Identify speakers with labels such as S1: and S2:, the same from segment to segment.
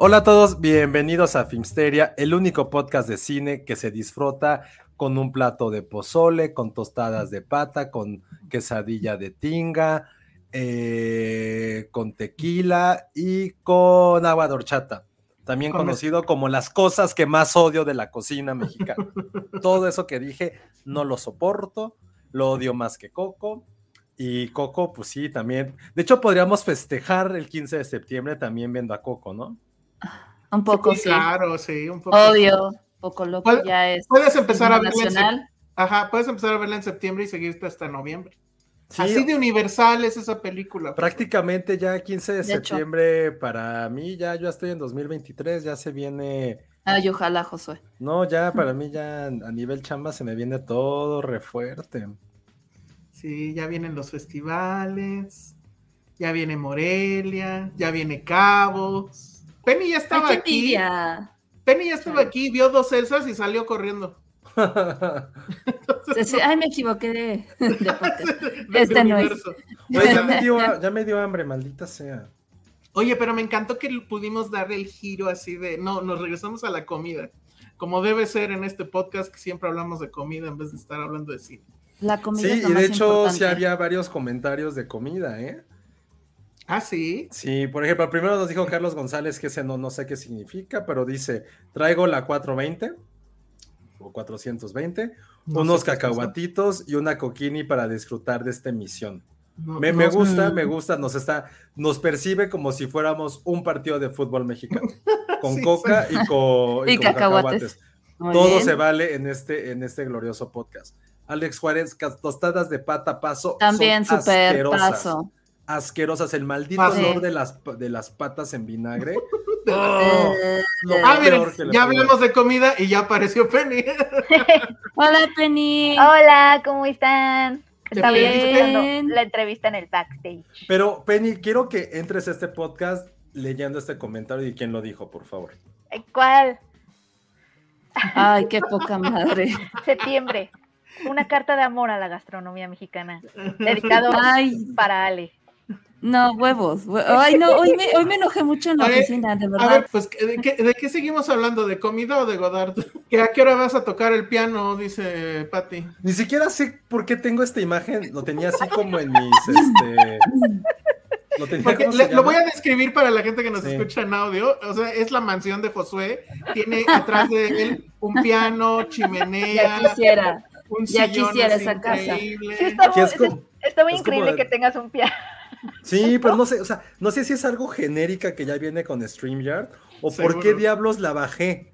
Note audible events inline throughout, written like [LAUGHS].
S1: Hola a todos, bienvenidos a Filmsteria, el único podcast de cine que se disfruta con un plato de pozole, con tostadas de pata, con quesadilla de tinga, eh, con tequila y con agua de horchata. También
S2: Con
S1: conocido como las cosas que más odio de la cocina mexicana. [LAUGHS] Todo eso que dije no lo soporto, lo odio más que Coco. Y Coco, pues sí, también. De hecho, podríamos festejar el 15 de septiembre también viendo a Coco, ¿no?
S3: Un poco,
S2: Sí,
S3: sí.
S2: Claro, sí, un poco.
S3: Obvio, poco loco ya es.
S2: Puedes empezar a verla Ajá, puedes empezar a verla en septiembre y seguirte hasta noviembre.
S1: Sí,
S2: Así de universal es esa película.
S1: Prácticamente ya 15 de,
S3: De hecho.
S1: septiembre para mí, ya yo estoy en 2023, ya se viene,
S3: Ay, ojalá, Josué.
S1: no, ya para mí ya a nivel chamba se me viene todo re fuerte.
S2: Sí, ya vienen los festivales, ya viene Morelia, ya viene Cabos. Penny ya estaba
S3: Ay,
S2: aquí.
S3: envidia.
S2: Penny ya estaba aquí, vio dos Elsas y salió corriendo. [LAUGHS]
S3: Ay, me equivoqué de, de [LAUGHS] Este no es.
S1: ya, me dio, [LAUGHS] ya me dio hambre, maldita sea.
S2: Oye, pero me encantó que pudimos darle el giro así de, no, nos regresamos a la comida, como debe ser en este podcast que siempre hablamos de comida en vez de estar hablando de cine.
S3: La comida
S1: Sí,
S3: es
S1: y de hecho
S3: importante.
S1: sí había varios comentarios de comida, ¿eh?
S2: Ah, sí.
S1: Sí, por ejemplo, primero nos dijo Carlos González que ese no, no sé qué significa, pero dice, traigo la 420 o 420,
S2: No
S1: unos cacahuatitos y una coquini para disfrutar de esta emisión.
S2: No-
S1: Me,
S2: no
S1: me gusta, me gusta, nos está, nos percibe como si fuéramos un partido de fútbol mexicano, [LAUGHS] con
S2: Sí,
S1: coca y con,
S3: Y
S1: con
S3: cacahuates.
S1: Todo
S3: bien.
S1: se vale en este, en este glorioso podcast. Alex Juárez, tostadas de pata paso. son
S3: También súper
S1: asquerosas,
S3: paso.
S1: Asquerosas, el maldito
S2: Paso.
S1: olor de las, pa- de las patas en vinagre. Oh,
S2: Ah, miren, ya hablamos de comida y ya apareció Penny. [LAUGHS]
S3: Hola, Penny.
S4: Hola, ¿cómo están? Estaba
S2: Bien.
S4: la entrevista en el backstage.
S1: Pero, Penny, quiero que entres a este podcast leyendo este comentario y quién lo dijo, por favor.
S4: Eh, ¿Cuál?
S3: Ay, qué poca madre. [LAUGHS]
S4: Septiembre. Una carta de amor a la gastronomía mexicana. [LAUGHS] Dedicado
S3: Ay,
S4: para Ale.
S3: No, huevos. hue- Ay, no, hoy me, hoy me enojé mucho en la
S2: A ver,
S3: oficina, de
S2: A
S3: verdad.
S2: ver, pues, ¿de qué, de qué seguimos hablando? ¿De comida o de Godard? ¿Que ¿A qué hora vas a tocar el piano? Dice Patty.
S1: Ni siquiera sé por qué tengo esta imagen. Lo tenía así como en mis. Este, lo tenía,
S2: Porque
S1: ¿cómo se
S2: le- lo voy a describir para la gente que nos
S1: Sí.
S2: escucha en audio. O sea, es la mansión de Josué. Tiene atrás de él un piano,
S3: Ya
S2: chimenea,
S3: quisiera.
S2: un
S3: ya quisiera esa casa.
S4: Sí, está, muy,
S1: es como-
S4: está muy
S1: es como
S4: increíble
S1: de-
S4: que tengas un piano.
S1: Sí, pero no sé, o sea, no sé si es algo genérica que ya viene con StreamYard o por qué diablos la bajé.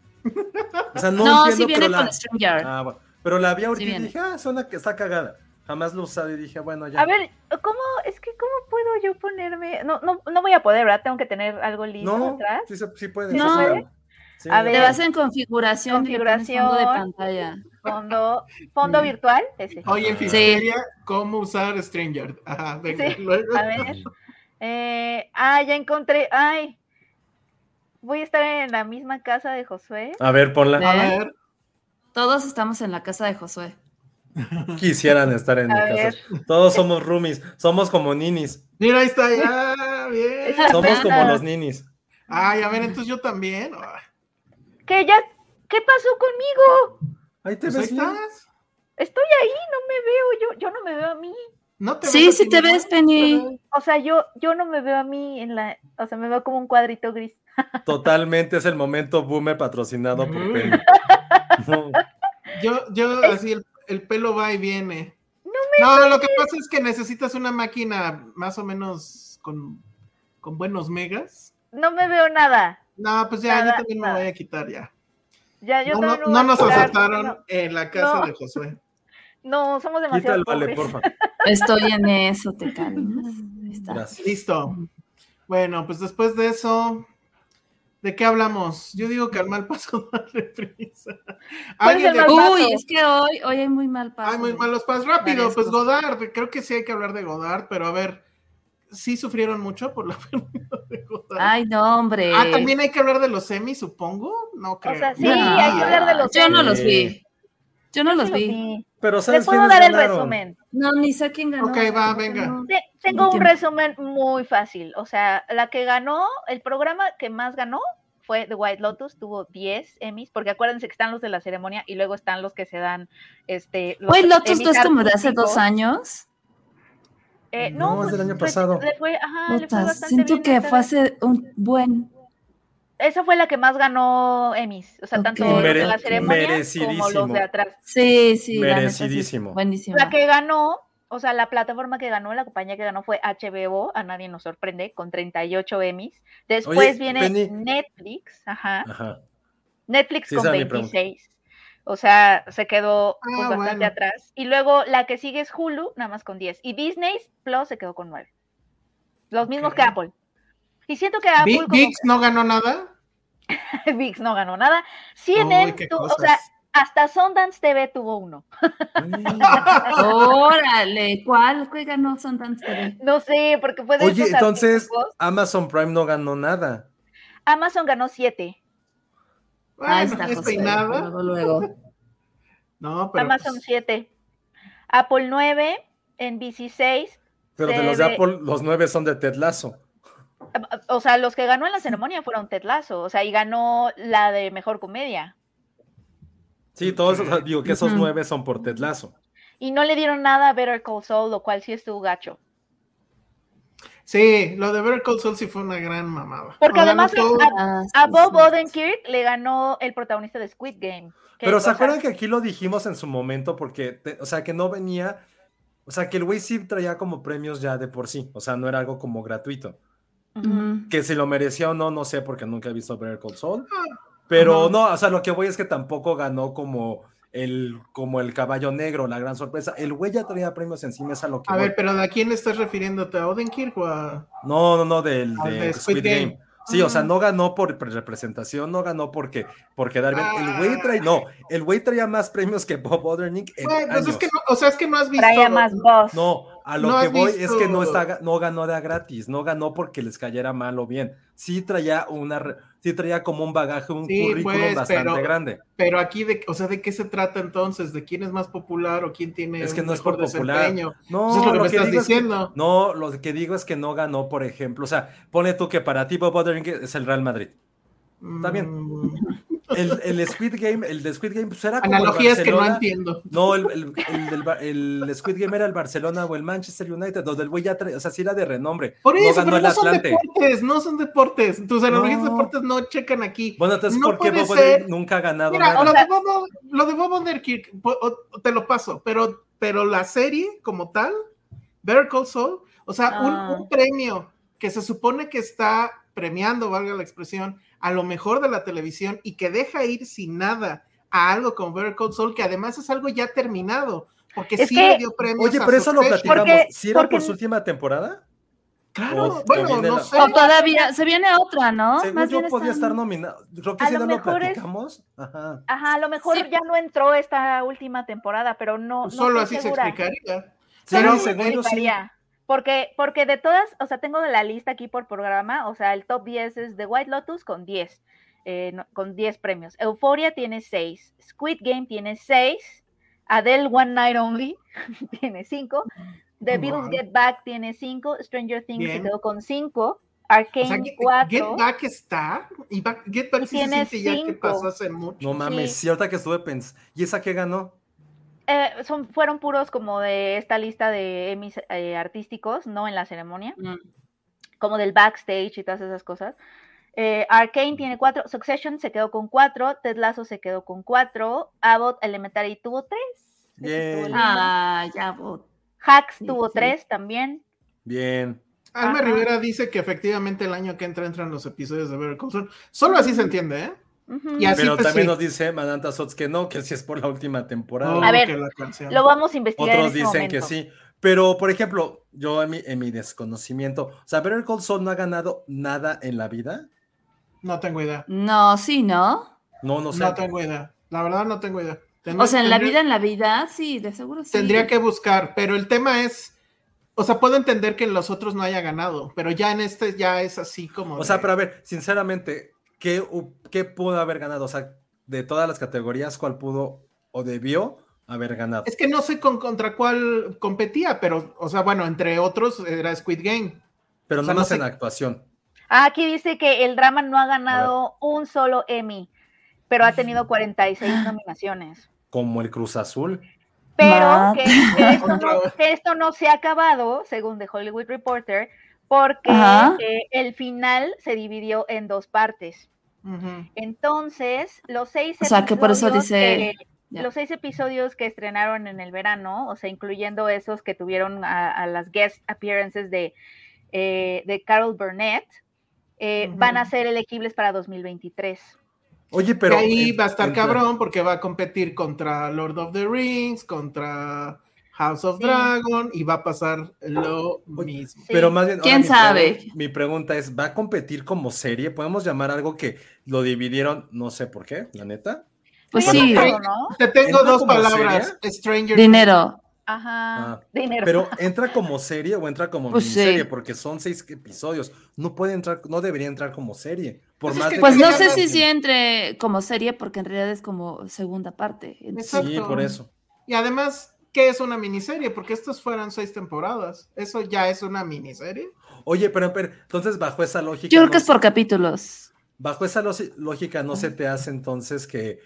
S1: O sea, no,
S3: No,
S1: entiendo,
S3: sí viene
S1: pero
S3: con
S1: la...
S3: StreamYard.
S1: Ah, bueno. Pero la vi ahorita y dije, ah, suena que está cagada. Jamás lo he usado y dije, bueno, ya.
S4: A ver, ¿cómo? Es que, ¿cómo puedo yo ponerme? No, no, no voy a poder, ¿verdad? Tengo que tener algo listo
S1: no,
S4: atrás.
S1: sí, sí puedes.
S3: No.
S1: sí,
S4: A ver.
S3: Te vas en configuración, fondo de
S4: Configuración.
S3: pantalla.
S4: Fondo, fondo virtual. Ese.
S2: Oye, en
S1: Sí.
S2: Filmsteria, ¿cómo usar StreamYard? Ajá, venga,
S4: Sí,
S2: luego.
S4: A ver. Eh, ah, ya encontré. Ay. Voy a estar en la misma casa de Josué.
S1: A ver, ponla.
S2: A ver,
S3: Todos estamos en la casa de Josué. [LAUGHS]
S1: Quisieran estar en mi
S4: A
S1: casa. Todos somos roomies, somos como ninis.
S2: mira, ahí está, ya, bien.
S1: Somos como los ninis.
S2: Ay, a ver, entonces yo también.
S4: ¿Qué ya? ¿Qué pasó conmigo?
S1: Ahí te
S2: Pues
S1: ves
S2: estás.
S4: Estoy ahí, no me veo. Yo, yo no me veo a mí.
S2: ¿No te
S3: Sí, sí te ves, Penny.
S4: O sea, yo, yo no me veo a mí en la, o sea, me veo como un cuadrito gris. [LAUGHS]
S1: Totalmente es el momento boomer patrocinado por
S2: Mm.
S1: Penny. [LAUGHS] No,
S2: Yo, yo así el, el pelo va y viene. No, lo que pasa es que necesitas una máquina más o menos con, con buenos megas.
S4: No me veo nada.
S2: No, pues ya,
S4: Nada,
S2: yo también me voy a quitar ya.
S4: Ya, yo
S2: No, no, nos aceptaron
S4: No,
S2: en la casa
S4: No.
S2: de Josué.
S4: no, somos demasiado
S1: vale,
S4: pobres.
S1: porfa. [LAUGHS]
S3: Estoy en eso, te calmas.
S1: Gracias.
S2: Listo. Bueno, pues después de eso, ¿de qué hablamos? Yo digo que al mal paso [LAUGHS] darle prisa.
S4: ¿Cuál es
S2: Alguien de-?
S3: Uy, es que hoy, hoy hay muy mal paso.
S2: Ay, muy malos pasos. Rápido, pues. Godard. Creo que sí hay que hablar de Godard, pero a ver, ¿sí sufrieron mucho por la [LAUGHS] pérdida de Godard?
S3: Ay, no, hombre.
S2: Ah, también hay que hablar de los semis, supongo. No creo.
S4: sea, sí,
S3: No,
S4: hay que hablar de los
S3: Yo no los vi. Yo no los vi.
S1: Pero
S4: Les
S1: ¿sabes
S4: puedo dar el
S1: ganaron?
S4: resumen.
S3: No, ni sé quién ganó.
S2: Ok,
S3: o
S2: va, venga.
S3: no.
S4: Te- Tengo un resumen muy fácil. O sea, la que ganó, el programa que más ganó fue The White Lotus, tuvo 10 Emmys, porque acuérdense que están los de la ceremonia y luego están los que se dan, este... los
S3: Güey, Lotus no es como de hace dos años.
S4: Eh,
S1: No, es del año
S4: pues,
S1: pasado.
S4: Le fue, ajá, le fue
S3: siento
S4: bien
S3: que fue hace un buen.
S4: Esa fue la que más ganó Emmys, o sea, tanto los de
S1: Mere-
S4: la ceremonia como los de atrás.
S3: Sí, sí. la
S1: Merecidísimo.
S3: buenísimo.
S4: La que ganó, o sea, la plataforma que ganó, la compañía que ganó fue HBO, a nadie nos sorprende, con 38 Emmys. Después
S1: Oye,
S4: viene
S1: Penny.
S4: Netflix, ajá.
S1: Ajá.
S4: Netflix
S1: Sí,
S4: con
S1: esa era mi pregunta.
S4: 26. O sea, se quedó pues,
S2: Ah,
S4: bastante
S2: bueno.
S4: atrás. Y luego la que sigue es Hulu, nada más con 10. Y Disney Plus se quedó con 9. Los mismos que Apple. Y siento que Apple, como [LAUGHS]
S2: VIX no ganó nada.
S4: VIX no ganó nada. CNN,
S2: Uy,
S4: tu- o sea, hasta Sundance TV tuvo uno. [LAUGHS]
S3: Órale, ¿cuál? ¿Cuál ganó Sundance TV?
S4: No sé, porque fue de
S1: Oye, entonces. Amazon Prime no ganó nada.
S4: Amazon ganó 7.
S2: Bueno,
S3: Ahí está,
S2: es
S3: José.
S2: peinada.
S3: Luego, luego. [LAUGHS]
S2: No, pero.
S4: Amazon
S2: pues,
S4: 7. Apple 9, NBC 6.
S1: Pero de los de Apple, los nueve son de Ted Lasso.
S4: O sea, los que ganó en la ceremonia fueron Ted Lasso, o sea, y ganó la de mejor comedia.
S1: Sí, todos, digo que esos nueve son por Ted Lasso.
S4: Y no le dieron nada a Better Call Saul, lo cual sí estuvo gacho.
S2: Sí, lo de Better Call Saul sí fue una gran mamada.
S4: Porque
S2: O
S4: además
S2: todo-
S3: Ah,
S4: A
S3: sí,
S4: Bob. Odenkirk le ganó el protagonista de Squid Game.
S1: Pero
S4: o
S1: ¿se
S4: sea,
S1: acuerdan que aquí lo dijimos en su momento? Porque, te- o sea, que no venía, o sea, que el güey sí traía como premios ya de por sí, o sea, no era algo como gratuito. Que si lo merecía o no, no sé, porque nunca he visto Better Call Saul. Pero
S2: Ajá.
S1: no, o sea, lo que voy es que tampoco ganó como el, como el caballo negro, la gran sorpresa. El güey ya traía premios encima, es a lo que
S2: A
S1: voy.
S2: ver, pero ¿a quién estás refiriéndote? ¿A Odenkirk o a.?
S1: No, no, no, del
S2: Ah,
S1: de
S2: de
S1: Squid,
S2: Squid
S1: Game.
S2: Game.
S1: Sí, o sea,
S2: Ah.
S1: no ganó por representación, no ganó porque por quedar bien. El güey
S2: Ah.
S1: traía, no, el güey traía más premios que Bob Odenkirk en
S2: Bueno, pues es
S1: años.
S2: que no, o sea, es que no has visto.
S4: Traía más voz.
S1: No, a lo
S2: No
S1: que voy es que no, está, no ganó de a gratis, no ganó porque les cayera mal o bien. Sí traía una, re- sí traía como un bagaje, un
S2: Sí,
S1: currículum
S2: pues,
S1: bastante
S2: pero-
S1: grande.
S2: Pero aquí, de, o sea, ¿de qué se trata entonces? ¿De quién es más popular o quién tiene
S1: Es que
S2: un
S1: no es por popular.
S2: desempeño?
S1: No,
S2: Eso es lo que me estás
S1: digo es que-
S2: diciendo.
S1: no, lo que digo es que no ganó, por ejemplo, o sea, pone tú que para ti Bob Odenkirk es el Real Madrid. Está bien.
S2: Mm,
S1: El, el Squid Game, el de Squid Game, pues era como el
S2: Analogías que no entiendo.
S1: No, el, el, el Squid Game era el Barcelona o el Manchester United, donde el güey ya o sea, sí era de renombre.
S2: Por eso,
S1: no ganó
S2: pero
S1: el
S2: no son deportes, no son deportes. Tus analogías de deportes no checan aquí.
S1: Bueno, entonces,
S2: No
S1: ¿por qué
S2: puede
S1: Bob
S2: ser.
S1: Odenkirk nunca ha ganado
S2: Mira,
S1: nada?
S2: lo, de Bob, lo de te lo paso, pero, pero la serie como tal, Better Call Saul, o sea, un-
S4: Ah.
S2: un, premio que se supone que está premiando, valga la expresión, a lo mejor de la televisión y que deja ir sin nada a algo como Better Call Saul, que además es algo ya terminado, porque
S4: Es
S2: sí
S4: que-
S2: le dio premios
S1: Oye,
S2: a
S1: pero eso lo platicamos.
S4: Porque-
S1: ¿Sí era
S4: porque-
S1: por su última temporada?
S2: Claro,
S1: o-
S2: bueno, no
S1: la-
S2: sé.
S3: O todavía, se viene otra, ¿no?
S1: Según
S3: Más
S1: yo
S3: bien
S1: podía
S3: están-
S1: estar nominado. Creo que
S4: A
S1: sí
S4: lo
S1: no lo
S4: mejor es-
S1: platicamos. Ajá.
S4: Ajá, a lo mejor
S3: Sí.
S4: ya no entró esta última temporada, pero no. no
S2: Solo así
S4: segura.
S2: se explicaría.
S1: Sí,
S2: Pero-
S4: se
S1: según yo sí.
S4: Porque, porque de todas, o sea, tengo la lista aquí por programa, o sea, el top 10 es The White Lotus con 10, eh, no- con 10 premios. Euphoria tiene 6, Squid Game tiene 6, Adele One Night Only [LAUGHS] tiene 5, The Beatles
S2: Wow.
S4: Get Back tiene 5, Stranger Things se quedó con 5,
S2: O sea,
S4: Arcane
S2: Get,
S4: 4.
S2: Get Back está, y Back- Get Back
S4: Y
S2: sí se
S4: tiene
S2: siente ya que pasó hace mucho.
S1: No mames,
S4: Sí.
S1: ahorita que estuve pensando. ¿Y esa qué ganó?
S4: Eh, son, fueron puros como de esta lista de Emmys eh, artísticos, no en la ceremonia,
S3: Mm.
S4: como del backstage y todas esas cosas. Eh, Arcane tiene cuatro, Succession se quedó con cuatro, Ted Lasso se quedó con cuatro, Abbott Elementary tuvo tres.
S1: Bien.
S3: Ah, ya.
S4: Hacks
S3: sí,
S4: tuvo
S3: sí.
S4: tres también.
S1: Bien.
S2: Alma
S4: Ajá.
S2: Rivera dice que efectivamente el año que entra entran los episodios de Better Call Saul. Solo así se entiende, ¿eh?
S4: Ujú.
S2: Y así
S1: Pero
S2: pues,
S1: también
S2: sí.
S1: nos dice Mananta Sots que no, que si es por la última temporada.
S2: Oh,
S4: A ver,
S2: que.
S4: Lo vamos a investigar.
S1: Otros
S4: en este
S1: dicen que
S4: momento.
S1: sí. Pero, por ejemplo, yo en mi, en mi desconocimiento, o sea, Better Call Saul no ha ganado nada en la vida.
S2: No tengo idea.
S3: No, sí, ¿no?
S1: No, no sé.
S2: No tengo idea. La verdad no tengo idea. Tendría-
S3: O sea, en la vida, en la vida, sí, de seguro sí.
S2: Tendría que buscar, pero el tema es, o sea, puedo entender que en los otros no haya ganado, pero ya en este ya es así como.
S1: O sea,
S2: de-
S1: pero a ver, sinceramente, ¿qué, hu- ¿qué pudo haber ganado? O sea, de todas las categorías, ¿cuál pudo o debió haber ganado?
S2: Es que no sé con, contra cuál competía, pero, o sea, bueno, entre otros era Squid Game.
S1: Pero
S2: o sea,
S1: no más
S2: no sé-
S1: en actuación.
S4: Ah, aquí dice que el drama no ha ganado un solo Emmy, pero ha tenido 46 nominaciones.
S1: Como el Cruz Azul.
S4: Pero que, que esto [LAUGHS] no,
S2: vez.
S4: que esto no se ha acabado, según The Hollywood Reporter, porque eh, el final se dividió en dos partes. Entonces, los seis
S3: O sea, que por eso
S4: episodios
S3: dice-
S4: que-
S3: ya.
S4: los seis episodios que estrenaron en el verano, o sea, incluyendo esos que tuvieron a, a las guest appearances de, eh, de Carol Burnett, eh, van a ser elegibles para 2023.
S1: Oye, pero.
S2: Que ahí
S1: en-
S2: va a estar
S1: en-
S2: cabrón porque va a competir contra Lord of the Rings, contra House of
S4: Sí.
S2: Dragon y va a pasar lo mismo.
S4: Sí.
S1: Pero más bien.
S3: ¿Quién
S1: mi
S3: sabe?
S1: pregun- Mi pregunta es: ¿va a competir como serie? ¿Podemos llamar algo que lo dividieron? No sé por qué, la neta.
S3: Pues sí,
S4: ¿no?
S2: Te tengo
S1: ¿Entra
S2: dos palabras: Stranger
S3: dinero.
S4: Ajá,
S1: Ah,
S4: dinero.
S1: Pero entra como serie o entra como
S3: Pues
S1: miniserie,
S3: sí.
S1: porque son seis episodios. No puede entrar, no debería entrar como serie. Por
S2: Pues es
S1: más
S2: que
S1: de
S3: Pues
S1: que
S3: no sé si sí entre como serie, porque en realidad es como segunda parte.
S2: Exacto.
S1: Sí, por eso.
S2: Y además, ¿qué es una miniserie? Porque estos fueran seis temporadas. ¿Eso ya es una miniserie?
S1: Oye, pero, pero entonces bajo esa lógica.
S3: Yo creo
S1: no
S3: que es
S1: se-
S3: por capítulos.
S1: Bajo esa lógica, ¿no se te hace entonces que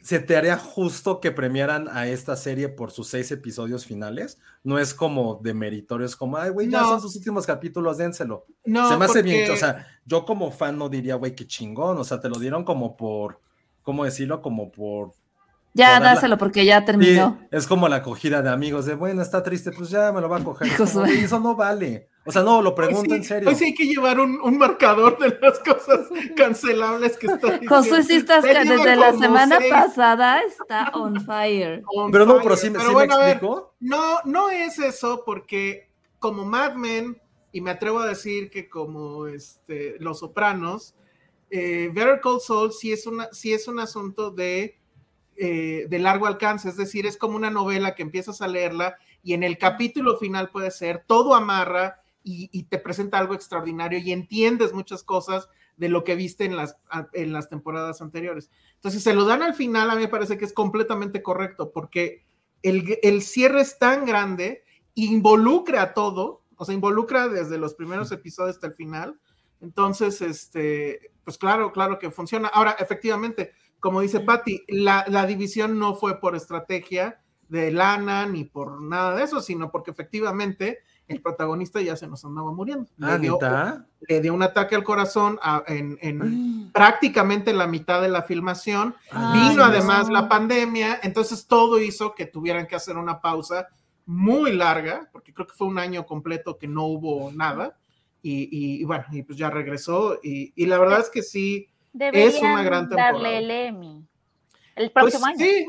S1: se te haría justo que premiaran a esta serie por sus seis episodios finales? No es como de meritorio, es como, ay, güey, ya
S2: No.
S1: son sus últimos capítulos, dénselo.
S2: No,
S1: se me hace bien, o sea, yo como fan no diría, güey, qué chingón, o sea, te lo dieron como por, ¿cómo decirlo? Como por...
S3: Ya dáselo porque ya
S1: Sí,
S3: terminó.
S1: es como la acogida de amigos, de, bueno, está triste, pues ya me lo va a coger. [LAUGHS] Como, eso no vale. O sea, no, lo pregunto
S2: sí-
S1: en serio.
S2: Hoy sí hay que llevar un, un marcador de las cosas [LAUGHS] cancelables que está diciendo.
S3: Josué, sí estás, desde la semana
S2: seis
S3: pasada está on fire. [LAUGHS]
S2: on
S1: Pero no, pero sí, me-
S2: Pero
S1: sí
S2: bueno, a
S1: me
S2: ver,
S1: explico.
S2: No, no es eso, porque como Mad Men, y me atrevo a decir que como este, Los Sopranos, eh, Better Call Saul sí es, una, sí es un asunto de, eh, de largo alcance, es decir, es como una novela que empiezas a leerla y en el capítulo final puede ser, todo amarra y, y te presenta algo extraordinario y entiendes muchas cosas de lo que viste en las, en las temporadas anteriores. Entonces, se lo dan al final, a mí me parece que es completamente correcto, porque el, el cierre es tan grande, involucra a todo, o sea, involucra desde los primeros episodios hasta el final. Entonces, este, pues claro, claro que funciona. Ahora, efectivamente, como dice Patty, la, la división no fue por estrategia de lana ni por nada de eso, sino porque efectivamente el protagonista ya se nos andaba muriendo.
S1: Ah,
S2: le, dio, le dio un ataque al corazón a- en, en
S3: Mm.
S2: prácticamente la mitad de la filmación.
S3: Ay,
S2: Vino
S3: no.
S2: además la pandemia, entonces todo hizo que tuvieran que hacer una pausa muy larga, porque creo que fue un año completo que no hubo nada. Y, y- y bueno, y pues ya regresó. Y, y la verdad es que sí, es una gran temporada.
S4: darle el Emmy. El
S2: pues
S4: próximo año.
S2: sí,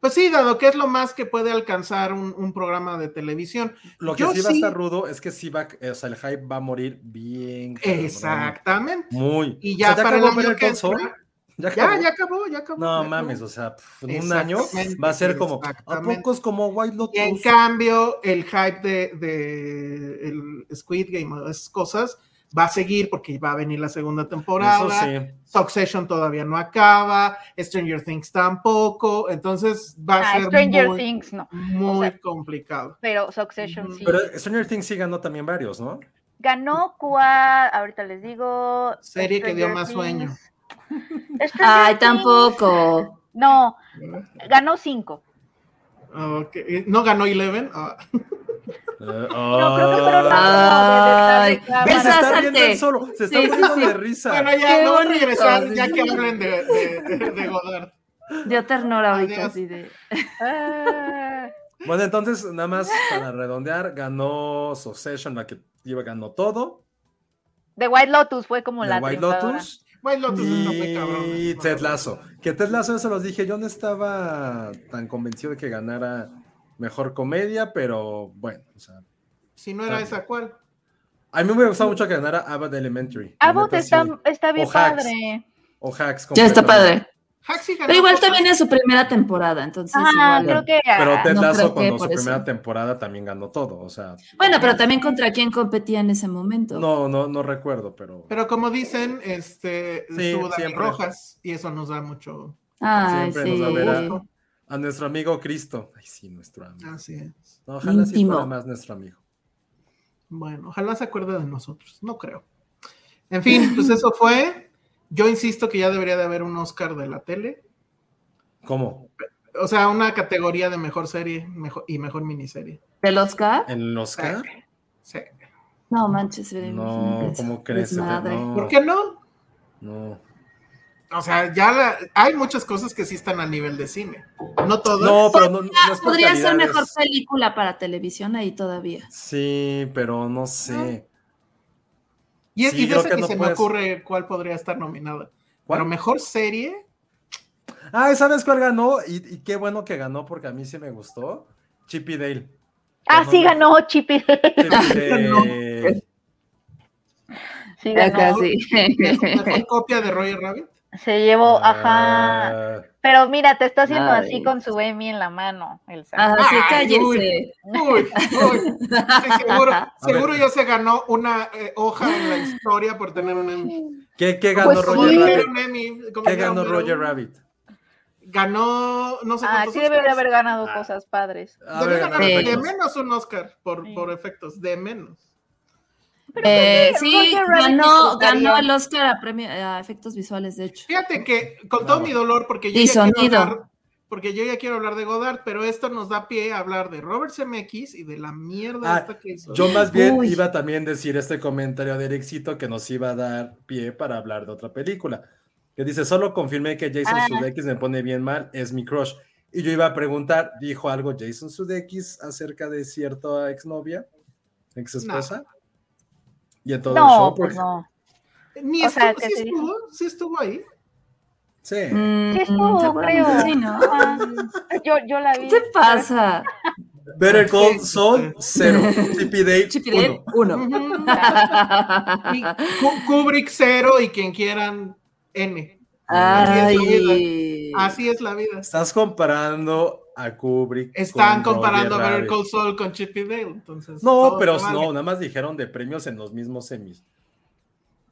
S2: pues sí, dado que es lo más que puede alcanzar un, un programa de televisión.
S1: Lo que
S2: Yo
S1: sí va a estar rudo es que sí va, o sea, el hype va a morir bien. cabrón.
S2: Exactamente.
S1: Muy.
S2: Y
S1: O
S2: ya,
S1: sea,
S2: para el
S1: acabó
S2: año
S1: Better
S2: que entra-
S1: ¿Ya
S2: Ya,
S1: acabó?
S2: ya acabó, ya acabó.
S1: No
S2: ya acabó.
S1: mames, o sea, pf, en un año va a ser como, ¿a
S2: exactamente.
S1: poco es como White Lotus?
S2: Y en cambio, el hype de, de el Squid Game o esas cosas va a seguir porque va a venir la segunda temporada.
S1: Eso sí.
S2: Succession todavía no acaba, Stranger Things tampoco, entonces va a
S4: Ah,
S2: ser
S4: Stranger
S2: muy,
S4: Things no,
S2: muy
S4: O sea,
S2: complicado.
S4: pero Succession sí.
S1: Pero Stranger Things sí ganó también varios, ¿no?
S4: Ganó cuál, ahorita les digo.
S2: Serie que dio más sueño.
S4: Things. [LAUGHS]
S3: Ay,
S4: Things-
S3: tampoco.
S4: No, ganó cinco.
S2: Ok, ¿No ganó Eleven? [LAUGHS] Ah.
S1: Eh,
S4: No, creo que fueron
S3: Ay,
S4: las dos
S1: se está viendo él solo, se está
S3: Sí, sí,
S1: muriendo
S3: sí.
S1: de risa.
S2: Bueno, ya,
S3: Qué
S2: no voy a regresar ya que hablen de, de, de- de Godard.
S3: Dio ternura ahorita así de.
S4: Ah, [LAUGHS]
S1: Bueno, entonces, nada más para redondear, ganó Succession, la que iba, ganó todo.
S4: The White Lotus fue como
S1: The
S4: la
S1: White. Lotus.
S2: White Lotus está muy cabrón.
S1: Y Ted Lasso. Que Ted Lasso, eso los dije, yo no estaba tan convencido de que ganara mejor comedia, pero bueno, o sea,
S2: Si no era esa, ¿cuál?
S1: a mí me hubiera gustado mucho que ganara Abbott Elementary. La
S4: Abbott está, está bien
S1: O Hacks.
S4: padre.
S1: O Hacks.
S3: Ya está padre. Pero igual también es su primera temporada, entonces.
S4: Ah,
S3: igual-
S4: creo que.
S1: Pero
S4: ah,
S1: Ted
S3: no
S1: Lasso,
S3: que
S1: cuando su
S3: eso.
S1: primera temporada también ganó todo, o sea,
S3: Bueno, pero también contra quién competía en ese momento.
S1: no, no, no recuerdo, pero,
S2: Pero como dicen, este,
S1: Sí,
S2: su Dani
S1: siempre.
S2: Rojas, y eso nos da mucho.
S3: Ay,
S1: Siempre
S3: sí.
S1: nos va a ver a-
S2: gusto.
S1: A nuestro amigo Cristo. Ay, sí, nuestro amigo.
S2: Así es.
S1: No, ojalá sí
S3: Íntimo.
S1: fuera más nuestro amigo.
S2: Bueno, ojalá se acuerde de nosotros. No creo. En fin, pues eso fue. Yo insisto que ya debería de haber un Oscar de la tele.
S1: ¿Cómo?
S2: O sea, una categoría de mejor serie mejor, y mejor miniserie.
S3: ¿Del Oscar?
S1: ¿En los Oscar?
S2: Sí.
S3: No manches,
S1: No, ¿cómo crees? No.
S2: ¿Por qué no?
S1: No.
S2: O sea, ya la- hay muchas cosas que sí están a nivel de cine. No todas.
S1: No, pero no, no es
S3: Podría ser mejor película para televisión ahí todavía.
S1: Sí, pero no sé.
S2: y
S1: sí,
S2: y de
S1: que
S2: se me ocurre cuál podría estar nominada.
S1: ¿Cuál?
S2: Pero mejor serie.
S1: Ah, ¿sabes cuál ganó? Y, y qué bueno que ganó porque a mí sí me gustó. Chippy Dale.
S4: Ah, [LAUGHS] sí ganó Chippy.
S1: Dale.
S4: Sí ganó. [LAUGHS]
S2: Mejor copia de Roger Rabbit.
S4: Se llevó, ajá.
S1: Ah,
S4: Pero mira, te está haciendo
S3: Ay.
S4: así con su Emmy en la mano, Elsa.
S3: Ah, sí, cállese.
S2: Uy, uy. Sí, seguro [LAUGHS] seguro ya se ganó una eh, hoja en la historia por tener un Emmy.
S1: ¿Qué, qué ganó
S4: Pues
S2: Como
S1: Roger
S4: sí.
S1: Rabbit?
S2: Emmy,
S1: ¿Qué ganó Roger Rabbit?
S2: Ganó, no sé
S4: Ah, sí debe de
S2: Oscars.
S4: haber ganado
S1: Ah.
S4: cosas padres.
S2: Ganar
S1: ganó
S2: de menos un Oscar por,
S4: Sí.
S2: por efectos, de menos.
S3: Eh,
S4: Roger
S3: sí, ganó, ganó el Oscar a, premio, a efectos visuales, de hecho.
S2: Fíjate que con todo
S1: No.
S2: mi dolor, porque yo,
S3: Y
S2: ya quiero
S3: sonido.
S2: hablar, porque yo ya quiero hablar de Godard, pero esto nos da pie a hablar de Robert Zemeckis y de la mierda
S1: Ah,
S2: esta que hizo.
S1: Yo más bien
S3: Uy.
S1: iba también a decir este comentario de Ericito que nos iba a dar pie para hablar de otra película. Que dice, solo confirmé que Jason
S4: Ah.
S1: Sudeikis me pone bien mal, es mi crush. Y yo iba a preguntar, ¿dijo algo Jason Sudeikis acerca de cierta exnovia, ex esposa? Y en todo el
S4: No,
S1: show,
S4: pues no.
S2: Ni
S4: o sea,
S2: estuvo,
S4: que
S2: sí estuvo, sí estuvo ahí.
S1: Sí.
S3: Mm,
S4: Sí estuvo, creo.
S3: sí, ¿no?
S4: Ah, yo, yo la vi.
S3: ¿Qué te pasa?
S1: Better Call. Saul, cero. [LAUGHS] Chippy Dale,
S3: Chippy
S1: uno.
S3: uno. [LAUGHS]
S2: Kubrick cero y quien quieran N.
S3: Ay.
S2: Así es la vida.
S1: Estás comparando a Kubrick.
S2: Están
S1: con
S2: comparando a
S1: Roger
S2: Better
S1: Rabbit.
S2: Call Saul con Chippy Dale, entonces.
S1: No, pero no, nada más dijeron de premios en los mismos semis.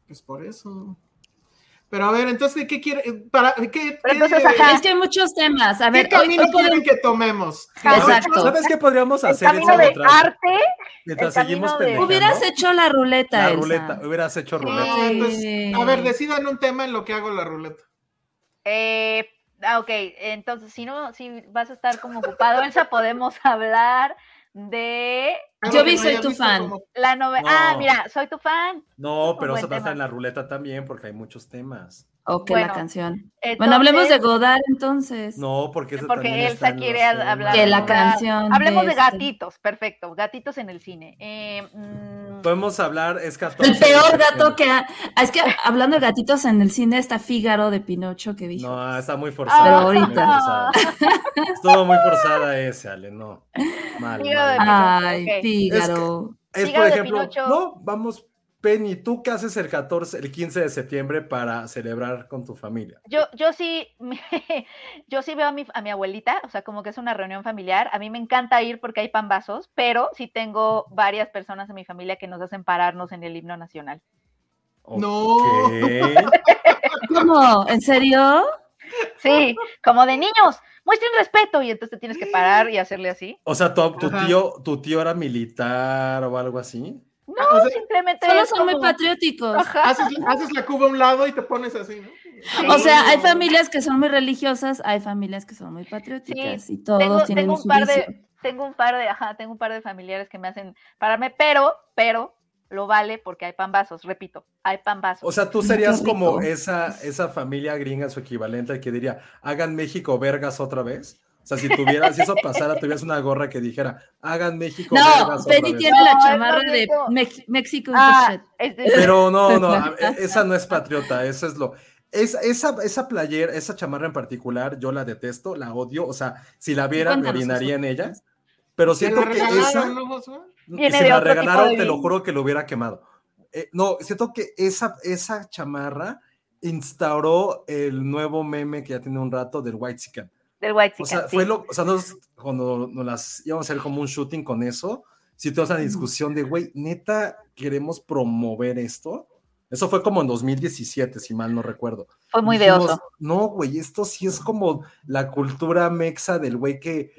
S2: Pues por eso. Pero a ver, entonces, ¿qué quiere? Para, ¿qué, qué-
S4: entonces, ajá.
S3: Es que hay muchos temas. A
S2: ¿qué
S3: ver, hoy,
S2: camino
S3: hoy
S2: quieren que tomemos?
S3: Exacto.
S1: ¿Sabes qué podríamos
S4: El
S1: hacer
S4: camino de
S1: mientras,
S4: arte.
S1: mientras
S4: el
S1: seguimos
S4: camino de-?
S3: Hubieras hecho la ruleta,
S1: la
S3: Elsa.
S1: ruleta, hubieras hecho ruleta.
S2: Ah, pues, a ver, decidan un tema en lo que hago la ruleta.
S4: Eh, ah, ok, entonces si no, si vas a estar como ocupado, Elsa, [LAUGHS] podemos hablar de
S2: Algo
S3: Yo vi
S2: no
S3: Soy tu fan.
S2: como-
S4: la novela. Ah,
S1: No.
S4: mira, soy tu fan.
S1: No, pero eso va a estar en la ruleta también porque hay muchos temas.
S3: Ok,
S4: Bueno,
S3: la canción.
S4: Entonces,
S3: Bueno, hablemos de Godard entonces.
S1: No, porque eso
S4: Porque
S1: también está
S4: Elsa
S1: en los
S4: quiere hablar
S3: Que la canción
S4: Hablemos
S3: de
S4: de
S3: este.
S4: gatitos, perfecto, gatitos en el cine. Eh, mm,
S1: Podemos hablar, es 14.
S3: El peor gato que ha... ah, Es que hablando de gatitos en el cine está Fígaro de Pinocho que vi.
S1: No, está muy forzada.
S3: Pero
S1: muy
S3: ahorita.
S1: forzada. Estuvo muy forzada ese, Ale, no. Mal,
S4: Fígaro de. Pinocho.
S3: Ay. Fígaro.
S1: Es
S4: Fígaro
S1: por
S4: de
S1: ejemplo,
S4: Pinocho.
S1: no, vamos, Penny, ¿tú qué haces el 14, el 15 de septiembre para celebrar con tu familia?
S4: Yo, yo sí, me- [LAUGHS] yo sí veo a mi, a mi abuelita, o sea, como que es una reunión familiar. A mí me encanta ir porque hay pambazos, pero sí tengo varias personas en mi familia que nos hacen pararnos en el himno nacional.
S2: No. [LAUGHS]
S3: ¿Cómo? ¿En serio?
S4: Sí, como de niños, muestren respeto y entonces te tienes que parar y hacerle así.
S1: O sea, tu, tío, tu tío era militar o algo así.
S4: No,
S2: o sea,
S4: simplemente
S3: Solo son muy patrióticos.
S2: Haces, haces la cuba a un lado y te pones así, ¿no?
S3: O sea, hay familias que son muy religiosas, hay familias que son muy patrióticas y todos
S4: tengo,
S3: tienen
S4: tengo
S3: su
S4: un par
S3: vicio.
S4: de, tengo un par de, ajá, tengo un par de familiares que me hacen pararme, pero, pero lo vale porque hay pambazos, repito, hay pambazos.
S1: O sea, tú serías como esa, esa familia gringa, su equivalente, que diría, hagan México vergas otra vez. O sea, si tuvieras, si eso pasara, tuvieras una gorra que dijera, hagan México
S3: No, Penny tiene
S4: No,
S3: la chamarra
S4: lo
S3: de. Mex- the
S4: ah,
S3: shit.
S4: es de-
S1: Pero no, no, a- [LAUGHS] esa no es patriota, eso es lo. Es, esa, esa playera, esa chamarra en particular, yo la detesto, la odio. O sea, si la viera, me orinaría en ella. Pero siento que esa,
S2: ¿no,
S1: si me la regalaron, te lo juro que lo hubiera quemado. Eh, no, siento que esa, esa chamarra instauró el nuevo meme que ya tiene un rato del White Chicken.
S4: Del White
S1: O sea, fue lo, o sea, nos- cuando nos las íbamos a hacer como un shooting con eso, si tuvimos una discusión de, güey, neta, queremos promover esto. Eso fue como en 2017, si mal no recuerdo.
S4: Fue muy de oso.
S1: No, güey, esto sí es como la cultura mexa del güey que,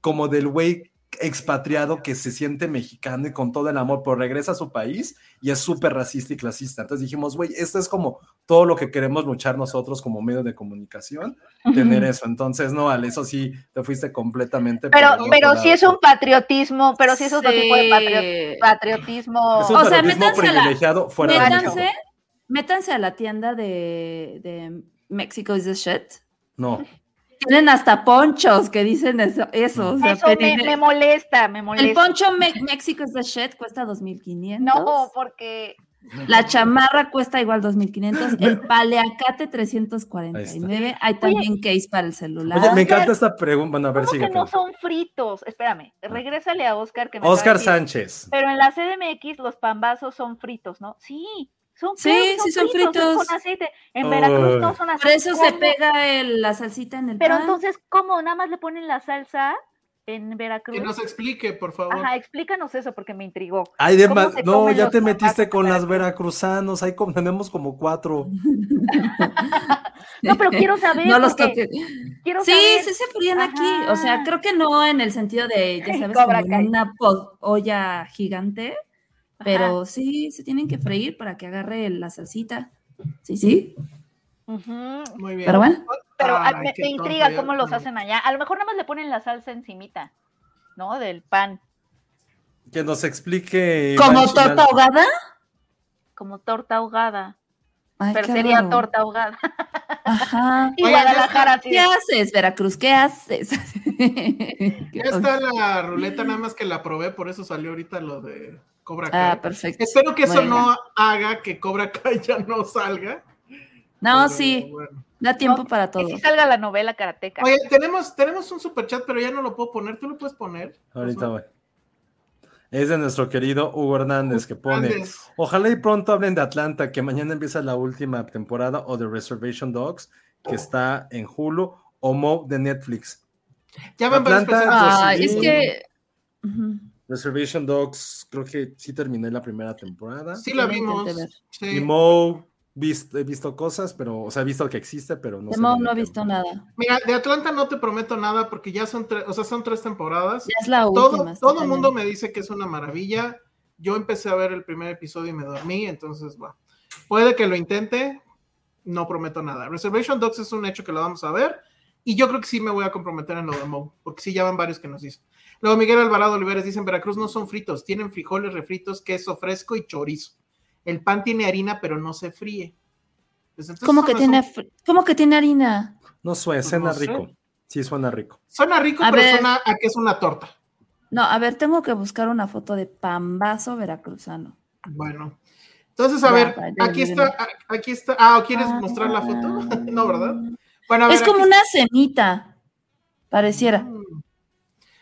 S1: como del güey expatriado que se siente mexicano y con todo el amor, pero regresa a su país y es súper racista y clasista. Entonces dijimos, güey, esto es como todo lo que queremos luchar nosotros como medio de comunicación, tener eso. Entonces, no, Ale, eso sí, te fuiste completamente.
S4: Pero, pero sí es un patriotismo, pero sí es otro tipo de patrio-
S3: Sí.
S4: patriotismo.
S1: Es un
S3: O sea, métanse a la-
S1: privilegiado fuera de México.
S3: Métanse, métanse a la tienda de, de Mexico is the shit.
S1: No,
S3: Tienen hasta ponchos que dicen eso. eso, o sea,
S4: Eso me,
S3: Penny,
S4: me molesta, me
S3: el
S4: molesta.
S3: poncho Me- Mexico is the shit cuesta 2.500.
S4: No, porque
S3: La chamarra cuesta igual 2.500. El [LAUGHS] paleacate 349. Hay también case para el celular.
S1: Oye, me encanta esta pregunta. Bueno, a ver,
S4: ¿cómo
S1: sigue.
S4: que no son fritos? Espérame, regrésale a Oscar que me
S1: Oscar Sánchez.
S4: Pero en la CDMX los pambazos son fritos, ¿no? Sí, son
S3: Sí, sí son fritos.
S4: Con aceite. En Veracruz no son así.
S3: Por eso se pega el- la salsita en el
S4: Pero
S3: pan.
S4: entonces, ¿cómo? Nada más le ponen la salsa en Veracruz.
S2: Que nos explique, por favor.
S4: Ajá, explícanos eso porque me intrigó.
S1: Ay, de
S4: ¿Cómo
S1: ma-
S4: se
S1: no, ya te metiste con las
S4: Veracruz?
S1: veracruzanos. Ahí como- tenemos como cuatro.
S4: No, pero quiero saber.
S3: No los toques.
S4: Quiero
S3: Sí,
S4: saber.
S3: sí se fríen aquí. O sea, creo que no en el sentido de, ya [LAUGHS] sabes, como una olla gigante.
S4: Ajá.
S3: Pero sí, se tienen que freír para que agarre la salsita. Sí, sí.
S2: Muy bien.
S3: Pero bueno.
S4: Pero
S2: Ay,
S4: me, intriga cómo los hacen allá. A lo mejor nada más le ponen la salsa encimita, ¿no? Del pan,
S1: Que nos explique.
S3: ¿Como torta ahogada?
S4: como torta ahogada.
S3: Ay,
S4: pero sería
S3: raro.
S4: torta ahogada.
S3: Ajá. [LAUGHS]
S4: Y
S2: Oye,
S4: Guadalajara.
S3: ¿Qué haces, Veracruz? ¿Qué haces? [LAUGHS]
S2: Ya está la ruleta, nada más que la probé, por eso salió ahorita lo de Cobra Kai.
S3: Ah, perfecto.
S2: Espero que eso
S3: Bueno.
S2: no haga que Cobra [LAUGHS] Kai ya no salga.
S3: No,
S2: pero
S3: sí,
S2: bueno.
S3: da tiempo
S4: No,
S3: para
S4: Que
S3: todo.
S4: sí salga la novela karateca.
S2: Oye, tenemos, tenemos un super chat, pero ya no lo puedo poner. ¿Tú lo puedes poner?
S1: Ahorita voy. Es de nuestro querido Hugo Hernández que pone.
S2: Hernández.
S1: Ojalá y pronto hablen de Atlanta, que mañana empieza la última temporada, o de Reservation Dogs, que está en Hulu, o Mo de Netflix.
S2: Ya van varias
S1: Atlanta,
S2: personas.
S3: Ah,
S1: sí.
S3: es que. Ujú.
S1: Reservation Dogs, creo que sí terminé la primera temporada.
S2: Sí la vimos. Sí.
S1: Y Mo, he visto cosas, pero, o sea, he visto que existe, pero no
S3: De
S1: sé
S3: Mo no he visto nada.
S2: Mira, de Atlanta no te prometo nada porque ya son tres, o sea, son tres temporadas.
S3: Ya es la
S2: Todo,
S3: última.
S2: todo el mundo me dice que es una maravilla. Yo empecé a ver el primer episodio y me dormí, entonces, va. Puede que lo intente, no prometo nada. Reservation Dogs es un hecho que lo vamos a ver y yo creo que sí me voy a comprometer en lo de Mo, porque sí ya van varios que nos dicen. Luego Miguel Alvarado Olivares dice, en Veracruz no son fritos, tienen frijoles refritos, queso fresco y chorizo. El pan tiene harina, pero no se fríe. Pues entonces
S3: ¿Cómo que,
S2: no
S3: tiene,
S2: son-
S3: fr- ¿Cómo que tiene harina?
S1: No suena,
S2: Pues
S1: suena
S2: no sé.
S1: rico. Sí, suena rico.
S2: Suena rico,
S3: A
S2: pero
S3: ver.
S2: suena a que es una torta.
S3: No, a ver, tengo que buscar una foto de pambazo veracruzano.
S2: Bueno. Entonces, a
S3: Ya,
S2: ver,
S3: ya,
S2: aquí
S3: ya,
S2: está, aquí está. Ah, ¿o ¿quieres mostrar la foto? [LAUGHS] no, ¿verdad? Bueno, a ver,
S3: Es como una semita, pareciera.
S2: Mm.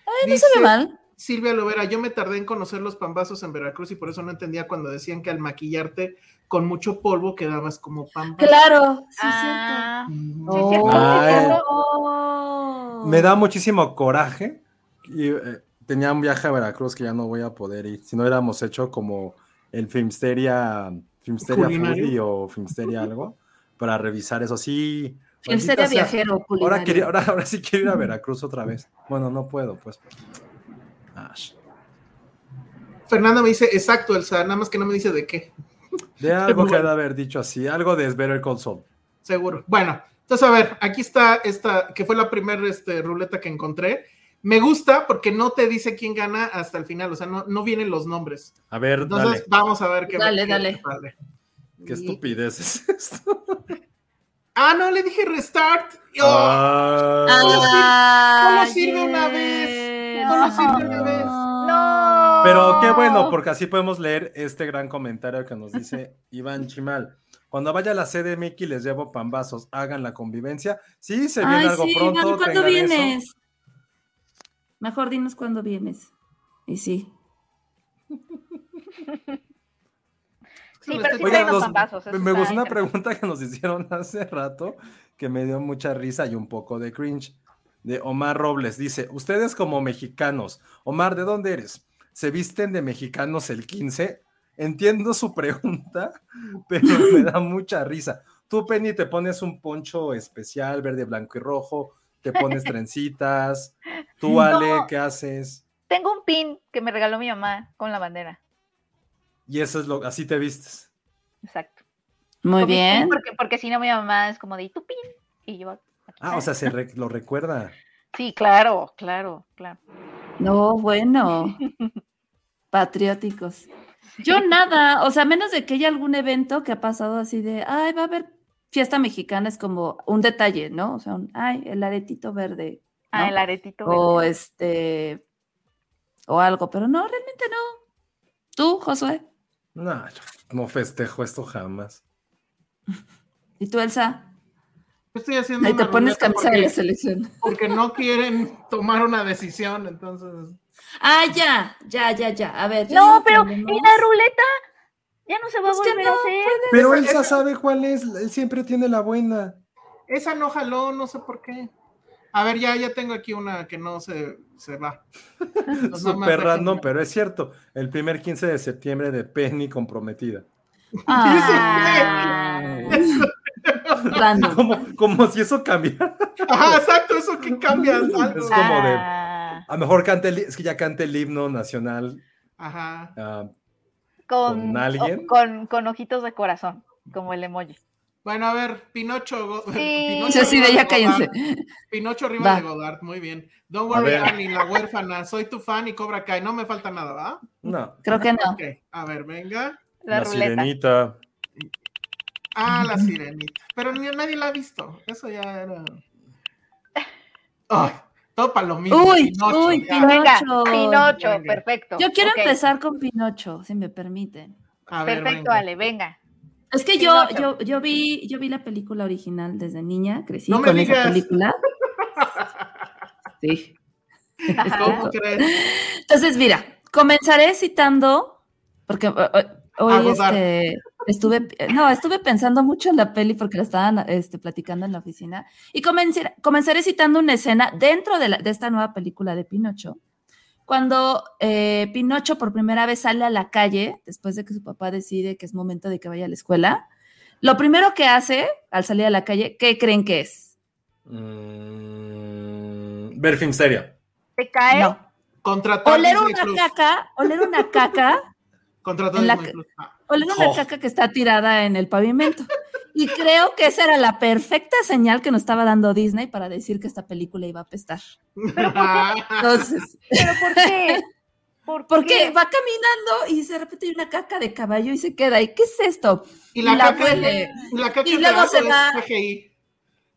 S3: Ay, no se ve mal.
S2: Silvia Lovera, yo me tardé en conocer los pambazos en Veracruz y por eso no entendía cuando decían que al maquillarte con mucho polvo quedabas como pambazo.
S3: Claro, sí,
S4: Ah, sí, cierto,
S1: Ay.
S4: sí, cierto.
S3: Oh.
S1: Me da muchísimo coraje. Y, eh, tenía un viaje a Veracruz que ya no voy a poder ir. Si no hubiéramos hecho como el Filmsteria, Filmsteria. Foodie o Filmsteria algo para revisar eso. Sí.
S3: Él sería
S1: sea.
S3: viajero
S1: Ahora, quería, ahora, ahora sí quiero ir a Veracruz otra vez. Bueno, no puedo, pues. Ash.
S2: Fernanda me dice, exacto, Elsa, nada más que no me dice de qué.
S1: De [LAUGHS] algo que
S2: bueno.
S1: ha de haber dicho así, algo de Better Saul.
S2: seguro. Bueno, entonces a ver, aquí está esta, que fue la primera este, ruleta que encontré. Me gusta porque no te dice quién gana hasta el final, o sea, no, no vienen los nombres.
S1: A ver,
S2: Entonces
S1: dale.
S2: vamos a ver qué
S3: Dale,
S2: qué
S3: dale.
S1: ¿Qué
S2: Y-
S1: estupidez es esto? [LAUGHS]
S2: Ah, no, le dije restart. ¡Oh!
S1: Ah.
S2: solo sirve una vez. Solo sirve una vez.
S4: No.
S1: Pero qué bueno, porque así podemos leer este gran comentario que nos dice Iván Chimal. Cuando vaya a la CDMX les llevo pambazos, hagan la convivencia. Sí, se viene
S3: Ay,
S1: algo
S3: sí,
S1: pronto.
S3: Iván, ¿cuándo
S1: eso.
S3: vienes? Mejor dinos cuándo vienes. Y sí. [LAUGHS]
S4: Sí, pero sí los
S1: me gustó una pregunta que nos [LAUGHS] hicieron hace rato que me dio mucha risa y un poco de cringe. De Omar Robles dice: Ustedes como mexicanos, Omar, ¿de dónde eres? ¿Se visten de mexicanos el 15? Entiendo su pregunta, [LAUGHS] pero me da mucha risa. Tú, Penny, te pones un poncho especial, verde, blanco y rojo, te pones [LAUGHS] trencitas. Tú, Ale,
S4: No.
S1: ¿qué haces?
S4: Tengo un pin que me regaló mi mamá con la bandera.
S1: Y eso es lo, así te vistes.
S4: Exacto.
S3: Muy bien.
S4: Porque, porque si no, mi mamá es como de "¿Y tu pin. Y yo.
S1: Ah, o sea, se re- lo recuerda.
S4: Sí, claro, claro, claro.
S3: No, bueno. Patrióticos. Yo [LAUGHS] nada, o sea, menos de que haya algún evento que ha pasado así de, ay, va a haber fiesta mexicana, es como un detalle, ¿no? O sea, un, ay, el aretito verde.
S4: Ah, el aretito.
S3: O
S4: verde.
S3: este, o algo, pero no, realmente no. ¿Tú, Josué?
S1: No, yo no festejo esto jamás.
S3: ¿Y tú, Elsa?
S2: Estoy haciendo
S3: Ahí te pones camisa de la
S2: porque,
S3: selección.
S2: porque no quieren tomar una decisión, entonces.
S3: Ah, ya, ya, ya, ya. A ver. ya
S4: No, pero. ¿y la ruleta? Ya no se va a
S3: Es que
S4: volver a hacer.
S1: Pero Elsa
S2: esa-
S1: sabe cuál es, él siempre tiene la buena.
S2: Esa no jaló, no sé por qué. A ver, ya, ya tengo aquí una que no se, se va. [LAUGHS] Nomás
S1: Súper random, pero es cierto. El primer 15 de septiembre de Penny comprometida.
S3: Ah, [LAUGHS] [LAUGHS] random.
S1: Como, como si eso cambiara.
S2: Ajá, exacto, eso que cambia algo.
S1: Es como de-
S4: Ah,
S1: A lo mejor cante el, es que ya cante el himno nacional.
S2: Ajá.
S1: ah,
S4: con,
S1: ¿Con alguien?
S4: o- con, con ojitos de corazón, como el emoji.
S2: Bueno, a ver, Pinocho. go- [LAUGHS]
S4: Sí.
S2: Pinocho
S3: Sí, sí, de
S2: arriba
S3: ya cállense.
S2: Godard. Pinocho arriba
S3: Va.
S2: de Godard, muy bien. Don't worry, darling, la huérfana. Soy tu fan y Cobra Kai. No me falta nada, ¿va?
S1: no.
S3: Creo que no.
S2: A ver, venga.
S4: La,
S1: sirenita.
S2: Ah, la sirenita. Pero ni nadie la ha visto. Eso ya era. Ay, todo para lo mismo.
S3: Uy,
S2: Pinocho,
S3: uy. Pinocho.
S4: Venga, Pinocho,
S2: Venga.
S4: perfecto.
S3: Yo quiero empezar con Pinocho, si me permiten.
S2: A ver,
S4: Perfecto,
S2: venga.
S4: Ale, venga.
S3: Es que yo, yo, yo vi, yo vi la película original desde niña, crecí
S2: No me
S3: con esa
S2: digas.
S3: película. [LAUGHS] Sí.
S2: ¿Cómo crees?
S3: Entonces, mira, comenzaré citando, porque eh, eh, hoy este, estuve, no, estuve pensando mucho en la peli porque la estaban este, platicando en la oficina, y comencé- comenzaré citando una escena dentro de, la- de esta nueva película de Pinocho, cuando eh, Pinocho por primera vez sale a la calle, después de que su papá decide que es momento de que vaya a la escuela, lo primero que hace al salir a la calle, ¿qué creen que es?
S1: Mm, ver Filmsteria.
S4: ¿Te cae?
S3: No.
S2: Contratar
S3: Oler una caca, oler una caca
S2: Contratar
S3: en la.
S2: Ah,
S1: Oh.
S3: caca que está tirada en el pavimento. Y creo que esa era la perfecta señal que nos estaba dando Disney para decir que esta película iba a apestar. Entonces, [LAUGHS]
S4: ¿Pero por qué? ¿Por
S3: porque
S4: qué?
S3: va caminando y de repente hay una caca de caballo y se queda. ¿Y qué es esto?
S2: Y la,
S3: Y la
S2: caca,
S3: huele.
S2: la caca
S3: Y
S2: es
S3: luego
S2: real
S3: se
S2: o
S3: va-
S2: es CGI.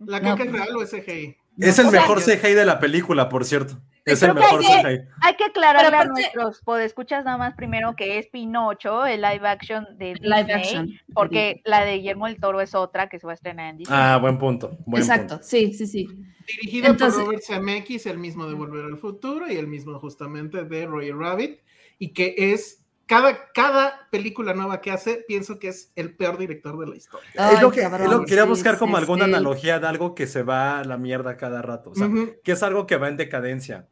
S2: ¿La
S3: No,
S2: caca es
S3: pues-
S2: real o es CGI?
S1: Es el
S3: o sea,
S1: mejor CGI de la película, por cierto. Es el
S4: que
S1: mejor
S4: hay que-
S1: CGI.
S4: Hay que aclararle a nuestros podescuchas nada más primero que es Pinocho, el live action de Disney,
S3: Live action.
S4: porque la de Guillermo del Toro es otra que se va a estrenar en Disney.
S1: Ah, buen punto. Buen
S3: Exacto,
S1: punto.
S3: sí, sí, sí.
S2: Dirigida
S3: Entonces-
S2: por Robert Zemeckis, el mismo de Volver al Futuro y el mismo justamente de Roger Rabbit, y que es cada, cada película nueva que hace, pienso que es el peor director de la historia.
S1: es lo
S3: Ay,
S1: que,
S3: cabrón,
S1: es lo que quería
S3: sí,
S1: buscar como
S3: sí,
S1: alguna
S3: sí.
S1: analogía de algo que se va a la mierda cada rato. O sea,
S2: Ujú.
S1: que es algo que va en decadencia.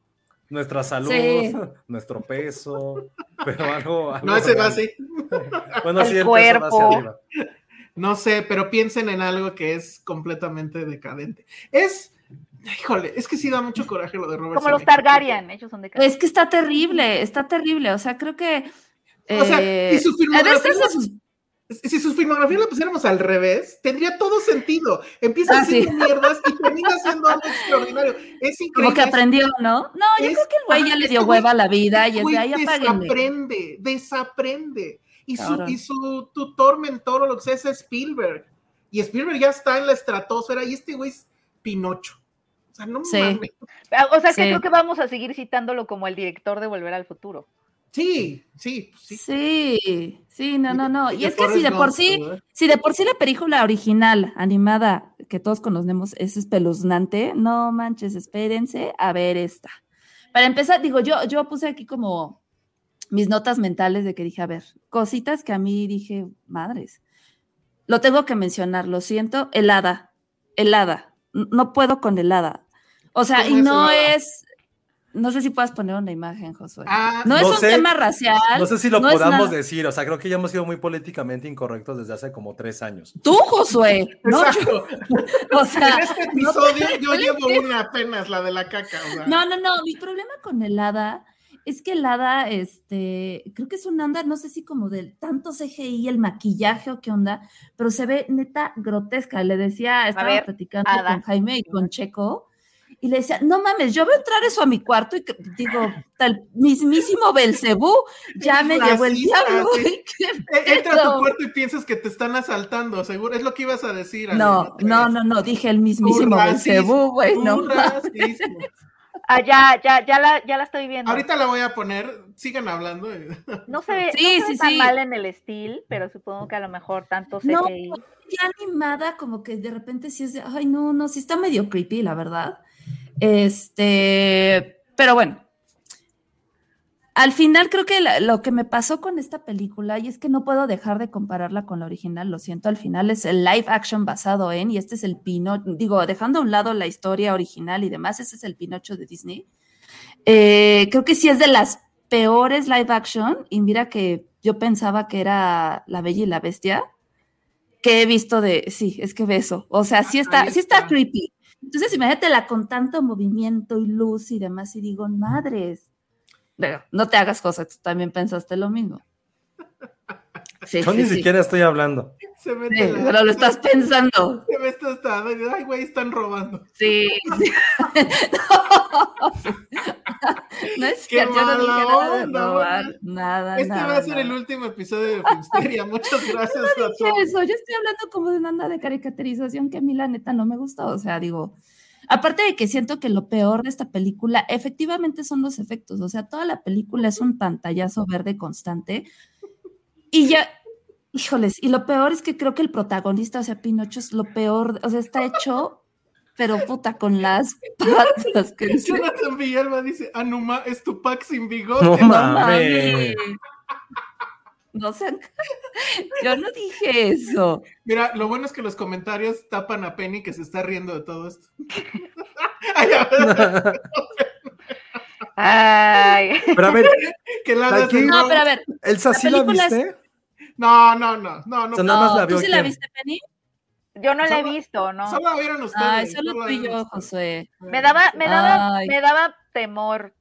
S1: Nuestra salud,
S3: Sí. [LAUGHS]
S1: nuestro peso, [LAUGHS] pero algo. algo
S2: No, ese va así.
S1: Bueno,
S4: El
S1: sí, el peso va hacia
S4: cuerpo.
S1: arriba.
S2: No sé, pero piensen en algo que es completamente decadente. Es, híjole, es que sí da mucho coraje lo de Robert
S4: Como los. Targaryen, ellos son de casa.
S3: Es que está terrible, está terrible. O sea, creo que.
S2: O sea, y
S3: eh,
S2: su
S3: veces
S2: filmografía-
S3: de sus-
S2: Si su filmografía la pusiéramos al revés, tendría todo sentido. Empieza
S3: Ah,
S2: haciendo
S3: sí.
S2: mierdas y termina haciendo algo extraordinario. Es increíble.
S3: Como que aprendió, ¿no? No, yo
S2: Es-
S3: creo que el güey ya le
S2: este
S3: dio
S2: güey-
S3: hueva a la vida y es de ahí apáguenle.
S2: desaprende, desaprende. Y su,
S3: Cabrón.
S2: y su tutor, mentor o lo que sea es Spielberg. Y Spielberg ya está en la estratosfera y este güey es Pinocho. O sea, no
S3: Sí.
S2: mames.
S4: Ah, O sea que
S3: Sí.
S4: creo que vamos a seguir citándolo como el director de Volver al Futuro.
S2: Sí, sí, sí.
S3: Sí, sí, no, no, no. Y es que si de por sí, si de por sí la película original, animada, que todos conocemos, es espeluznante, no manches, espérense a ver esta. Para empezar, digo, yo, yo puse aquí como mis notas mentales de que dije, a ver, cositas que a mí dije, madres. Lo tengo que mencionar, lo siento, helada, helada. No puedo con helada. O sea,
S2: ¿Cómo
S3: y no es, no sé si puedas poner una imagen, Josué.
S2: Ah,
S3: no es
S1: no
S3: un
S1: sé.
S3: tema racial.
S1: No sé si lo
S3: no
S1: podamos decir, o sea, creo que ya hemos sido muy políticamente incorrectos desde hace como tres años.
S3: Tú, Josué, no yo.
S2: Exacto. [LAUGHS]
S3: O sea,
S2: en este episodio yo llevo una apenas, la de la caca. o sea.
S3: no, no, no. Mi problema con el hada es que el hada, este, creo que es un anda, no sé si como del tanto CGI, el maquillaje o qué onda, pero se ve neta grotesca. Le decía, estaba
S4: ver,
S3: platicando
S4: hada.
S3: con Jaime y con Checo. Y le decía, no mames, yo voy a entrar eso a mi cuarto y que- digo, tal mismísimo Belcebú ya me llevó el diablo.
S2: sí.
S3: güey, ¿qué
S2: Eh, Entra a tu cuarto y piensas que te están asaltando, seguro. Es lo que ibas a decir. Ale,
S3: No, no, no, no, dije el mismísimo Belcebú, güey, no.
S2: racismo.
S4: Ah, ya, ya, ya la, ya la estoy viendo.
S2: Ahorita la voy a poner, sigan hablando.
S4: No se ve,
S3: Sí,
S4: no se ve
S3: sí,
S4: tan
S3: sí.
S4: mal en el estilo, pero supongo que a lo mejor tanto
S3: No,
S4: CGI.
S3: ya animada, como que de repente sí es de, ay, no, no, sí está medio creepy, la verdad. Este, pero bueno. Al final creo que la- lo que me pasó con esta película, y es que no puedo dejar de compararla con la original, lo siento, al final es el live action basado en, y este es el Pinocho, digo, dejando a un lado la historia original y demás, ese es el Pinocho de Disney. Eh, creo que sí es de las peores live action, y mira que yo pensaba que era La Bella y la Bestia, que he visto de, sí, es que beso, o sea, sí está,
S2: Ahí
S3: sí está
S2: está.
S3: creepy. Entonces, imagínatela con tanto movimiento y luz y demás, y digo, madres. Pero no te hagas cosas, tú también pensaste lo mismo. Sí,
S1: Yo
S3: sí,
S1: ni
S3: sí.
S1: siquiera estoy hablando.
S2: Se
S3: Sí,
S2: mete la-
S3: pero lo estás pensando.
S2: Se ve esta estada y dice, Ay, güey, están robando.
S3: Sí. sí. [LAUGHS] no es
S2: Qué
S3: cierto, yo no dije
S2: mala
S3: nada de
S2: onda,
S3: robar, nada,
S2: Este
S3: nada,
S2: va a ser el último episodio de Filmsteria. Muchas [LAUGHS] gracias a
S3: dije
S2: todos.
S3: eso, yo estoy hablando como de una onda de caricaturización que a mí la neta no me gusta, o sea, digo, aparte de que siento que lo peor de esta película efectivamente son los efectos, o sea, toda la película es un pantallazo verde constante y ya, híjoles, y lo peor es que creo que el protagonista, o sea, Pinocho es lo peor, o sea, está hecho, pero puta, con las [LAUGHS] patas que dice.
S2: Jonathan Villalba dice, Anuma es tu pack sin bigote.
S1: No
S3: No
S1: mames.
S3: No sé, [LAUGHS] yo no dije eso.
S2: Mira, lo bueno es que los comentarios tapan a Penny que se está riendo de todo esto. [LAUGHS] Ay, a ver,
S4: Ay,
S1: Pero a ver, [LAUGHS]
S2: que la
S3: No, pero a ver,
S1: Elsa, ¿sí la
S3: película es-
S1: viste?
S2: No, no, no, no, no.
S1: O sea, nada más
S3: no,
S1: la vio
S3: ¿tú sí la viste, Penny?
S4: yo no la he visto, ¿no?
S2: Solo la vieron ustedes.
S3: Ay, solo tú y yo. Josué.
S4: Me daba, me daba,
S3: Ay.
S4: me daba temor.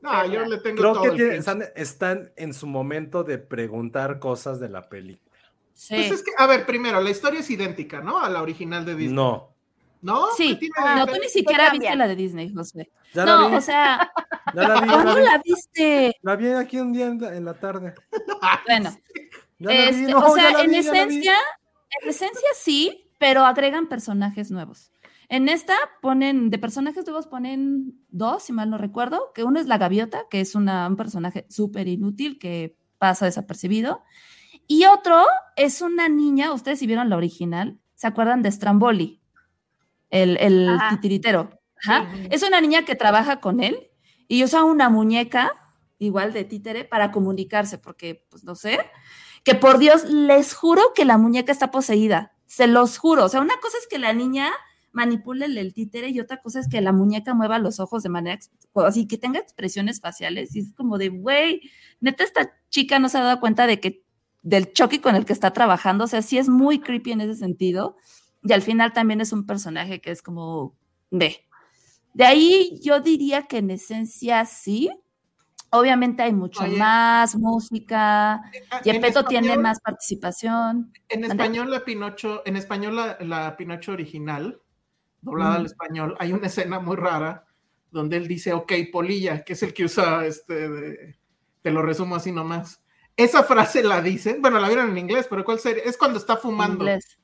S2: No, yo le tengo
S1: Creo
S2: todo
S1: que
S2: el
S1: tiene- están, están en su momento de preguntar cosas de la película.
S3: Sí.
S2: Pues es que, a ver, primero, la historia es idéntica, ¿no? A la original de Disney.
S1: No.
S2: ¿No?
S3: Sí,
S2: ¿Qué tiene de
S3: no, tú ni siquiera viste la de Disney, Josué.
S1: Ya la
S3: No,
S1: vi.
S3: o sea,
S1: ya la vi, ya
S3: ¿cómo
S1: la vi.
S3: la viste?
S1: La vi aquí un día en la, en la tarde. [LAUGHS]
S3: Bueno, este,
S1: no,
S3: o sea, en
S1: vi,
S3: esencia, en esencia sí, pero agregan personajes nuevos. En esta ponen, de personajes nuevos ponen dos, si mal no recuerdo, que uno es la gaviota, que es una- un personaje súper inútil que pasa desapercibido, y otro es una niña, ustedes si vieron la original, ¿se acuerdan de Stramboli? El, el titiritero. Ajá. Es una niña que trabaja con él y usa una muñeca, igual de títere, para comunicarse, porque, pues no sé, que por Dios, les juro que la muñeca está poseída, se los juro. O sea, una cosa es que la niña manipule el, títere y otra cosa es que la muñeca mueva los ojos de manera, así, que tenga expresiones faciales. Y es como de, güey, neta, esta chica no se ha dado cuenta de que, del choque con el que está trabajando. O sea, sí es muy creepy en ese sentido. Y al final también es un personaje que es como, ve. De ahí yo diría que en esencia sí. Obviamente hay mucho
S2: Oye.
S3: más música.
S2: Ah, en
S3: Gepetto tiene más participación.
S2: En español, la Pinocho, en español, la, la Pinocho original, doblada al español, hay una escena muy rara donde él dice, ok, polilla, que es el que usa este, de- te lo resumo así nomás. Esa frase la dice, bueno, la vieron en inglés, pero ¿cuál sería? Es cuando está
S3: en
S2: fumando.
S3: inglés.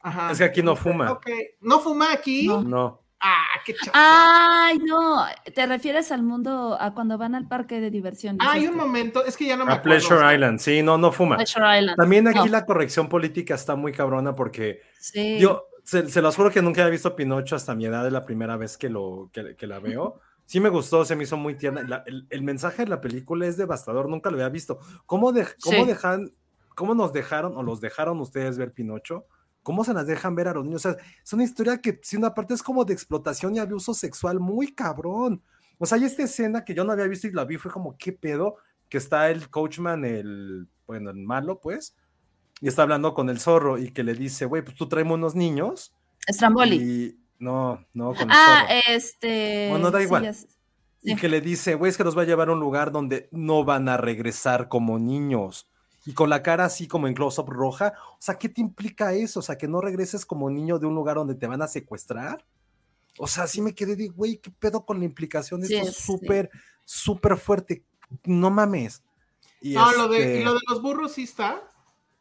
S2: Ajá.
S1: Es que aquí no fuma.
S2: ¿no fuma aquí?
S3: No.
S1: No.
S2: Ah, qué chafa.
S3: Ay, no. ¿Te refieres al mundo, a cuando van al parque de diversión?
S2: Ah, hay un momento, es que ya no me
S1: A
S2: acuerdo.
S1: Pleasure Island, sí, no, no fuma.
S3: Pleasure Island.
S1: También aquí
S3: No.
S1: la corrección política está muy cabrona porque
S3: Sí.
S1: yo se, se los juro que nunca había visto Pinocho hasta mi edad, es la primera vez que, lo, que, que la veo. Sí me gustó, se me hizo muy tierna. La- el, el mensaje de la película es devastador, nunca lo había visto. ¿Cómo, de- cómo,
S3: Sí.
S1: dejan, ¿Cómo nos dejaron o los dejaron ustedes ver Pinocho? ¿Cómo se las dejan ver a los niños? O sea, es una historia que, si una parte es como de explotación y abuso sexual muy cabrón. O sea, hay esta escena que yo no había visto y la vi, fue como, ¿qué pedo? Que está el coachman, el, bueno, el malo, pues, y está hablando con el zorro y que le dice, güey, pues tú traemos unos niños.
S3: Stramboli.
S1: Y no, no, con el
S3: Ah,
S1: zorro.
S3: este.
S1: Bueno, da
S3: sí,
S1: igual.
S3: sé.
S1: Y
S3: sí.
S1: que le dice, güey, es que los va a llevar a un lugar donde no van a regresar como niños. Y con la cara así como en close-up roja. O sea, ¿qué te implica eso? O sea, que no regreses como niño de un lugar donde te van a secuestrar. O sea, sí me quedé de, güey, ¿qué pedo con la implicación?
S3: Sí,
S1: Esto es
S3: sí.
S1: súper, súper fuerte. No mames. Y
S2: No, lo de,
S1: este,
S2: y lo de los burros sí está.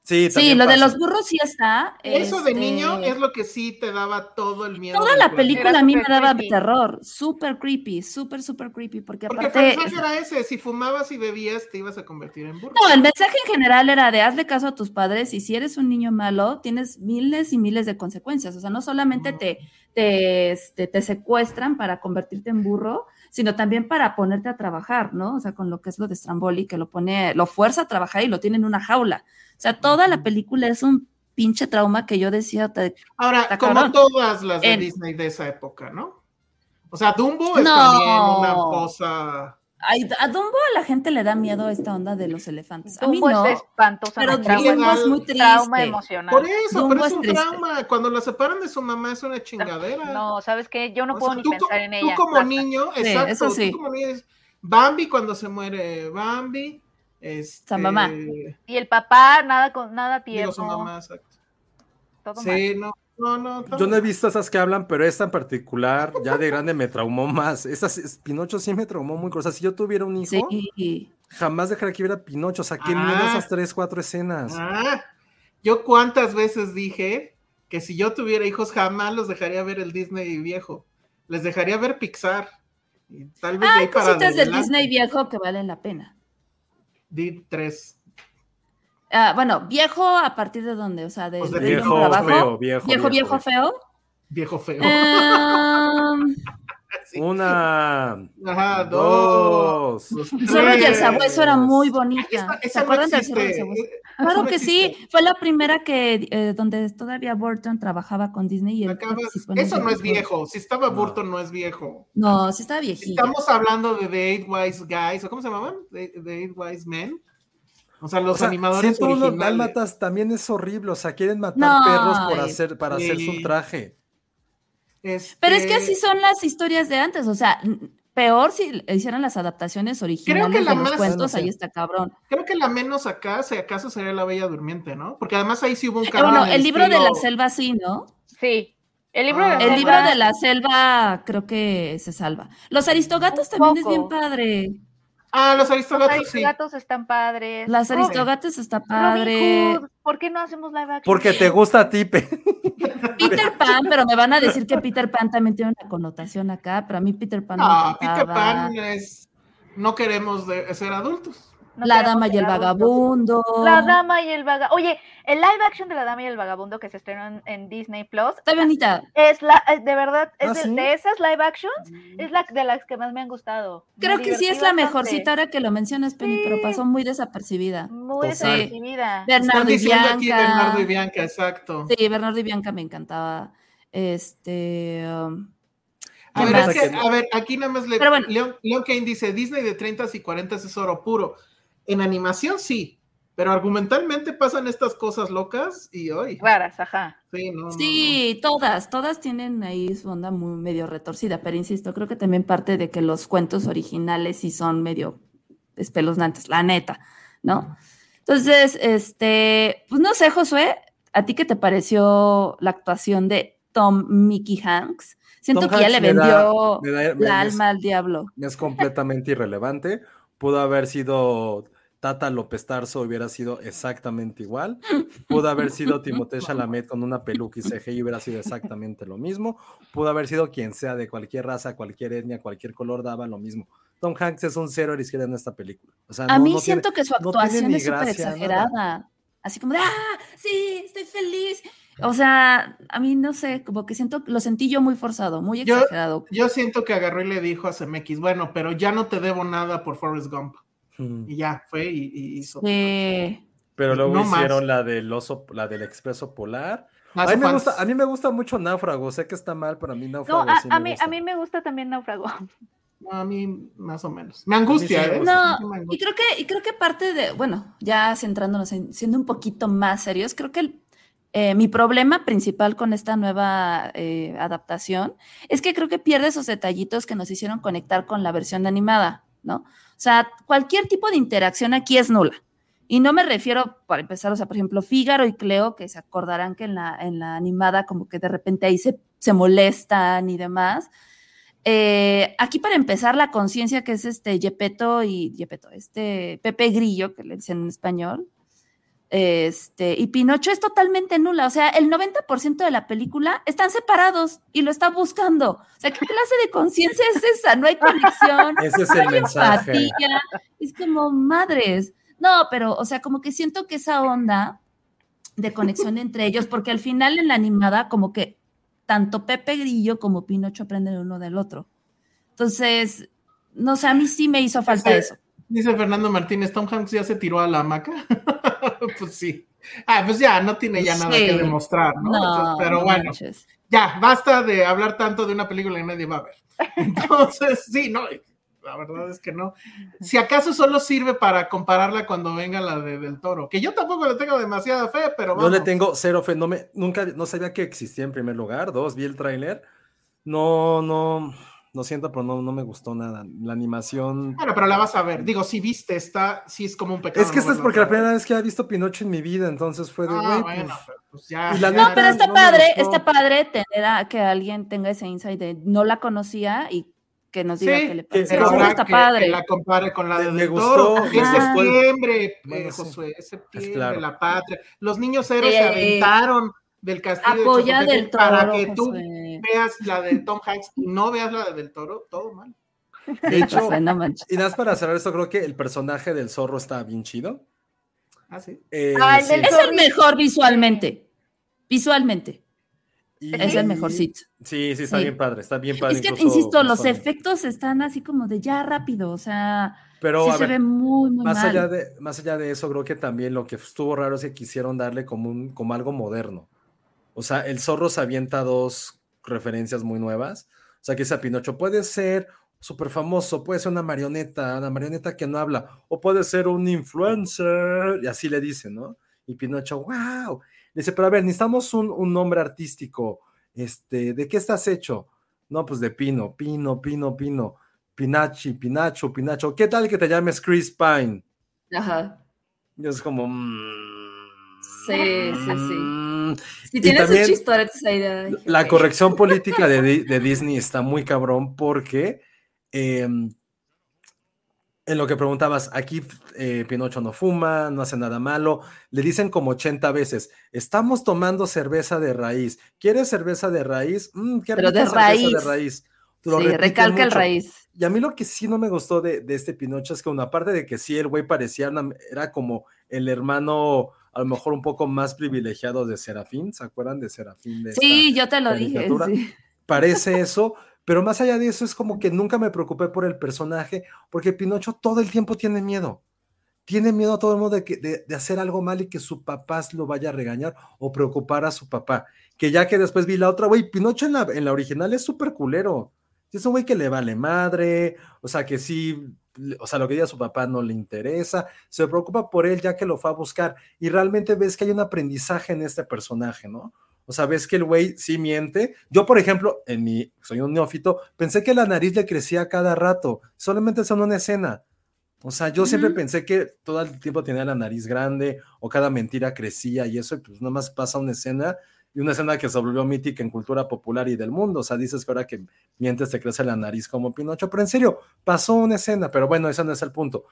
S1: Sí,
S3: lo de los burros sí está.
S2: Eso de
S3: este,
S2: niño es lo que sí te daba todo el miedo.
S3: Toda la película a mí me daba
S4: creepy.
S3: terror. Súper creepy, súper, súper creepy. Porque
S2: Porque el
S3: aparte.
S2: mensaje era ese, si fumabas y bebías te ibas a convertir en burro.
S3: No, el mensaje en general era de hazle caso a tus padres y si eres un niño malo, tienes miles y miles de consecuencias. O sea, no solamente
S2: Ujú.
S3: te, te, este, te secuestran para convertirte en burro, sino también para ponerte a trabajar, ¿no? O sea, con lo que es lo de Stramboli, que lo pone, lo fuerza a trabajar y lo tiene en una jaula. O sea, toda la película es un pinche trauma que yo decía, te-
S2: Ahora, como
S3: cabrón.
S2: todas las de
S3: En-
S2: Disney de esa época, ¿no? O sea, Dumbo es
S3: No.
S2: también una cosa.
S3: Ay, a Dumbo a la gente le da miedo esta onda de los elefantes. A mí
S4: Dumbo
S3: no.
S4: es espantosa.
S3: Pero
S4: trauma,
S2: Dumbo es
S3: muy
S4: trauma
S3: triste.
S4: emocional.
S2: Por eso,
S3: Dumbo
S2: pero es
S3: es
S2: un
S3: triste.
S2: trauma. Cuando la separan de su mamá es una chingadera.
S4: No, ¿sabes qué? Yo no
S2: O
S4: puedo
S2: sea,
S4: ni
S2: tú,
S4: pensar en
S2: tú
S4: ella.
S2: como
S4: basta.
S2: niño,
S3: Sí,
S2: exacto.
S3: eso sí.
S2: Tú como niño es Bambi cuando se muere Bambi. Este,
S3: mamá.
S4: Y el papá, nada con nada
S2: Digo
S4: tierno.
S2: su mamá, exacto.
S4: Todo mal.
S2: Sí, no, no, no. todo
S1: Yo no he visto esas que hablan, pero esta en particular, ya de grande me traumó más. Esas, es- Pinocho sí me traumó muy. O sea, si yo tuviera un hijo,
S3: Sí.
S1: jamás dejaría que viera Pinocho. O sea, qué
S2: Ah.
S1: miedo esas tres, cuatro escenas.
S2: Ah, yo cuántas veces dije que si yo tuviera hijos jamás los dejaría ver el Disney viejo. Les dejaría ver Pixar. Y tal vez de ahí
S3: Hay
S2: para
S3: cositas del. Disney viejo que valen la pena.
S2: Di tres.
S3: Ah, bueno, viejo a partir de dónde, o sea, de,
S1: Viejo,
S3: abajo.
S1: feo, viejo,
S3: viejo, viejo, feo.
S2: Viejo feo.
S3: Em, [LAUGHS]
S1: Una,
S2: Ajá, dos.
S1: dos.
S3: el zorro y el
S2: tres.
S3: sabueso era muy
S2: Ay,
S3: bonita.
S2: esa-
S3: ¿Se
S2: esa no
S3: acuerdan del zorro y el
S2: existe.
S3: sabueso? Claro
S2: no
S3: que
S2: existe.
S3: sí, fue la primera que eh, donde todavía Burton trabajaba con Disney y él
S2: Acabas-
S3: participó en
S2: Eso no es viejo. Si estaba
S1: No.
S2: Burton, no es viejo.
S3: No, sí estaba viejito.
S2: Estamos hablando de The Eight Wise Guys, ¿o cómo se llamaban? The, The Eight Wise Men. O sea, los
S1: O sea,
S2: animadores
S1: 101
S2: originales.
S1: dálmatas también es horrible. O sea, quieren matar
S3: No,
S1: perros por
S3: ay,
S1: hacer, para hacer su
S2: sí.
S3: Pero es que
S2: Este,
S3: así son las historias de antes, o sea, peor si hicieran las adaptaciones originales
S2: la
S3: de los
S2: más-
S3: cuentos,
S1: no sé.
S3: ahí está cabrón.
S2: Creo que la menos acá, si acaso sería la Bella Durmiente, ¿no? Porque además ahí sí hubo un
S3: Eh,
S2: cambio.
S3: bueno,
S2: en
S3: el libro de la selva sí, ¿no?
S4: Sí. El libro
S2: Ah.
S4: de
S3: El
S4: selva-
S3: libro de la selva creo que se salva. Los aristogatos
S4: Un
S3: también es bien padre.
S2: Ah, los
S4: Los
S2: aristogatos sí.
S4: gatos están padres.
S3: Las
S4: Robin-
S3: aristogatos está
S4: Robin
S3: padre.
S4: Hood, ¿Por qué no hacemos live action?
S1: Porque te gusta a ti, Pe.
S3: Peter Pan, pero me van a decir que Peter Pan también tiene una connotación acá, pero a mí Peter Pan me
S2: No, Peter
S3: encantaba.
S2: Pan es. No queremos de- ser adultos.
S4: No
S3: La dama y el vagabundo.
S4: La dama y el vagabundo. Oye, el live action de la dama y el vagabundo que se estrenó en, en Disney Plus
S3: Está bonita.
S4: es la, es de verdad, es
S1: ¿Ah,
S4: de,
S1: sí?
S4: de esas live actions, es la de las que más me han gustado. Me
S3: Creo que sí es la mejorcita ahora que lo mencionas, Penny, pero pasó muy desapercibida.
S4: Muy
S1: Total.
S4: desapercibida.
S3: Bernardo y
S2: diciendo aquí
S3: Bianca.
S2: Bernardo y Bianca, exacto.
S3: Sí, Bernardo y Bianca me encantaba. Este. um,
S2: A
S3: ¿qué
S2: ver, es que- a ver, aquí nada más le.
S3: Bueno.
S2: Leon, Leon Kane dice: Disney de 30 y 40 es oro puro. En animación sí, pero argumentalmente pasan estas cosas locas y hoy.
S4: Raras, ajá.
S2: Sí, no, no,
S3: Sí, todas, todas tienen ahí su onda muy medio retorcida, pero insisto, creo que también parte de que los cuentos originales sí son medio espeluznantes, la neta, ¿no? Entonces, este, pues no sé, Josué, ¿a ti qué te pareció la actuación de Tom Mickey Hanks? Siento
S1: Tom
S3: que ya le
S1: me da-
S3: vendió
S1: me da- me-
S3: la
S1: me-
S3: alma al diablo.
S1: es completamente irrelevante. Pudo haber sido Tata López Tarso, hubiera sido exactamente igual. Pudo haber sido Timothée Chalamet con una peluca y CGI y hubiera sido exactamente lo mismo. Pudo haber sido quien sea de cualquier raza, cualquier etnia, cualquier color, daba lo mismo. Tom Hanks es un cero a la izquierda en esta película. O sea,
S3: A
S1: no-
S3: mí
S1: no tiene-
S3: siento que su actuación es súper
S1: nada.
S3: exagerada. Así como de, ah, sí, estoy feliz. O sea, a mí no sé, como que siento, lo sentí yo muy forzado, muy
S2: Yo-
S3: exagerado.
S2: Yo siento que agarró y le dijo a CMX, bueno, pero ya no te debo nada por Forrest Gump. Y ya fue y, y hizo.
S3: Sí.
S1: Pero luego
S2: No más.
S1: hicieron la del oso, la del expreso polar.
S2: Más
S1: A mí, me gusta, a mí me gusta mucho Náufrago. Sé que está mal, pero a mí
S4: No,
S1: Náufrago
S4: a,
S1: sí
S4: a mí,
S1: gusta.
S4: a mí me gusta también Náufrago. [LAUGHS]
S2: No, a mí más o menos. Me angustia,
S1: sí me
S2: ¿eh? me
S3: No, y creo que, y creo que parte de, bueno, ya centrándonos en, siendo un poquito más serios, creo que el- eh, mi problema principal con esta nueva eh, adaptación es que creo que pierde esos detallitos que nos hicieron conectar con la versión animada, ¿no? O sea, cualquier tipo de interacción aquí es nula. Y no me refiero, para empezar, o sea, por ejemplo, Fígaro y Cleo, que se acordarán que en la, en la animada como que de repente ahí se, se molestan y demás. Eh, aquí para empezar, la conciencia que es este Yepeto y Yepeto, este Pepe Grillo, que le dicen en español, este, y Pinocho es totalmente nula. O sea, el 90% de la película están separados y lo está buscando. O sea, ¿qué clase de conciencia es esa? No hay conexión. [LAUGHS]
S1: Ese es el mensaje.
S3: empatía. Es como madres. No, pero, o sea, como que siento que esa onda de conexión entre ellos, porque al final en la animada, como que tanto Pepe Grillo como Pinocho aprenden uno del otro. Entonces, no sé, a mí sí me hizo falta eso.
S2: Dice Fernando Martínez, Tom Hanks ya se tiró a la hamaca. [LAUGHS] [LAUGHS] pues sí. Ah, pues ya, no tiene ya nada
S3: Sí.
S2: que demostrar, ¿no? Entonces,
S3: No,
S2: pero
S3: no
S2: bueno,
S3: manches.
S2: ya, basta de hablar tanto de una película que nadie va a ver. [LAUGHS] Entonces, sí, no, la verdad es que no. Si acaso solo sirve para compararla cuando venga la de Del Toro, que yo tampoco le tengo demasiada fe, pero
S1: Yo
S2: vamos.
S1: le tengo cero fe. No me, nunca, no sabía que existía en primer lugar. Dos, vi el tráiler. No, no, lo siento, pero no, no me gustó nada. La animación.
S2: Bueno, pero la vas a ver. Digo, si viste, está, sí es como un pecado.
S1: Es que esta
S2: no
S1: es porque la primera vez que he visto Pinocho en mi vida, entonces fue de,
S2: Ah,
S1: güey,
S2: bueno,
S1: pues,
S2: pues ya.
S3: No,
S1: neta,
S3: pero está
S1: no
S3: padre, está padre tener a que alguien tenga ese insight de no la conocía y que nos diga
S2: Sí,
S3: qué le
S1: que-
S3: parece.
S2: Habrá
S3: está
S2: que,
S3: padre.
S2: que la compare con la de
S1: Me-
S2: Del
S1: gustó,
S2: Toro, que es septiembre,
S1: Bueno,
S2: eh. Josué, es septiembre,
S1: claro.
S2: la patria. Los niños héroes se
S3: Eh,
S2: aventaron del castillo
S3: Apoya
S2: de
S3: del
S2: Chapultepec para
S3: toro.
S2: que tú
S3: Josué.
S2: Veas la de Tom Hanks y no veas la de Del Toro, todo mal.
S1: de [LAUGHS] hecho,
S3: Josué, no manches.
S1: y nada más para cerrar esto, creo que el personaje del zorro está bien chido.
S2: Ah, sí.
S1: Eh,
S4: Ah, el
S1: sí.
S4: del
S3: Es el mejor visualmente. Visualmente.
S1: Y-
S3: Es el mejorcito.
S1: Sí, sí, está
S3: Sí.
S1: bien padre, está bien padre.
S3: Es que, insisto, los efectos están así como de ya rápido. O sea,
S1: Pero
S3: sí se
S1: ver,
S3: ve muy, muy
S1: más
S3: mal.
S1: allá de más allá de eso, creo que también lo que estuvo raro es que quisieron darle como un como algo moderno. O sea, el zorro se avienta dos referencias muy nuevas. O sea, que ese Pinocho puede ser súper famoso, puede ser una marioneta, una marioneta que no habla, o puede ser un influencer, y así le dicen, ¿no? Y Pinocho, wow. Dice, pero a ver, necesitamos un, un nombre artístico. Este, ¿de qué estás hecho? No, pues de Pino, Pino, Pino, Pino, Pinachi, Pinacho, Pinacho. ¿Qué tal que te llames Chris Pine?
S3: Ajá.
S1: Y es como. mm,
S3: Sí, sí, sí. Si
S1: Y también
S3: ahí de.
S1: La corrección política de, Di- [LAUGHS] de Disney está muy cabrón porque em, en lo que preguntabas, aquí eh, Pinocho no fuma, no hace nada malo, le dicen como 80 veces, estamos tomando cerveza de raíz. ¿Quieres cerveza de raíz? Mm, qué
S3: Pero de
S1: cerveza
S3: raíz.
S1: de raíz. Lo
S3: Sí, recalca el
S1: mucho.
S3: raíz.
S1: Y a mí lo que sí no me gustó de, de este Pinocho es que, una parte de que sí, el güey parecía, una- era como el hermano, a lo mejor un poco más privilegiado de Serafín, ¿se acuerdan de Serafín? De
S3: Sí, yo te lo dije. sí.
S1: Parece eso, pero más allá de eso es como que nunca me preocupé por el personaje, porque Pinocho todo el tiempo tiene miedo. Tiene miedo a todo el mundo de, que, de, de hacer algo mal y que su papá lo vaya a regañar o preocupar a su papá. Que ya que después vi la otra, güey, Pinocho en la, en la original es súper culero. Es un güey que le vale madre, o sea, que sí, o sea, lo que diga su papá no le interesa, se preocupa por él ya que lo fue a buscar y realmente ves que hay un aprendizaje en este personaje, ¿no? O sea, ves que el güey sí miente. Yo, por ejemplo, en mi, soy un neófito, pensé que la nariz le crecía cada rato, solamente son una escena. O sea, yo siempre pensé que todo el tiempo tenía la nariz grande o cada mentira crecía y eso, pues nada más pasa una escena y una escena que se volvió mítica en cultura popular y del mundo. O sea, dices que ahora que mientes te crece la nariz como Pinocho, pero en serio, pasó una escena, pero bueno, ese no es el punto.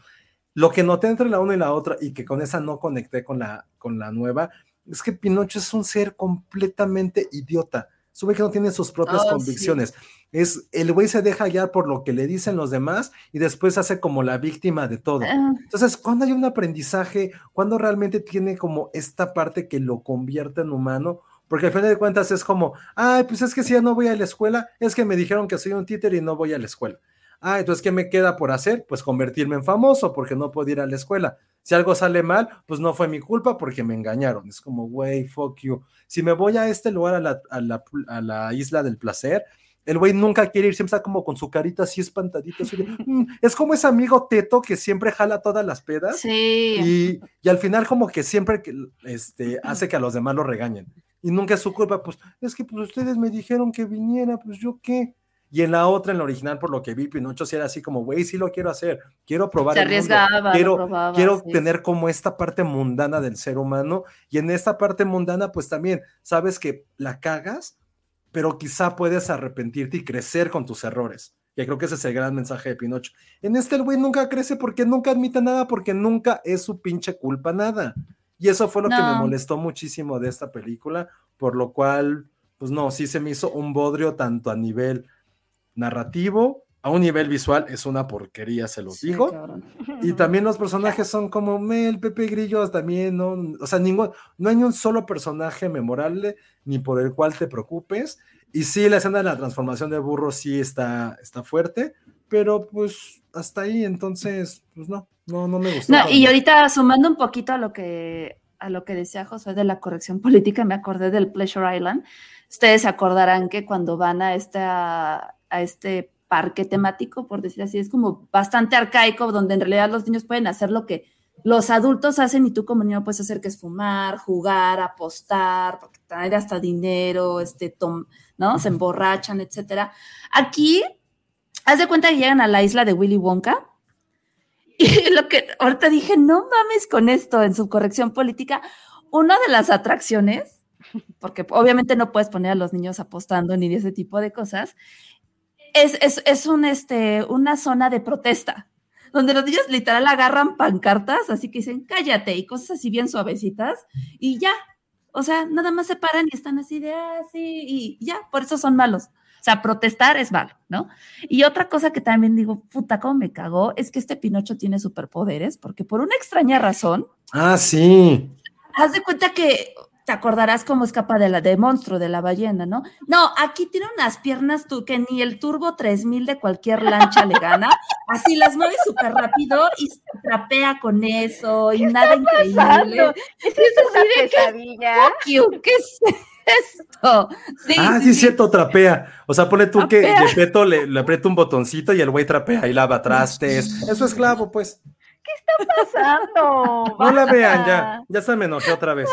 S1: Lo que noté entre la una y la otra y que con esa no conecté con la, con la nueva es que Pinocho es un ser completamente idiota. Sube que no tiene sus propias
S3: Oh, sí.
S1: convicciones. Es el güey se deja guiar por lo que le dicen los demás y después hace como la víctima de todo.
S3: Ah,
S1: Entonces, cuando hay un aprendizaje, cuando realmente tiene como esta parte que lo convierte en humano, porque al final de cuentas es como, ay, pues es que si ya no voy a la escuela, es que me dijeron que soy un títer y no voy a la escuela. Ah, entonces, ¿qué me queda por hacer? Pues convertirme en famoso porque no puedo ir a la escuela. Si algo sale mal, pues no fue mi culpa porque me engañaron. Es como, güey, fuck you. Si me voy a este lugar, a la, a la, a la isla del placer, el güey nunca quiere ir, siempre está como con su carita así espantadita. así de, [LAUGHS] "Mm". Es como ese amigo teto que siempre jala todas las pedas
S3: Sí.
S1: y, y al final como que siempre este, hace que a los demás lo regañen. Y nunca es su culpa, pues es que pues ustedes me dijeron que viniera, pues yo qué. Y en la otra, en la original, por lo que vi, Pinocho sí era así como, güey, sí lo quiero hacer, quiero probar
S3: Se arriesgaba,
S1: quiero,
S3: probaba,
S1: quiero
S3: sí.
S1: tener como esta parte mundana del ser humano. Y en esta parte mundana, pues también sabes que la cagas, pero quizá puedes arrepentirte y crecer con tus errores. Que creo que ese es el gran mensaje de Pinocho. En este el güey nunca crece porque nunca admite nada, porque nunca es su pinche culpa nada. Y eso fue lo que me molestó muchísimo de esta película, por lo cual, pues no, sí se me hizo un bodrio tanto a nivel narrativo, a un nivel visual, es una porquería, se los
S3: Sí,
S1: digo. Y también los [LAUGHS] personajes son como Mel, Pepe Grillo, también, ¿no? O sea, ningún, no hay ni un solo personaje memorable ni por el cual te preocupes. Y sí, la escena de la transformación de burro sí está, está fuerte, pero pues hasta ahí, entonces, pues no, no, no me gustó.
S3: No, y ahorita sumando un poquito a lo que a lo que decía Josué de la corrección política, me acordé del Pleasure Island. Ustedes se acordarán que cuando van a esta a este parque temático, por decir así, es como bastante arcaico, donde en realidad los niños pueden hacer lo que los adultos hacen y tú como niño puedes hacer que es fumar, jugar, apostar, porque traer hasta dinero, este, tom- ¿no? Se emborrachan, etcétera. Aquí, haz de cuenta que llegan a la isla de Willy Wonka [LAUGHS] y lo que ahorita dije, no mames con esto en su corrección política. Una de las atracciones, porque obviamente no puedes poner a los niños apostando ni ese tipo de cosas, es, es, es un, este, una zona de protesta, donde los niños literal agarran pancartas, así que dicen, cállate, y cosas así bien suavecitas, y ya. O sea, nada más se paran y están así de, ah, sí, y ya, por eso son malos. O sea, protestar es malo, ¿no? Y otra cosa que también digo, puta, cómo me cagó, es que este Pinocho tiene superpoderes, porque por una extraña razón,
S1: Ah, sí.
S3: haz de cuenta que te acordarás cómo escapa de la de monstruo, de la ballena, ¿no? No, aquí tiene unas piernas tú que ni el Turbo 3000 de cualquier lancha le gana. [LAUGHS] Así las mueve súper rápido y se trapea con eso y nada increíble.
S4: ¿Es
S3: que-
S4: pesadilla?
S3: ¿Qué es esto? Sí,
S1: ah, sí,
S3: sí,
S1: es cierto, trapea. O sea, pone tú que. Gepetto le, le aprieta un botoncito y el güey trapea y lava trastes. Eso es clavo, pues.
S4: pasando? [LAUGHS]
S1: No la vean ya. Ya se me enojé otra vez.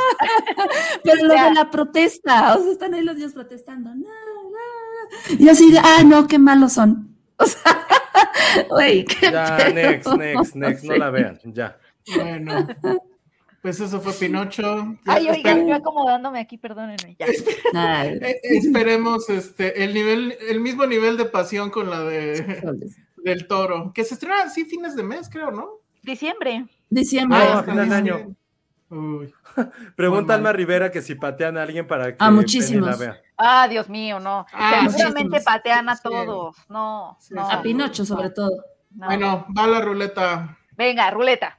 S1: [LAUGHS]
S3: Pero lo de la protesta, o sea, están ahí los niños protestando. No, no. Y así de, ah, no, qué malos son. [LAUGHS] O sea, güey, qué
S1: Ya,
S3: pedo.
S1: next, next, next. No la vean. Ya.
S2: Bueno, pues eso fue Pinocho.
S4: Ay, oigan, yo acomodándome aquí, perdónenme. Ya. [LAUGHS] [LAUGHS]
S2: Eh, esperemos este el nivel, el mismo nivel de pasión con la de del toro, que se estrena así fines de mes, creo, ¿no?
S4: Diciembre.
S3: Diciembre.
S1: Ah, final de año.
S2: Uy. [LAUGHS]
S1: Pregunta. Alma Rivera que si patean a alguien para que
S3: Ah, muchísimos.
S1: la vea.
S4: Ah, Dios mío, no.
S2: Ah,
S4: Seguramente
S2: muchísimos.
S4: patean a
S2: Sí.
S4: todos. No,
S2: Sí,
S4: no.
S3: A Pinocho, sobre todo.
S4: no.
S2: Bueno, va la ruleta.
S4: Venga, ruleta.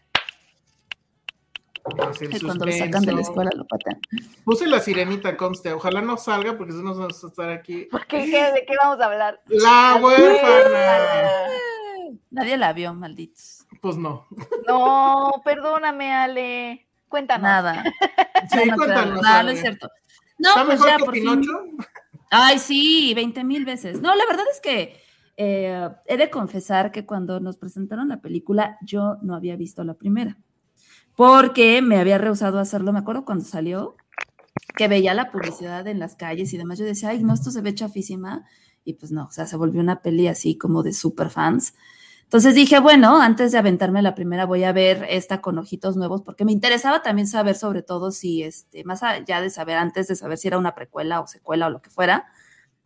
S3: Cuando lo sacan de la escuela lo patean.
S2: Puse la sirenita, conste. Ojalá no salga porque si no vamos a estar aquí.
S4: ¿Por ¿De qué vamos a hablar?
S2: La huérfana. [LAUGHS]
S3: Nadie la vio, malditos.
S2: Pues no.
S4: No, perdóname, Ale. Cuéntanos.
S3: Nada. [LAUGHS]
S2: Sí,
S3: no
S2: cuéntanos.
S3: No, no es cierto. No,
S2: ¿Está
S3: pues
S2: mejor
S3: ya
S2: que
S3: por fin.
S2: Pinocho?
S3: Ay, sí, 20 mil veces. No, la verdad es que eh, he de confesar que cuando nos presentaron la película, yo no había visto la primera, porque me había rehusado a hacerlo. Me acuerdo cuando salió, que veía la publicidad en las calles y demás. Yo decía, ay, no, esto se ve chafísima. Y pues no, o sea, se volvió una peli así como de super fans. Entonces dije, bueno, antes de aventarme la primera voy a ver esta con ojitos nuevos porque me interesaba también saber sobre todo si, este, más allá de saber, antes de saber si era una precuela o secuela o lo que fuera,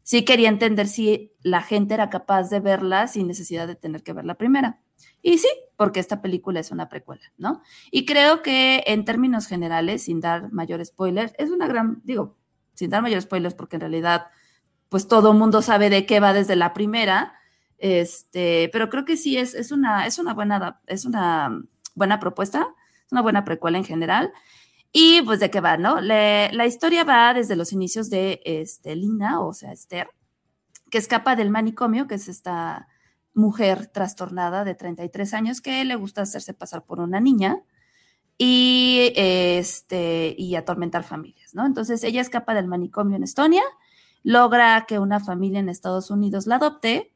S3: sí quería entender si la gente era capaz de verla sin necesidad de tener que ver la primera. Y sí, porque esta película es una precuela, ¿no? Y creo que en términos generales, sin dar mayor spoiler, es una gran, digo, sin dar mayor spoilers porque en realidad, pues todo mundo sabe de qué va desde la primera, este, pero creo que sí es, es, una, es una buena, es una buena propuesta, es una buena precuela en general. Y pues de qué va, ¿no? la historia va desde los inicios de este, Lina, o sea, Esther, que escapa del manicomio, que es esta mujer trastornada de 33 años que le gusta hacerse pasar por una niña y, este, y atormentar familias, ¿no? Entonces ella escapa del manicomio en Estonia, logra que una familia en Estados Unidos la adopte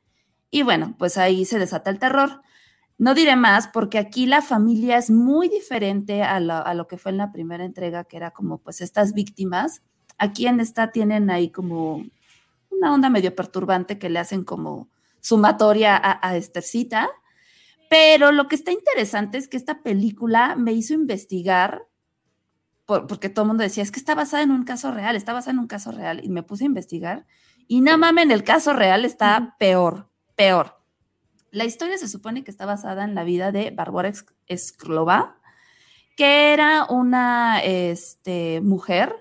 S3: y bueno, pues ahí se desata el terror. No diré más porque aquí la familia es muy diferente a lo, que fue en la primera entrega, que era como pues estas víctimas. Aquí en esta tienen ahí como una onda medio perturbante que le hacen como sumatoria a, a Estercita. Pero lo que está interesante es que esta película me hizo investigar, porque todo el mundo decía, es que está basada en un caso real, está basada en un caso real, y me puse a investigar, y no mames, en el caso real está peor peor. La historia se supone que está basada en la vida de Barbara Esclova, que era una este, mujer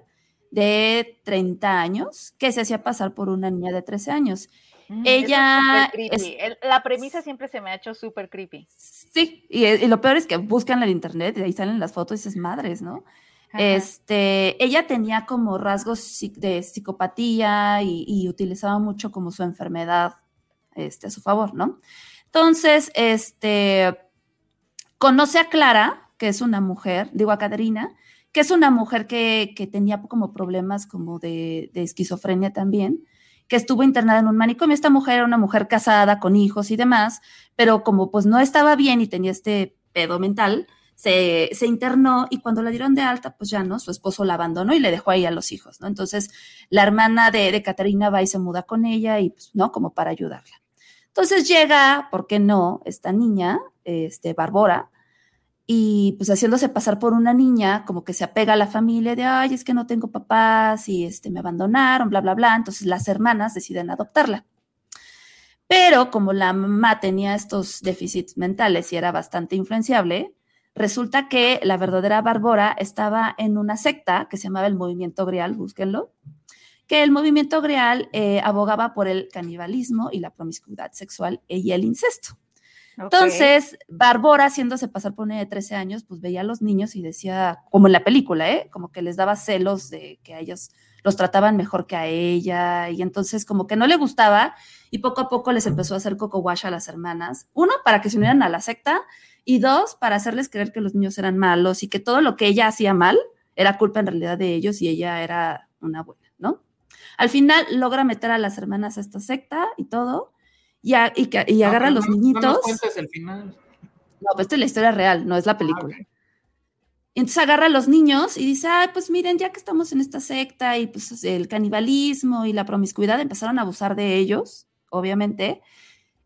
S3: de 30 años que se hacía pasar por una niña de 13 años.
S4: Mm, Ella. la premisa siempre se me ha hecho súper creepy.
S3: Sí, y, lo peor es que buscan en el internet y ahí salen las fotos y dices madres, ¿no? Este, ella tenía como rasgos de psicopatía y, utilizaba mucho como su enfermedad este, a su favor, ¿no? Entonces, este, conoce a Clara, que es una mujer, digo a Caterina, que es una mujer que, tenía como problemas como de, esquizofrenia también, que estuvo internada en un manicomio. Esta mujer era una mujer casada con hijos y demás, pero como pues no estaba bien y tenía este pedo mental, se, internó y cuando la dieron de alta, pues ya no, su esposo la abandonó y le dejó ahí a los hijos, ¿no? Entonces la hermana de, de Caterina va y se muda con ella y pues, ¿no? Como para ayudarla. Entonces llega, ¿por qué no? Esta niña, este, Barbora, y pues haciéndose pasar por una niña, como que se apega a la familia de, ay, es que no tengo papás y este, me abandonaron, bla, bla, bla. Entonces las hermanas deciden adoptarla. Pero como la mamá tenía estos déficits mentales y era bastante influenciable, resulta que la verdadera Barbora estaba en una secta que se llamaba el Movimiento Grial, búsquenlo, que el movimiento grial eh, abogaba por el canibalismo y la promiscuidad sexual y el incesto. Entonces, Barbora, haciéndose pasar por una de 13 años, pues veía a los niños y decía, como en la película, ¿eh? Como que les daba celos de que a ellos los trataban mejor que a ella, y entonces como que no le gustaba, y poco a poco les empezó a hacer coco wash a las hermanas. Uno, para que se unieran a la secta, y dos, para hacerles creer que los niños eran malos y que todo lo que ella hacía mal era culpa en realidad de ellos y ella era una buena, ¿no? Al final logra meter a las hermanas a esta secta y todo, y, y, agarra a los niñitos. No
S2: el final.
S3: No, pues esta es la historia real, no es la ah, película. Y entonces agarra a los niños y dice, ay, pues miren, ya que estamos en esta secta y pues el canibalismo y la promiscuidad empezaron a abusar de ellos, obviamente.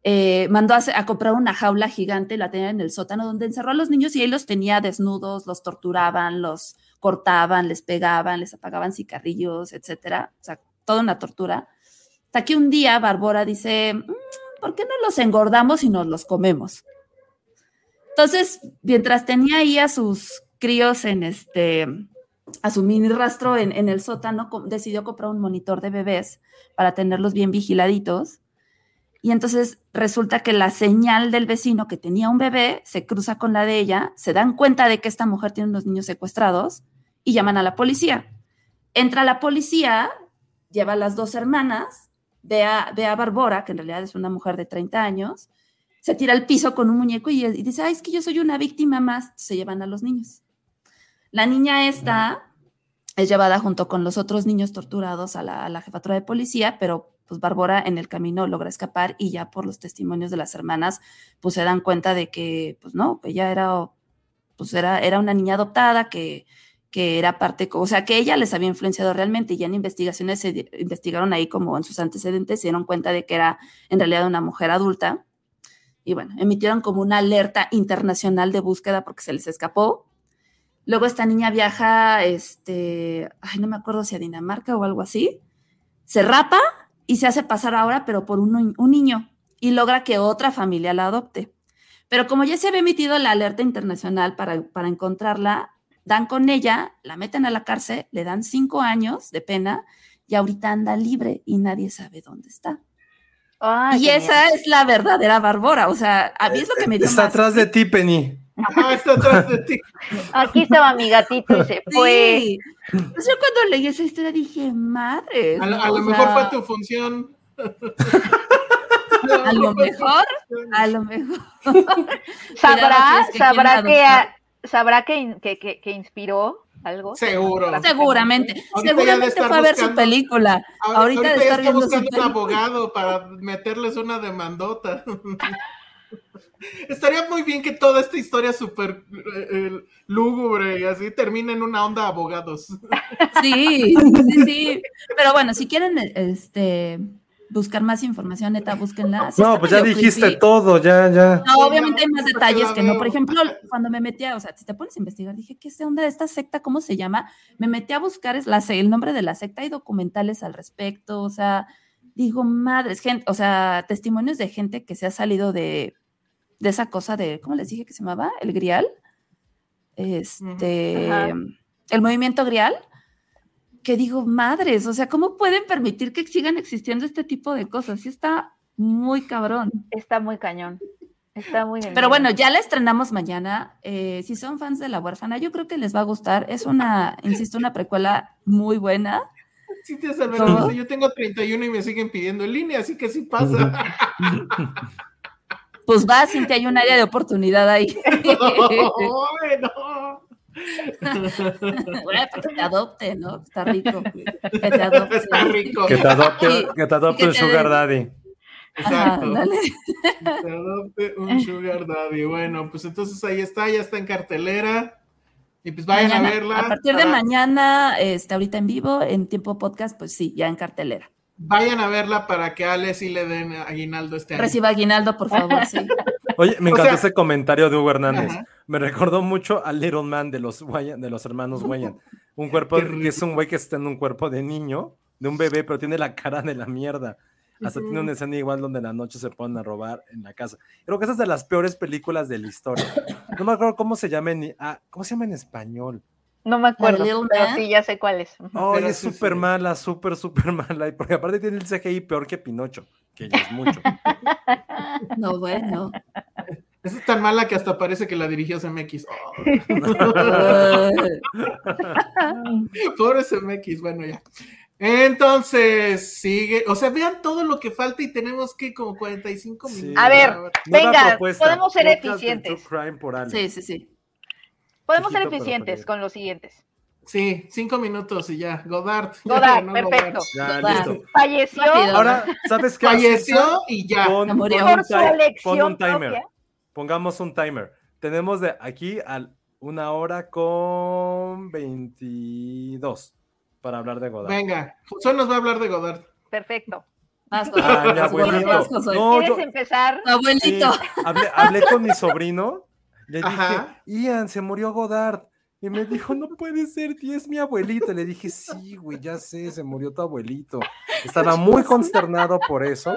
S3: Eh, mandó a, a, comprar una jaula gigante, la tenía en el sótano, donde encerró a los niños y ahí los tenía desnudos, los torturaban, los cortaban, les pegaban, les apagaban cigarrillos, etcétera. O sea, toda una tortura. Hasta que un día Barbora dice, mm, ¿por qué no los engordamos y nos los comemos? Entonces, mientras tenía ahí a sus críos en este, a su mini rastro en, en el sótano, decidió comprar un monitor de bebés para tenerlos bien vigiladitos. Y entonces resulta que la señal del vecino que tenía un bebé se cruza con la de ella, se dan cuenta de que esta mujer tiene unos niños secuestrados y llaman a la policía. Entra la policía, lleva a las dos hermanas, ve a, ve a Barbora, que en realidad es una mujer de 30 años, se tira al piso con un muñeco y, dice, ay, es que yo soy una víctima más, se llevan a los niños. La niña esta es llevada junto con los otros niños torturados a la, jefatura de policía, pero pues Bárbara en el camino logra escapar y ya por los testimonios de las hermanas, pues se dan cuenta de que, pues no, que ella era, pues era, era una niña adoptada, que que era parte, o sea, que ella les había influenciado realmente y ya en investigaciones se investigaron ahí como en sus antecedentes, se dieron cuenta de que era en realidad una mujer adulta. y bueno, emitieron como una alerta internacional de búsqueda porque se les escapó. Luego esta niña viaja, este, ay, no me acuerdo si a Dinamarca o algo así, se rapa y se hace pasar ahora, pero por un, un niño, y logra que otra familia la adopte. Pero como ya se había emitido la alerta internacional para, para encontrarla, dan con ella, la meten a la cárcel, le dan cinco años de pena y ahorita anda libre y nadie sabe dónde está.
S4: Ay,
S3: y esa es la verdadera Bárbara, o sea, a mí es lo que me dio
S1: Está
S3: más-
S1: atrás de ti, Penny.
S2: Está atrás de ti.
S4: Aquí estaba mi gatito y se fue.
S3: Sí. Pues yo cuando leí esa historia dije, madre.
S2: A, lo- a mejor
S3: sea,
S2: fue tu función. [LAUGHS] [LAUGHS]
S3: A lo mejor, a lo mejor.
S4: ¿Sabrá, [LAUGHS]
S3: Cuidado, que que
S4: sabrá
S3: adoptar.
S4: Sabrá que, que, que- que inspiró algo?
S2: Seguro.
S3: Seguramente,
S2: Ahorita
S3: seguramente
S2: estar
S3: fue a ver su
S2: buscando-
S3: película.
S2: Ahora-
S3: Ahorita de
S2: ya
S3: estar
S2: está buscando un abogado para meterles una demandota. [LAUGHS] Estaría muy bien que toda esta historia súper eh, eh, lúgubre y así termine en una onda de abogados.
S3: Sí, sí, sí. Pero bueno, si quieren este, buscar más información, neta, búsquenla. Sí
S1: No, pues ya dijiste
S3: creepy.
S1: todo, ya, ya.
S3: No, obviamente hay más detalles que no. Por ejemplo, cuando me metía, o sea, si te pones a investigar, dije, ¿qué es onda de esta secta? ¿Cómo se llama? Me metí a buscar es la, el nombre de la secta y documentales al respecto. O sea, digo, madres, gente, o sea, testimonios de gente que se ha salido de, de esa cosa de, ¿cómo les dije que se llamaba? El grial. Este,
S4: Ajá.
S3: el movimiento grial. Que digo, madres, o sea, ¿cómo pueden permitir que sigan existiendo este tipo de cosas? Sí está muy cabrón.
S4: Está muy cañón. Está muy de
S3: Pero bueno, ya la estrenamos mañana. Eh, si son fans de La Huérfana, yo creo que les va a gustar. Es una, insisto, una precuela muy buena.
S2: Sí, te dice, yo tengo 31 y me siguen pidiendo en línea, así que sí pasa.
S3: Pues va, Cintia, hay un área de oportunidad ahí.
S2: Ay, [LAUGHS] no.
S3: Bueno, [LAUGHS] que te adopte, ¿no? Está rico. Que te [LAUGHS] adopte.
S2: Está rico.
S1: Que te adopte,
S3: Sí.
S1: que te adopte
S3: que
S1: un
S3: te-
S1: sugar daddy.
S3: Ajá,
S2: Exacto.
S3: dale.
S2: Te adopte un sugar daddy. Bueno, pues entonces ahí está, ya está en cartelera. Y pues vayan
S3: Mañana,
S2: a verla.
S3: A partir de mañana, este, ahorita en vivo, en tiempo podcast, pues sí, ya en cartelera.
S2: Vayan a verla para que a Ale sí le den aguinaldo este año.
S3: Reciba aguinaldo, por favor, sí. [LAUGHS]
S1: Oye, me
S2: O
S1: encantó
S2: sea-
S1: ese comentario de Hugo Hernández.
S2: Ajá.
S1: Me recordó mucho al Little Man de los, Wayans- de los hermanos Wayan. Un cuerpo, que es un güey que está en un cuerpo de niño, de un bebé, pero tiene la cara de la mierda. Hasta tiene una escena igual donde en la noche se ponen a robar en la casa. Creo que esa es de las peores películas de la historia. No me acuerdo cómo se llama en, ah, ¿cómo se llama en español.
S4: No me acuerdo, pero
S3: Man?
S4: sí, ya sé cuál es.
S1: Oh,
S2: Pero
S1: es
S2: sí,
S1: súper
S2: sí.
S1: mala, súper, súper [LAUGHS] mala. Y porque aparte tiene el CGI peor que Pinocho, que ya es mucho. [LAUGHS]
S3: No, bueno.
S2: Esa es tan mala que hasta parece que la dirigió CMX. Oh, [LAUGHS] pobre CMX, bueno, ya. Entonces, sigue. O sea, vean todo lo que falta y tenemos que como 45
S1: Sí.
S2: minutos.
S4: A ver, Venga, podemos ser
S1: podcast
S4: eficientes.
S1: Crime por.
S3: Sí, sí, sí.
S4: Podemos ser eficientes con los siguientes.
S2: Sí, cinco minutos y ya. Godard.
S4: Godard,
S2: No,
S4: perfecto.
S1: Ya,
S3: Va.
S1: listo.
S4: Falleció.
S1: Ahora, ¿sabes qué?
S2: Falleció y ya.
S1: Pon, pon un
S4: por su
S1: ti-
S4: elección
S1: pon un timer.
S4: propia.
S1: Pongamos un timer. Tenemos de aquí a una hora con 22 para hablar de Godard.
S2: Venga, Josué nos va a hablar de Godard.
S4: Perfecto.
S3: Vas,
S1: Ah, mi
S3: Josué,
S1: abuelito. No,
S4: ¿Quieres
S1: yo-
S4: empezar?
S3: Abuelito.
S1: Sí, hablé, hablé con mi sobrino, le dije. Ian, se murió Godard. Y me dijo, no puede ser, tío, es mi abuelito. Le dije, sí, güey, ya sé, se murió tu abuelito. Estaba muy consternado por eso.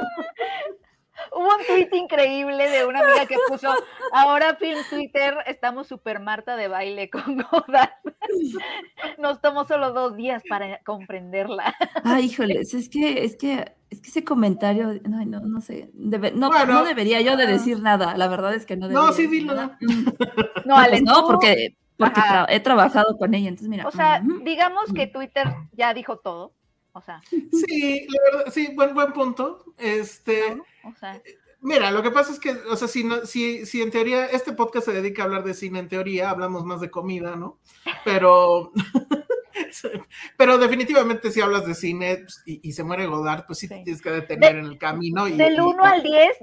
S4: Hubo un tweet increíble de una amiga que puso, ahora Film Twitter, estamos super Marta de baile con Godard. [LAUGHS] Nos tomó solo dos días para comprenderla.
S3: Ay, híjoles, es que, es que, es que ese comentario, ay, no, no sé, debe- no,
S2: Bueno,
S3: no debería yo de
S2: ah.
S3: decir nada, la verdad es que no
S2: No,
S3: debería
S2: sí,
S3: decir
S2: dilo.
S3: nada. [LAUGHS]
S4: No,
S3: no,
S4: Ale,
S3: pues no,
S4: tú-
S3: porque, porque tra- he trabajado con ella, entonces mira.
S4: O sea, digamos que Twitter ya dijo todo. O sea,
S2: Sí, la verdad, sí, buen, buen punto. Este,
S4: ¿no? O sea,
S2: mira, lo que pasa es que, o sea, si, no, si, si en teoría, este podcast se dedica a hablar de cine, en teoría, hablamos más de comida, ¿no? Pero, [LAUGHS] pero definitivamente si hablas de cine pues, y, y se muere Godard, pues sí,
S4: Sí.
S2: tienes que detener
S4: De-
S2: en el camino. Y,
S4: del
S2: y-
S4: 1 al 10,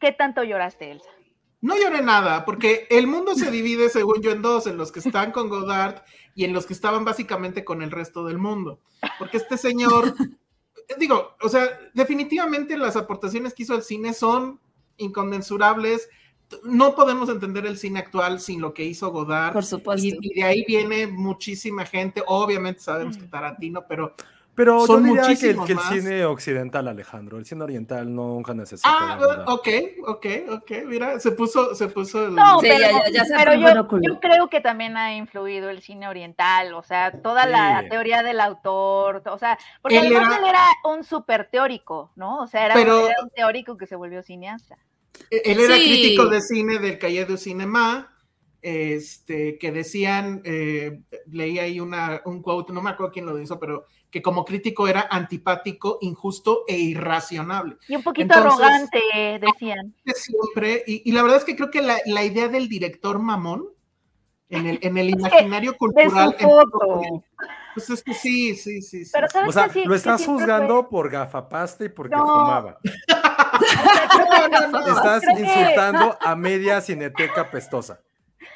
S4: ¿qué tanto lloraste, Elsa?
S2: No lloré nada, porque el mundo se divide, según yo, en dos, en los que están con Godard y en los que estaban básicamente con el resto del mundo. Porque este señor, [LAUGHS] digo, o sea, definitivamente las aportaciones que hizo al cine son inconmensurables. No podemos entender el cine actual sin lo que hizo Godard.
S3: Por supuesto.
S2: Y, y de ahí viene muchísima gente. Obviamente sabemos que Tarantino, pero
S1: Pero
S2: Son
S1: yo diría que, el-
S2: muchísimos
S1: que el
S2: más.
S1: cine occidental, Alejandro, el cine oriental nunca necesita.
S2: Ah, ok, ok, ok. Mira, se puso, se puso el.
S4: No,
S3: Sí,
S4: pero,
S3: ya- ya- ya se
S4: pero
S3: fue el
S4: yo, yo creo que también ha influido el cine oriental, o sea, toda la teoría del autor, o sea, porque
S2: Él
S4: además
S2: era-
S4: él era un súper teórico, ¿no? O sea, era,
S2: Pero-
S4: era un teórico que se volvió cineasta.
S2: Él era
S3: Sí.
S2: crítico de cine del Cahiers du Cinema, este, que decían, eh, leí ahí una, un quote, no me acuerdo quién lo hizo, pero que como crítico era antipático, injusto e irracionable.
S4: Y un poquito
S2: Entonces-
S4: arrogante, decían.
S2: De Siempre, y, y la verdad es que creo que la, la idea del director mamón en el, en el [LAUGHS] imaginario
S4: De
S2: cultural.
S4: su foto.
S2: Pues es que sí, sí, sí. sí.
S4: Pero ¿sabes
S1: O sea?
S4: Sí-
S1: lo estás juzgando por gafapasta y porque
S4: No.
S1: fumaba. [LAUGHS]
S2: No, no, no.
S1: Estás
S4: que-
S1: insultando a media cineteca pestosa.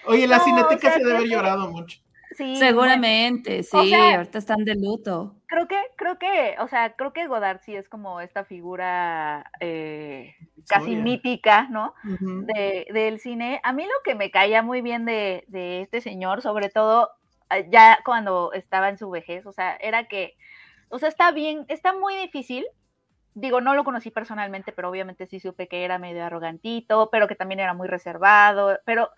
S2: Oye, la
S4: No,
S2: cineteca
S4: o sea,
S2: se debe haber llorado mucho.
S4: Sí,
S3: Seguramente, sí,
S4: O sea-
S3: ahorita están de luto.
S4: Creo que, creo que, o sea, creo que Godard sí es como esta figura eh, casi mítica, ¿no? De, del cine. A mí lo que me caía muy bien de, de este señor, sobre todo eh, ya cuando estaba en su vejez, o sea, era que, o sea, está bien, está muy difícil. Digo, no lo conocí personalmente, pero obviamente sí supe que era medio arrogantito, pero que también era muy reservado, pero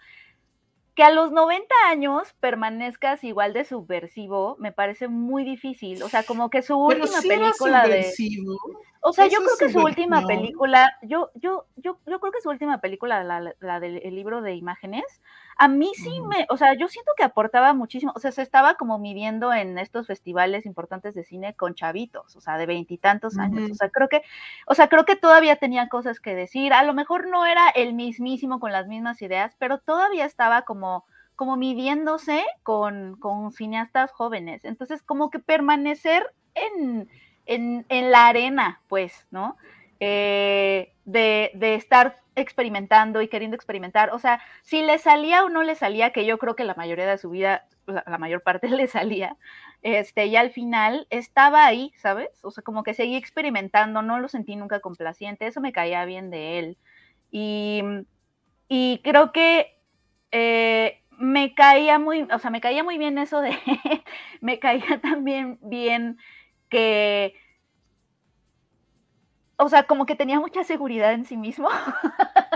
S4: que a los 90 años permanezcas igual de subversivo, me parece muy difícil. O sea, como que su
S2: Pero
S4: última
S2: sí
S4: película de...
S2: subversivo.
S4: O sea, yo creo que su última película, yo, yo, yo, yo creo que su última película, la, la del el libro de imágenes, a mí sí me, o sea, yo siento que aportaba muchísimo, o sea, se estaba como midiendo en estos festivales importantes de cine con chavitos, o sea, de veintitantos años, o sea, creo que, o sea, creo que todavía tenía cosas que decir, a lo mejor no era el mismísimo con las mismas ideas, pero todavía estaba como, como midiéndose con, con cineastas jóvenes, entonces como que permanecer en, en, en la arena, pues, ¿no? Eh, de, de estar experimentando y queriendo experimentar. O sea, si le salía o no le salía, que yo creo que la mayoría de su vida, la, mayor parte [LAUGHS] le salía, este, y al final estaba ahí, ¿sabes? O sea, como que seguía experimentando, no lo sentí nunca complaciente, eso me caía bien de él. Y, y creo que eh, me caía muy, o sea, me caía muy bien eso de, [LAUGHS] me caía [LAUGHS] también bien que, o sea, como que tenía mucha seguridad en sí mismo.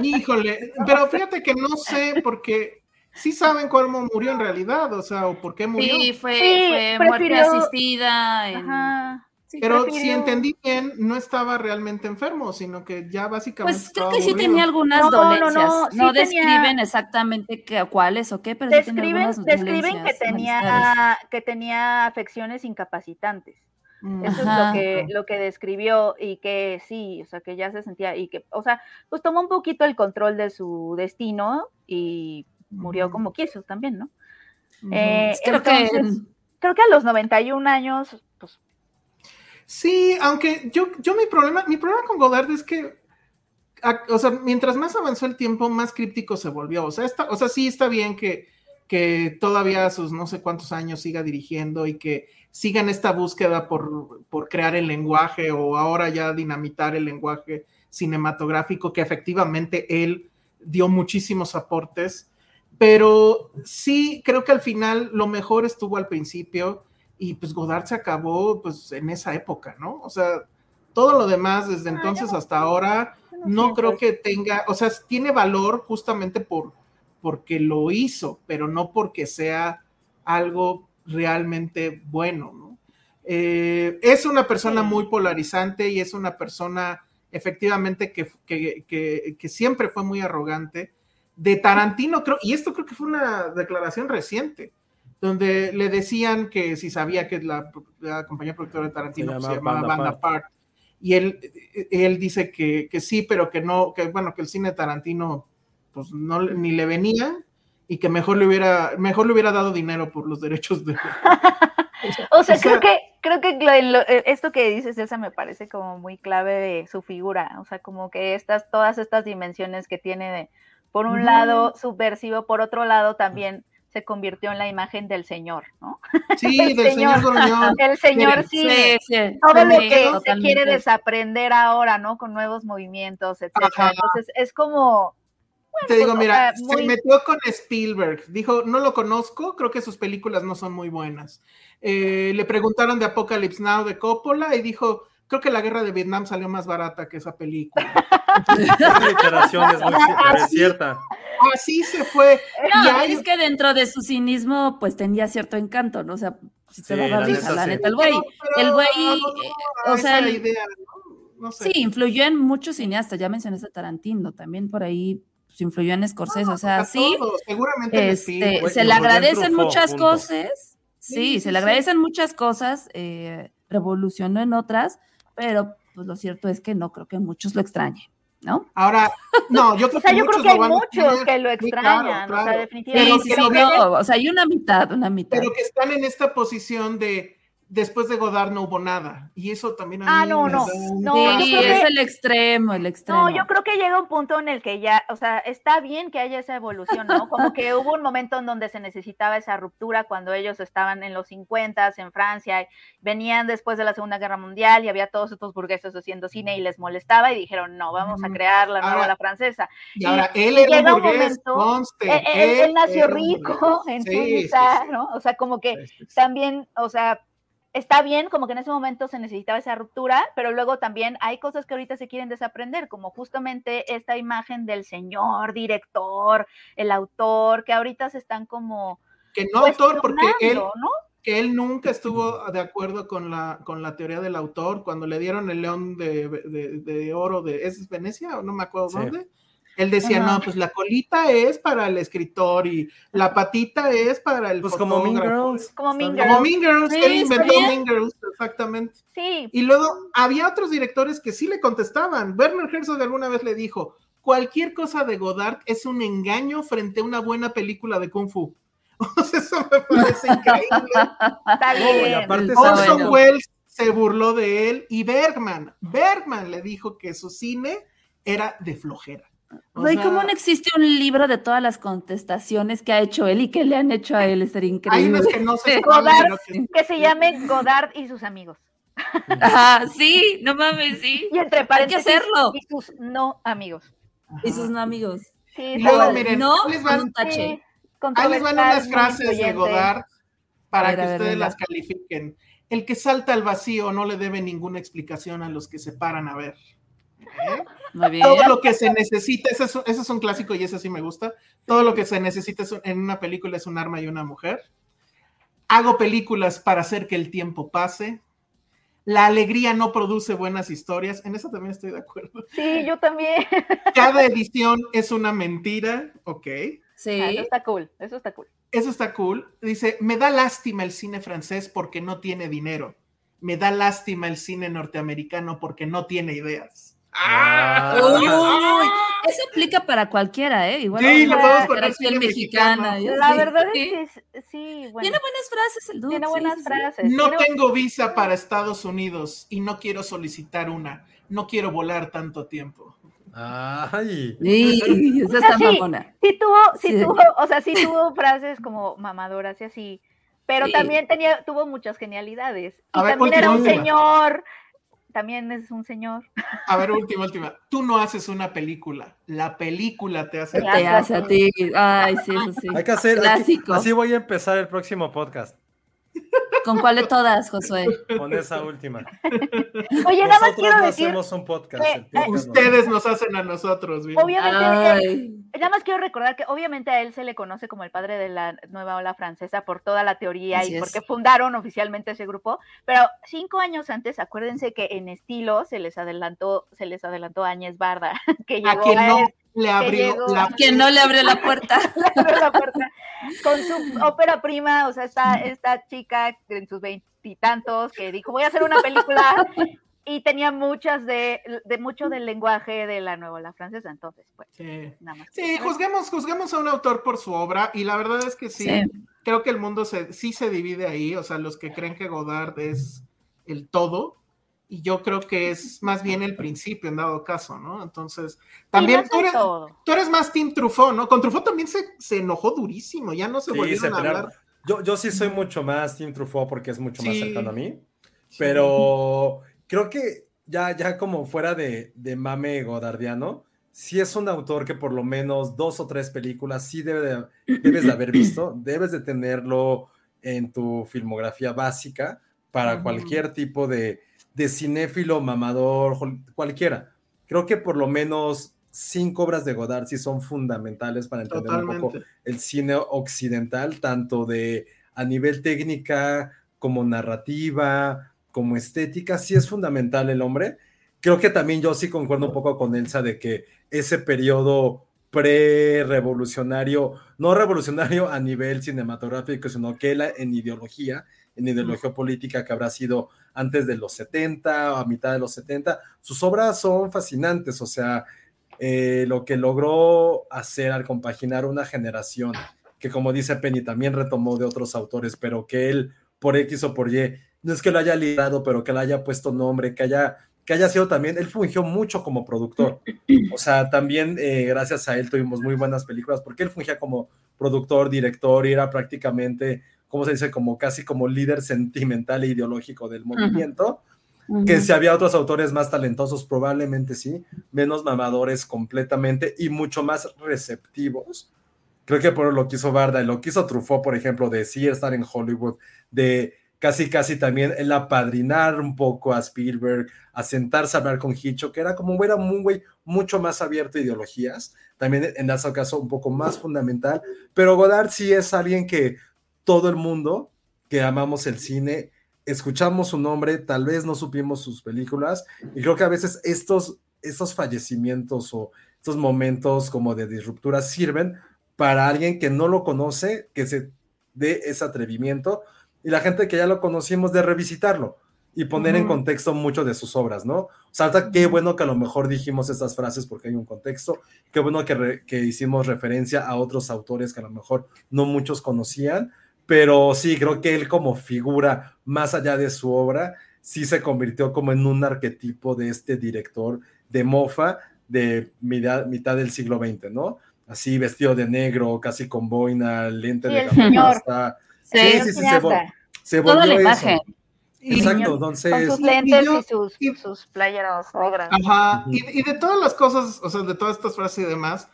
S2: Híjole, [LAUGHS] pero fíjate que no sé porque sí saben cómo murió en realidad, o sea, o por qué murió.
S3: Sí, fue,
S4: Sí,
S3: fue muerte asistida. en-
S4: Ajá.
S3: sí,
S2: Pero
S4: prefirió-
S2: si entendí bien, no estaba realmente enfermo, sino que ya básicamente
S3: Pues creo que sí
S2: aburrido.
S3: tenía algunas
S4: No, no, no,
S3: dolencias. No,
S4: sí tenía-
S3: describen exactamente qué, cuáles o qué, pero sí tenía
S4: Describen,
S3: algunas
S4: describen que
S3: dolencias,
S4: tenía, que tenía afecciones incapacitantes. Eso es lo que, lo que describió y que sí, o sea, que ya se sentía y que, o sea, pues tomó un poquito el control de su destino y murió como quiso también, ¿no? Eh,
S3: Creo que
S4: creo que a los 91 años, pues
S2: Sí, aunque yo, yo mi problema, mi problema con Godard es que, a- o sea, mientras más avanzó el tiempo, más críptico se volvió. O sea, está, o sea, sí está bien que, que todavía a sus no sé cuántos años siga dirigiendo y que sigan esta búsqueda por, por crear el lenguaje o ahora ya dinamitar el lenguaje cinematográfico, que efectivamente él dio muchísimos aportes, pero sí creo que al final lo mejor estuvo al principio y pues Godard se acabó pues en esa época, ¿no? O sea, todo lo demás desde
S4: Ah,
S2: entonces hasta ahora no creo que tenga, o sea, tiene valor justamente por porque lo hizo, pero no porque sea algo realmente bueno, ¿no? Eh, es una persona muy polarizante y es una persona efectivamente que, que, que- que siempre fue muy arrogante. De Tarantino, creo, y esto creo que fue una declaración reciente, donde le decían que si sabía que la, la compañía productora de Tarantino
S1: Se
S2: pues, se
S1: llama
S2: llamaba
S1: Banda
S2: Banda. Y él, él dice que, que sí, pero que no, que bueno, que el cine de Tarantino pues no le- ni le venía y que mejor le hubiera, mejor le hubiera dado dinero por los derechos de. [LAUGHS]
S4: O sea,
S2: O sea-
S4: creo que, creo que lo- esto que dices, Elsa, me parece como muy clave de su figura. O sea, como que estas, todas estas dimensiones que tiene de, por un lado, subversivo, por otro lado, también se convirtió en la imagen del señor, ¿no?
S2: Sí, [LAUGHS]
S4: El
S2: del señor.
S4: El señor sí.
S3: Sí, sí.
S4: Todo lo que se
S3: totalmente.
S4: quiere desaprender ahora, ¿no? Con nuevos movimientos, etcétera. Entonces, es como,
S2: Te digo,
S4: pues, o
S2: mira,
S4: sea,
S2: se metió con Spielberg. Dijo, no lo conozco, creo que sus películas no son muy buenas. Eh, le preguntaron de Apocalypse Now de Coppola y dijo, creo que la guerra de Vietnam salió más barata que esa película. [LAUGHS]
S1: Esa literación es muy cierta.
S2: Así se fue.
S3: No,
S2: Y
S3: es que dentro de su cinismo, pues tenía cierto encanto, ¿no? O sea, si te
S1: Sí, la
S3: risa,
S1: neta,
S3: la
S1: sí.
S3: neta, el güey. El güey,
S2: pero
S3: eh,
S2: no,
S3: o sea, el-
S2: idea, ¿no? No sé.
S3: Sí, influyó en muchos cineastas, ya mencionaste a Tarantino, también por ahí pues, influyó en Scorsese, o sea,
S2: A
S3: sí,
S2: todos, seguramente en
S3: este.
S1: Güey,
S3: se le agradecen muchas cosas, sí,
S2: Sí, sí,
S3: se le
S2: sí.
S3: agradecen muchas cosas, eh, revolucionó en otras, pero pues lo cierto es que no creo que muchos lo extrañen, ¿no?
S2: Ahora, no, yo creo [LAUGHS]
S4: o sea,
S2: que
S4: yo creo
S2: muchos
S4: que hay muchos que lo
S2: Sí, claro,
S4: extrañan, o sea.
S3: Sí,
S4: definitivamente.
S2: Pero
S3: sí,
S2: que
S3: sí, no, o sea, hay una mitad, una mitad.
S2: Pero que están en esta posición de después de Godard no hubo nada. Y eso también a
S4: Ah,
S2: mí
S4: no,
S2: me
S4: no, no,
S3: sí, es
S4: que-
S3: el extremo, el extremo.
S4: No, yo creo que llega un punto en el que ya, o sea, está bien que haya esa evolución, ¿no? Como que hubo un momento en donde se necesitaba esa ruptura cuando ellos estaban en los 50 en Francia, y venían después de la Segunda Guerra Mundial y había todos estos burgueses haciendo cine y les molestaba y dijeron, no, vamos a crear la nueva
S2: Ahora,
S4: la francesa.
S2: Y ahora,
S4: y
S2: él era
S4: llega
S2: un burgués,
S4: momento-
S2: conste.
S4: Él, él- él nació rico en
S2: Sí, sí,
S4: Suiza,
S2: sí.
S4: ¿no? O sea, como que
S2: Sí, sí, sí.
S4: también, o sea, está bien, como que en ese momento se necesitaba esa ruptura, pero luego también hay cosas que ahorita se quieren desaprender, como justamente esta imagen del señor director, el autor, que ahorita se están como
S2: Que no autor, porque él, que él nunca estuvo de acuerdo con la, con la teoría del autor cuando le dieron el león de, de- de oro de ¿es Venecia o no me acuerdo
S1: Sí.
S2: dónde? Él decía,
S3: Ajá.
S2: no, pues la colita es para el escritor y la patita es para el
S1: Pues como Mean
S2: fotógrafo".
S1: Girls.
S4: Como Mean
S1: bien.
S2: Como Mean Girls,
S3: Sí,
S2: él inventó
S3: bien.
S2: Mean Girls, exactamente.
S4: Sí,
S2: Y luego había otros directores que sí le contestaban. Werner Herzog alguna vez le dijo, cualquier cosa de Godard es un engaño frente a una buena película de Kung Fu. [LAUGHS] Eso me parece increíble.
S4: está bien.
S1: aparte
S3: Está
S1: ¿sabes?
S2: Orson
S3: bueno.
S2: Welles se burló de él y Bergman, Bergman le dijo que su cine era de flojera. O
S3: Güey,
S2: sea,
S3: ¿cómo no existe un libro de todas las contestaciones que ha hecho él y que le han hecho a él?
S2: Hay
S3: increíble.
S2: unos que no se [LAUGHS]
S4: Godard,
S2: que-
S4: que se llame Godard y sus amigos. [LAUGHS]
S3: Ajá, sí, no mames, sí.
S4: Y entre
S3: Hay que
S4: paréntesis,
S3: hacerlo.
S4: y sus no amigos.
S3: Y sus no amigos.
S4: Sí,
S2: luego, miren,
S3: no,
S2: ahí les van-
S3: con un tache.
S4: Sí,
S2: Ahí les van unas frases de. Godard para
S3: ver,
S2: que
S3: ver,
S2: ustedes
S3: venga.
S2: las califiquen. El que salta al vacío no le debe ninguna explicación a los que se paran a ver. ¿Eh?
S3: Muy bien.
S2: Todo lo que se necesita, ese es, un- ese es un clásico y ese sí me gusta. Todo lo que se necesita es un- en una película es un arma y una mujer. Hago películas para hacer que el tiempo pase. La alegría no produce buenas historias. En eso también estoy de acuerdo.
S4: Sí, yo también.
S2: Cada edición es una mentira. Ok.
S3: Sí.
S4: Ah, Eso está cool, eso está cool.
S2: Eso está cool. Dice, me da lástima el cine francés porque no tiene dinero. Me da lástima el cine norteamericano porque no tiene ideas.
S1: Ah.
S3: Uy, eso aplica para cualquiera, ¿eh? Igual
S2: Sí,
S3: vamos
S4: le
S3: a
S4: podemos
S3: sacar
S2: poner
S3: aquí el
S2: cine
S3: mexicana.
S2: mexicano.
S3: y
S4: La verdad es que sí, bueno,
S3: Tiene buenas frases el dude.
S4: tiene buenas
S3: sí, sí.
S4: frases.
S2: No
S4: tiene-
S2: tengo visa para Estados Unidos y no quiero solicitar una. No quiero volar tanto tiempo.
S1: Ay.
S3: Sí, [LAUGHS] esa
S4: O sea,
S3: está
S4: sí,
S3: mamona.
S4: sí tuvo, sí,
S3: Sí.
S4: tuvo, o sea, sí tuvo frases como mamadoras y así, pero
S3: Sí.
S4: también tenía, tuvo muchas genialidades. Y
S2: ver,
S4: también era un señor, también es un señor.
S2: A ver, última, última. Tú no haces una película. La película te hace.
S3: Te hace a ti. Ay, sí, eso sí.
S1: Hay que hacer. hay que-
S3: Clásico.
S1: así voy a empezar el próximo podcast.
S3: ¿Con cuál de todas, Josué?
S1: Con esa última.
S4: Oye, nada más quiero
S1: no
S4: decir,
S1: hacemos un podcast.
S4: que,
S1: el podcast no.
S2: Ustedes nos hacen a nosotros. bien.
S4: obviamente,
S3: Ay.
S4: nada más quiero recordar que obviamente a él se le conoce como el padre de la nueva ola francesa por toda la teoría
S3: Así
S4: y
S3: es.
S4: porque fundaron oficialmente ese grupo, pero cinco años antes, acuérdense que en estilo se les adelantó, se les adelantó Áñez Barda, [LAUGHS] que
S2: a
S4: llegó
S2: quien
S4: a
S2: no
S4: él,
S2: le abrió
S4: llegó-
S2: la.
S3: Que no le la puerta. [LAUGHS]
S4: abrió la puerta con su ópera prima, o sea, esta, esta chica en sus veintitantos que dijo, voy a hacer una película y tenía muchas de, de mucho del lenguaje de la nueva ola francesa, entonces, pues,
S2: Sí.
S4: nada más.
S2: Sí, juzguemos, juzguemos a un autor por su obra y la verdad es que sí,
S3: Sí.
S2: creo que el mundo se, sí se divide ahí, o sea, los que creen que Godard es el todo y yo creo que es más bien el principio en dado caso, ¿no? Entonces, también
S4: no
S2: tú eres,
S4: todo.
S2: tú eres más Team Truffaut, ¿no? Con Truffaut también se, se enojó durísimo, ya no se
S1: Sí,
S2: volvieron
S1: se
S2: a
S1: pelearon.
S2: hablar.
S1: Yo, yo sí soy mucho más Team Truffaut porque es mucho más
S2: Sí.
S1: cercano a mí. Pero creo que ya, ya como fuera de, de mame godardiano, sí es un autor que por lo menos dos o tres películas sí debe de- debes de haber visto, [CLEARS THROAT] debes de tenerlo en tu filmografía básica para cualquier tipo de, de cinéfilo, mamador, cualquiera. Creo que por lo menos cinco obras de Godard sí son fundamentales para entender un poco el cine occidental, tanto de a nivel técnica como narrativa, como estética, sí es fundamental el hombre. Creo que también yo sí concuerdo un poco con Elsa de que ese periodo pre-revolucionario, no revolucionario a nivel cinematográfico, sino que él en ideología, en ideología política que habrá sido antes de los 70 o a mitad de los 70, sus obras son fascinantes, o sea, eh, lo que logró hacer al compaginar una generación que como dice Penny también retomó de otros autores, pero que él por X o por Y, no es que lo haya liderado, pero que le haya puesto nombre, que haya, que haya sido también, él fungió mucho como productor. O sea, también eh, gracias a él tuvimos muy buenas películas, porque él fungía como productor, director, y era prácticamente, ¿cómo se dice? Como casi como líder sentimental e ideológico del movimiento que si había otros autores más talentosos, probablemente sí, menos mamadores completamente y mucho más receptivos. Creo que por lo que hizo Barda, lo que hizo Truffaut, por ejemplo, de sí estar en Hollywood, de casi casi también el apadrinar un poco a Spielberg, a sentarse a hablar con Hitchcock, que era como un era un güey mucho más abierto a ideologías, también en ese caso un poco más fundamental, pero Godard sí es alguien que todo el mundo que amamos el cine escuchamos su nombre, tal vez no supimos sus películas, y creo que a veces estos, estos fallecimientos o estos momentos como de disruptura sirven para alguien que no lo conoce, que se dé ese atrevimiento, y la gente que ya lo conocimos de revisitarlo y poner en
S2: Ujú.
S1: contexto mucho de sus obras, ¿no? O sea, qué bueno que a lo mejor dijimos estas frases porque hay un contexto, qué bueno que, re- que hicimos referencia a otros autores que a lo mejor no muchos conocían, pero sí, creo que él como figura, más allá de su obra, sí se convirtió como en un arquetipo de este director de mofa de mitad, mitad del siglo XX, ¿no? Así vestido de negro, casi con boina, lente
S4: Sí,
S1: de gafapasta.
S3: Sí,
S1: Sí, sí, sí, se, vol- se
S3: Toda
S1: volvió
S3: la
S1: eso.
S3: imagen.
S2: Y-
S1: Exacto,
S4: Con
S1: entonces,
S4: sus
S2: y
S4: lentes
S2: yo-
S4: y sus,
S2: y-
S4: sus playeras negras.
S2: Ajá,
S1: Ujú.
S2: y, y de todas las cosas, o sea, de todas estas frases y demás,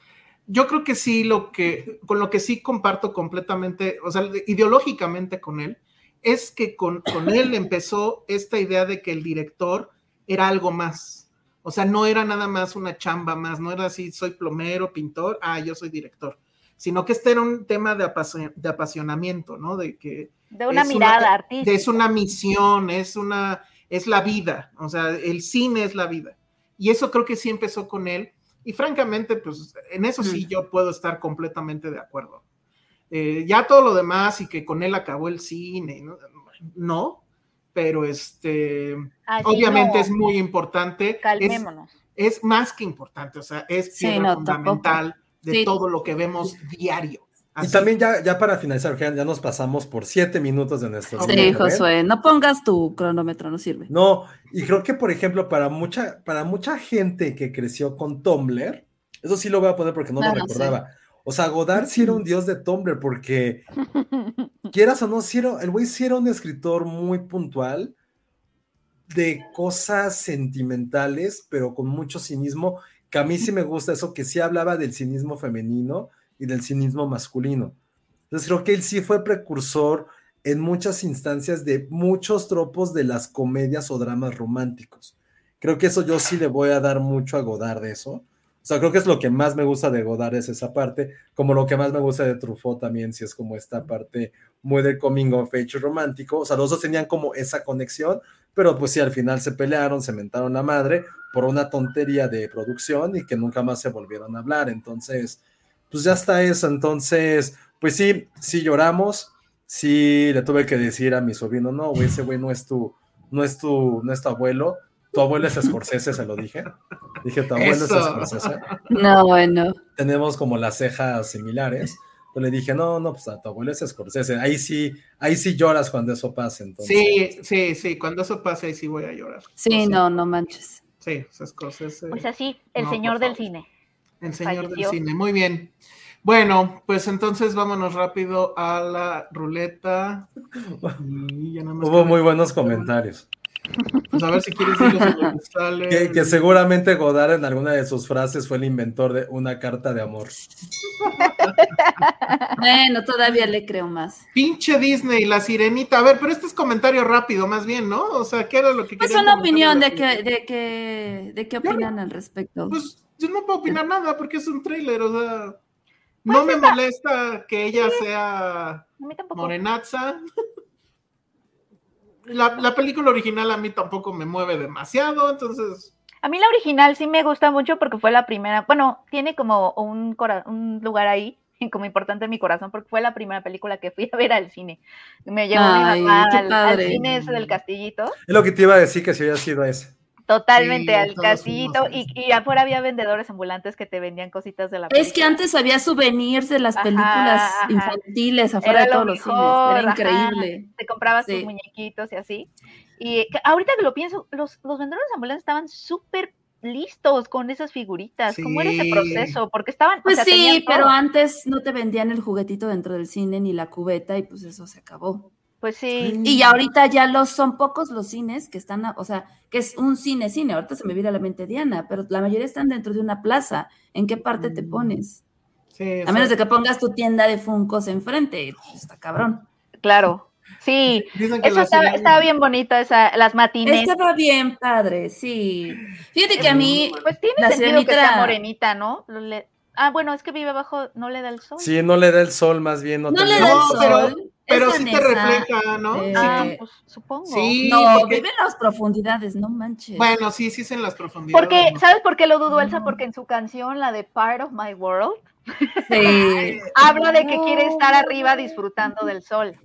S2: yo creo que sí, lo que, con lo que sí comparto completamente, o sea, de- ideológicamente con él, es que con, con él [LAUGHS] empezó esta idea de que el director era algo más. O sea, no era nada más una chamba más, no era así, soy plomero, pintor, ah, yo soy director, sino que este era un tema de, apasio- de apasionamiento, ¿no? De que
S4: De una mirada artística.
S2: es una misión, es una, es la vida, o sea, el cine es la vida. Y eso creo que sí empezó con él. Y francamente, pues en eso sí yo puedo estar completamente de acuerdo. Eh, ya todo lo demás y que con él acabó el cine, no, no pero este,
S4: Así
S2: obviamente
S4: no,
S2: es muy importante. Es,
S4: Calmémonos.
S2: es más que importante, o sea, es
S3: Sí,
S2: piedra
S3: no,
S2: fundamental de
S3: Sí.
S2: todo lo que vemos diario.
S1: Y
S2: Así.
S1: también ya, ya para finalizar, ya nos pasamos por siete minutos de nuestro
S2: Sí,
S3: Sí,
S1: tiempo, ¿ven?
S3: Josué, no pongas tu cronómetro, no sirve.
S1: No, y creo que, por ejemplo, para mucha, para mucha gente que creció con Tumblr, eso sí lo voy a poner porque no lo
S3: Ah, sí.
S1: recordaba. O sea, Godard sí era un dios de Tumblr, porque [LAUGHS] quieras o no, sí era- el güey sí era un escritor muy puntual de cosas sentimentales, pero con mucho cinismo, que a mí sí me gusta eso, que sí hablaba del cinismo femenino y del cinismo masculino. Entonces creo que él sí fue precursor en muchas instancias de muchos tropos de las comedias o dramas románticos. Creo que eso yo sí le voy a dar mucho a Godard de eso. O sea, creo que es lo que más me gusta de Godard es esa parte, como lo que más me gusta de Truffaut también, si es como esta parte muy del coming of age romántico. O sea, los dos tenían como esa conexión, pero pues sí, al final se pelearon, se mentaron la madre por una tontería de producción y que nunca más se volvieron a hablar. Entonces, pues ya está eso. Entonces, pues sí, sí lloramos. Sí, le tuve que decir a mi sobrino, no, güey, ese güey no es tu, no es tu, no es tu abuelo. Tu abuelo es Scorsese, se lo dije. Dije, tu abuelo
S2: Eso.
S1: es Scorsese.
S3: No, bueno.
S1: Tenemos como las cejas similares. Pues le dije, no, no, pues a tu abuelo es Scorsese. Ahí sí, ahí sí lloras cuando eso pase. Entonces.
S2: Sí, sí, sí, cuando eso pase ahí sí voy a llorar.
S3: Sí, no, no manches.
S2: Sí, Scorsese.
S4: Pues así, el
S2: No,
S4: señor del
S2: favor.
S4: cine.
S2: El señor
S4: falleció.
S2: del cine, muy bien. Bueno, pues entonces vámonos rápido a la ruleta. Y ya nada más
S1: Hubo muy buenos comentarios.
S2: Pues a ver si quieres decirlo que sale.
S1: Que, que seguramente Godard en alguna de sus frases fue el inventor de una carta de amor. [LAUGHS]
S3: Bueno, todavía le creo más.
S2: Pinche Disney, la sirenita. A ver, pero este es comentario rápido, más bien, ¿no? O sea, ¿qué era lo que
S3: Pues
S2: querían
S3: una opinión
S2: la
S3: de que, de que, de qué opinan al respecto.
S2: Pues yo no puedo opinar nada porque es un tráiler, o sea. No me molesta que ella sea morenaza. La, la película original a mí tampoco me mueve demasiado, entonces.
S4: A mí la original sí me gusta mucho porque fue la primera, bueno, tiene como un, cora- un lugar ahí [LAUGHS] como importante en mi corazón porque fue la primera película que fui a ver al cine. Me llevó
S3: Ay,
S4: mi mamá al, al cine ese del castillito,
S1: Es lo que te iba a decir que si hubiera sido ese.
S4: Totalmente
S2: Sí,
S4: al
S2: fuimos
S4: y,
S2: a
S4: y afuera había vendedores ambulantes que te vendían cositas de la
S3: Es que
S4: película.
S3: antes había souvenirs de las películas
S4: ajá.
S3: infantiles afuera
S4: Era
S3: de
S4: lo
S3: todos los cines. Era
S4: ajá.
S3: increíble.
S4: te comprabas
S3: Sí.
S4: tus muñequitos y así. Y que ahorita que lo pienso, los, los vendedores ambulantes estaban súper listos con esas figuritas. ¿Cómo era ese proceso? Porque estaban. o
S3: Pues
S4: sea,
S3: sí, pero antes no te vendían el juguetito dentro del cine ni la cubeta y pues eso se acabó.
S4: Pues sí.
S3: Y ahorita ya los son pocos los cines que están, o sea, que es un cine cine. Ahorita se me viene a la mente Diana, pero la mayoría están dentro de una plaza. ¿En qué parte te
S2: Mm.
S3: pones?
S2: Sí,
S3: A menos de que pongas tu tienda de Funcos enfrente, está cabrón.
S4: Claro. Sí.
S2: Dicen que
S4: Eso estaba, estaba bien bonita, esa, las matines.
S3: Estaba bien padre, sí. Fíjate que a mí,
S4: Pues tiene
S3: La
S4: sentido que
S3: sirenita-
S4: sea morenita, ¿no? Le- Ah, bueno, es que vive abajo, no le da el sol.
S1: Sí, no le da el sol, más bien. No,
S3: no
S1: te
S3: le
S1: da
S3: el sol.
S2: pero- Pero sí te refleja, ¿no?
S3: Eh,
S2: Sí,
S4: pues supongo.
S2: sí,
S3: No,
S2: porque-
S3: vive en las profundidades, no manches.
S2: Bueno, sí, sí es en las profundidades.
S4: Porque,
S2: ¿no?
S4: ¿sabes por qué lo dudo, Elsa?
S3: No.
S4: Porque en su canción, la de Part of My World,
S3: Sí. [LAUGHS]
S4: habla de que quiere estar arriba disfrutando del sol.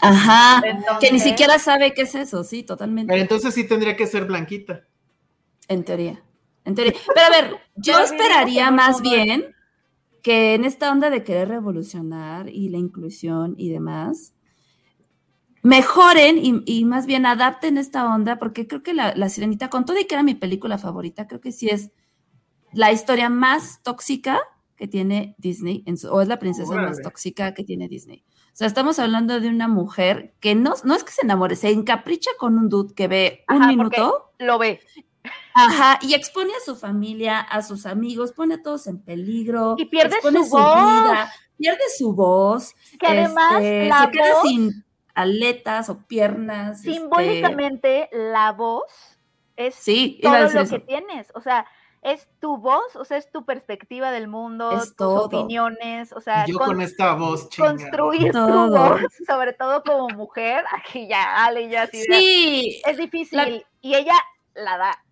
S3: Ajá.
S4: Entonces,
S3: Que ni siquiera sabe qué es eso, sí, totalmente.
S2: Pero entonces sí tendría que ser blanquita.
S3: En teoría. En teoría. Pero a ver, yo esperaría más bien que en esta onda de querer revolucionar y la inclusión y demás, mejoren y, y más bien adapten esta onda, porque creo que la, la Sirenita, con todo y que era mi película favorita, creo que sí es la historia más tóxica que tiene Disney, en su- o es la princesa más tóxica que tiene Disney. O sea, estamos hablando de una mujer que no, no es que se enamore, se encapricha con un dude que ve un minuto.
S4: lo ve.
S3: Ajá, y expone a su familia, a sus amigos, pone a todos en peligro.
S4: Y pierde su voz.
S3: pierde su voz.
S4: Que además
S3: este,
S4: la
S3: se queda
S4: voz,
S3: sin aletas o piernas. este,
S4: simbólicamente, la voz es
S3: sí,
S4: todo lo
S3: eso.
S4: que tienes. O sea, es tu voz, o sea, es tu perspectiva del mundo,
S3: Es
S4: tus
S3: todo.
S4: opiniones, o sea,
S2: yo
S4: con-
S2: con esta voz chingada.
S4: construir tu
S3: Todo.
S4: voz, [LAUGHS] sobre todo como mujer, aquí ya, Ale, ya de-
S3: Sí,
S4: es difícil.
S3: La-
S4: Y ella la da.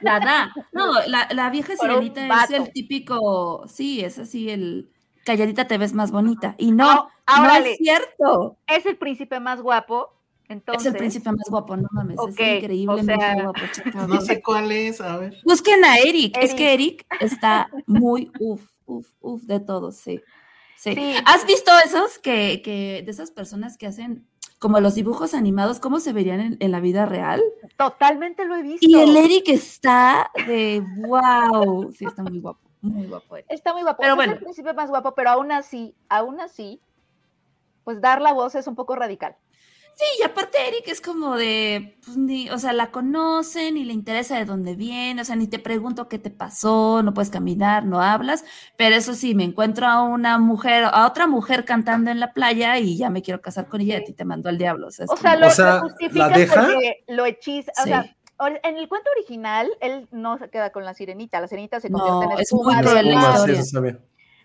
S3: la da. [LAUGHS] No, la, la vieja
S4: Por
S3: sirenita es el típico, sí, es así el calladita te ves más bonita. Y no,
S4: órale.
S3: es cierto.
S4: Es el príncipe más guapo. Entonces,
S3: es el príncipe más guapo, no mames, es increíblemente
S4: o sea,
S3: guapo. [LAUGHS]
S2: No sé cuál es, a ver.
S3: Busquen a Eric. Es que Eric está muy [LAUGHS] uf, uf, uf de todo, sí. Sí.
S4: Sí.
S3: ¿Has visto esos que, que, de esas personas que hacen como los dibujos animados, cómo se verían en, en la vida real?
S4: totalmente lo he visto.
S3: Y el Eric está de wow. Sí, está muy guapo, muy guapo. Eric.
S4: Está muy guapo.
S3: Pero
S4: es
S3: bueno.
S4: el príncipe más guapo, pero aún así, aún así, pues dar la voz es un poco radical.
S3: Sí, y aparte Eric es como de, pues, ni, o sea, la conocen y le interesa de dónde viene, o sea, ni te pregunto qué te pasó, no puedes caminar, no hablas, pero eso sí, me encuentro a una mujer, a otra mujer cantando en la playa y ya me quiero casar con ella y a ti te mandó al diablo. O sea, es
S4: O sea,
S3: como-
S4: lo,
S1: O sea,
S4: lo
S1: ¿la
S4: justificas
S1: deja?
S4: porque lo hechiza. O
S3: Sí.
S4: sea, en el cuento original, él no se queda con la sirenita. La sirenita se
S3: No,
S4: convierte en
S3: es muy cruel la historia. es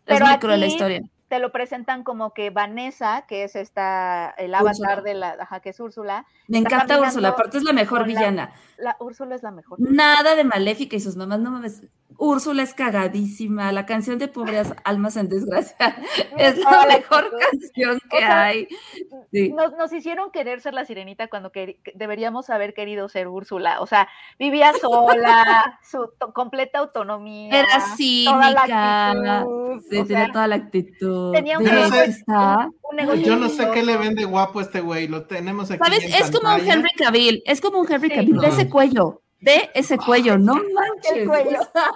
S4: pero
S3: muy cruel la historia.
S4: Te lo presentan como que Vanessa, que es esta, el
S3: Úrsula.
S4: avatar de la, ajá, que es Úrsula.
S3: Me encanta Úrsula, aparte es la mejor
S4: la-
S3: villana.
S4: La Úrsula es la mejor.
S3: Nada de Maléfica y sus mamás, no mames. Úrsula es cagadísima. La canción de Pobres [LAUGHS] Almas en Desgracia es la mejor
S4: chicos.
S3: canción que
S4: sea,
S3: hay. Sí.
S4: Nos, nos hicieron querer ser la sirenita cuando que deberíamos haber querido ser Úrsula. O sea, vivía sola, [LAUGHS] su to- completa autonomía.
S3: Era
S4: toda la
S3: cínica,
S4: actitud,
S3: sí,
S4: o
S3: tenía
S4: sea,
S3: toda la actitud.
S4: Tenía un
S3: De
S2: negocio-
S3: está-
S4: Un negocio
S2: Yo no sé qué le vende guapo a este güey. Lo tenemos aquí.
S3: ¿Sabes?
S2: en
S3: Es como un. Henry Cavill. Es como un Henry
S4: Sí.
S3: Cavill. De ese cuello. De ese cuello. No manches.
S4: El cuello.
S3: o sea,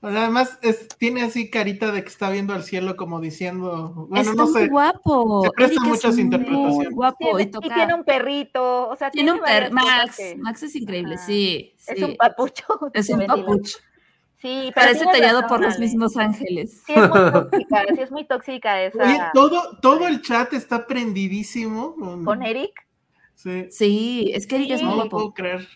S2: O sea, Además, es- tiene así carita de que está viendo al cielo como diciendo, bueno,
S3: está
S2: no
S3: muy
S2: sé.
S3: guapo.
S2: Se prestan
S3: Eric es
S2: muchas
S3: muy
S2: interpretaciones.
S3: guapo y
S4: y
S3: toca.
S4: tiene un perrito, o sea,
S3: Tiene un per Max.
S4: que-
S3: Max es increíble, sí.
S4: Es un papucho. [LAUGHS]
S3: Es un
S4: ventilador.
S3: papuch.
S4: Sí, pero
S3: Parece tallado
S4: razón,
S3: por los mismos ángeles.
S4: Sí, es muy tóxica, sí es muy tóxica [LAUGHS] esa.
S2: Oye, todo, todo el chat está prendidísimo. Con,
S4: Con Eric.
S2: Sí,
S3: Sí, es que Eric es muy
S2: no lo puedo creer.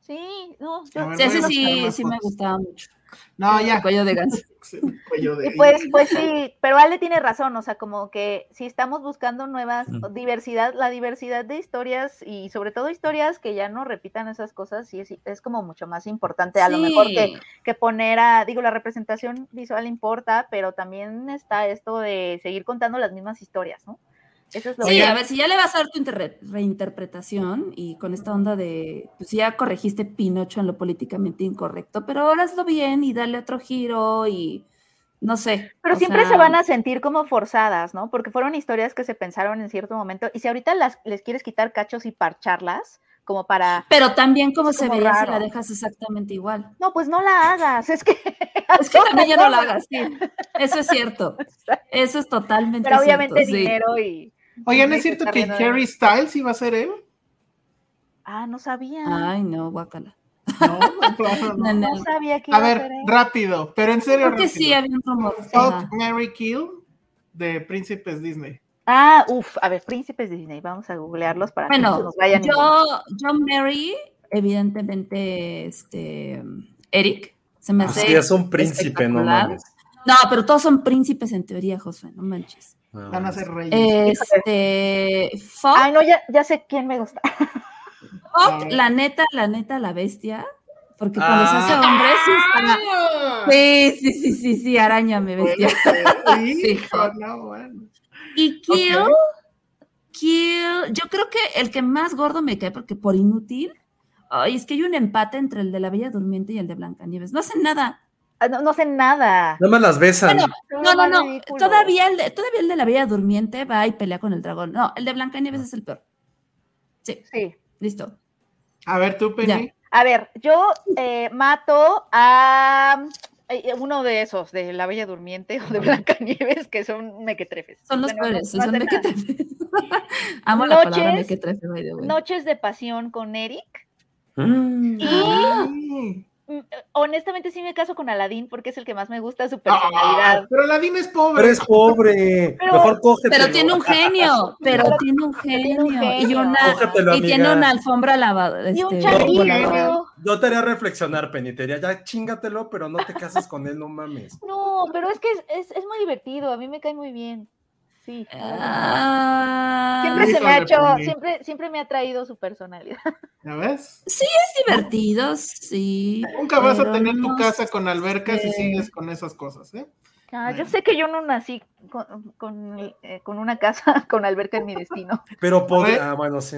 S4: Sí, no, yo,
S2: ver,
S3: Sí, ese sí, sí me gustaba mucho.
S2: No,
S3: El
S2: ya.
S3: cuello de ganso. [LAUGHS]
S2: El cuello de-
S4: Y pues, pues sí, pero Ale tiene razón, o sea, como que si estamos buscando nuevas
S1: Mm.
S4: diversidad, la diversidad de historias y sobre todo historias que ya no repitan esas cosas, sí es, es como mucho más importante a lo mejor que, que poner a, digo, la representación visual importa, pero también está esto de seguir contando las mismas historias, ¿no? Eso es lo
S3: Sí,
S4: que...
S3: a ver, si ya le vas a dar tu reinterpretación y con esta onda de, pues ya corregiste Pinocho en lo políticamente incorrecto, pero ahora hazlo bien y dale otro giro y no sé.
S4: Pero siempre se van a sentir como forzadas, ¿no? Porque fueron historias que se pensaron en cierto momento. Y si ahorita las, les quieres quitar cachos y parcharlas, como para.
S3: Pero también como
S4: Es
S3: se
S4: como
S3: veía si
S4: raro.
S3: la dejas exactamente igual.
S4: No, pues no la hagas. Es que. [LAUGHS]
S3: Es que [LAUGHS] también ya no la
S4: hagas.
S3: sí. Eso es cierto. [LAUGHS] Eso es totalmente
S4: Pero obviamente
S3: cierto, sí.
S4: dinero y.
S2: Oigan, ¿es cierto que Harry Styles iba a ser él?
S4: Ah, no sabía.
S3: Ay, no, guácala.
S2: No, claro, [LAUGHS] no.
S3: No, no.
S4: No sabía que
S2: A
S4: iba a
S2: ver,
S4: ser él.
S2: rápido, pero en serio.
S3: Creo que
S2: rápido.
S3: sí había un rumor.
S2: Fuck. Mary Kill de Príncipes Disney.
S4: Ah, uff, a ver, príncipes Disney, vamos a googlearlos para que no nos vaya ninguno.
S3: yo, yo Mary, evidentemente, este, Eric, se me hace
S1: Sí, es un príncipe, no mames.
S3: No, pero todos son príncipes en teoría, Josué, no manches.
S2: Van a ser reyes.
S3: Este, Fuck,
S4: Ay, no, ya, ya sé quién me gusta.
S3: Fuck, la neta, la neta, la bestia, porque cuando se hace
S1: Ah.
S3: hombre, sí está...
S2: ¡Ah!
S3: Sí, sí, sí, sí, sí, arañame, bestia. [LAUGHS] Sí.
S2: Hijo, no, bueno.
S3: Y Kill. Kill, yo creo que el que más gordo me cae, porque por inútil, ay, es que hay un empate entre el de la Bella Durmiente y el de Blancanieves. No hacen nada.
S4: Ah, No, no sé nada.
S1: Nada más las besan.
S3: Bueno, No, no, no.
S4: ridículo.
S3: Todavía el, de, todavía el de la Bella Durmiente va y pelea con el dragón. No, el de Blancanieves es el peor. Sí,
S4: Sí.
S3: listo.
S2: A ver, tú, Penny.
S4: A ver, yo eh, mato a eh, uno de esos, de la Bella Durmiente o de Blancanieves, que son mequetrefes.
S3: Son los
S4: Bueno,
S3: peores.
S4: no
S3: son mequetrefes. [LAUGHS] Amo la palabra
S4: Noches-
S3: mequetrefe.
S4: Noches de pasión con Eric.
S1: Mm.
S4: Y honestamente sí me caso con Aladín porque es el que más me gusta su
S2: Ah,
S4: personalidad.
S2: pero Aladín es pobre.
S1: Pero es pobre.
S4: Pero-
S1: Mejor cógetelo.
S3: Pero tiene un genio, [LAUGHS] pero
S4: Pero
S3: tiene un genio. Y una,
S1: Cógetelo,
S3: y tiene una alfombra lavada.
S4: Y un
S3: este,
S4: changuito.
S3: voladora.
S1: Yo te haría reflexionar, Penny. Te diría, ya chingatelo, pero no te cases con él, no mames.
S4: No, pero es que es, es- es muy divertido, a mí me cae muy bien. Sí.
S3: Ah,
S4: Siempre se me ha hecho, siempre, siempre me ha traído su personalidad.
S2: ¿Ya ves?
S3: es divertido, sí.
S2: Nunca vas a tener tu casa con albercas si sigues con esas cosas, ¿eh?
S4: Ah, yo sé que yo no nací con, con, eh, con una casa [LAUGHS] con alberca en mi destino.
S1: Pero podría.
S2: ver.
S1: Ah, bueno, sí.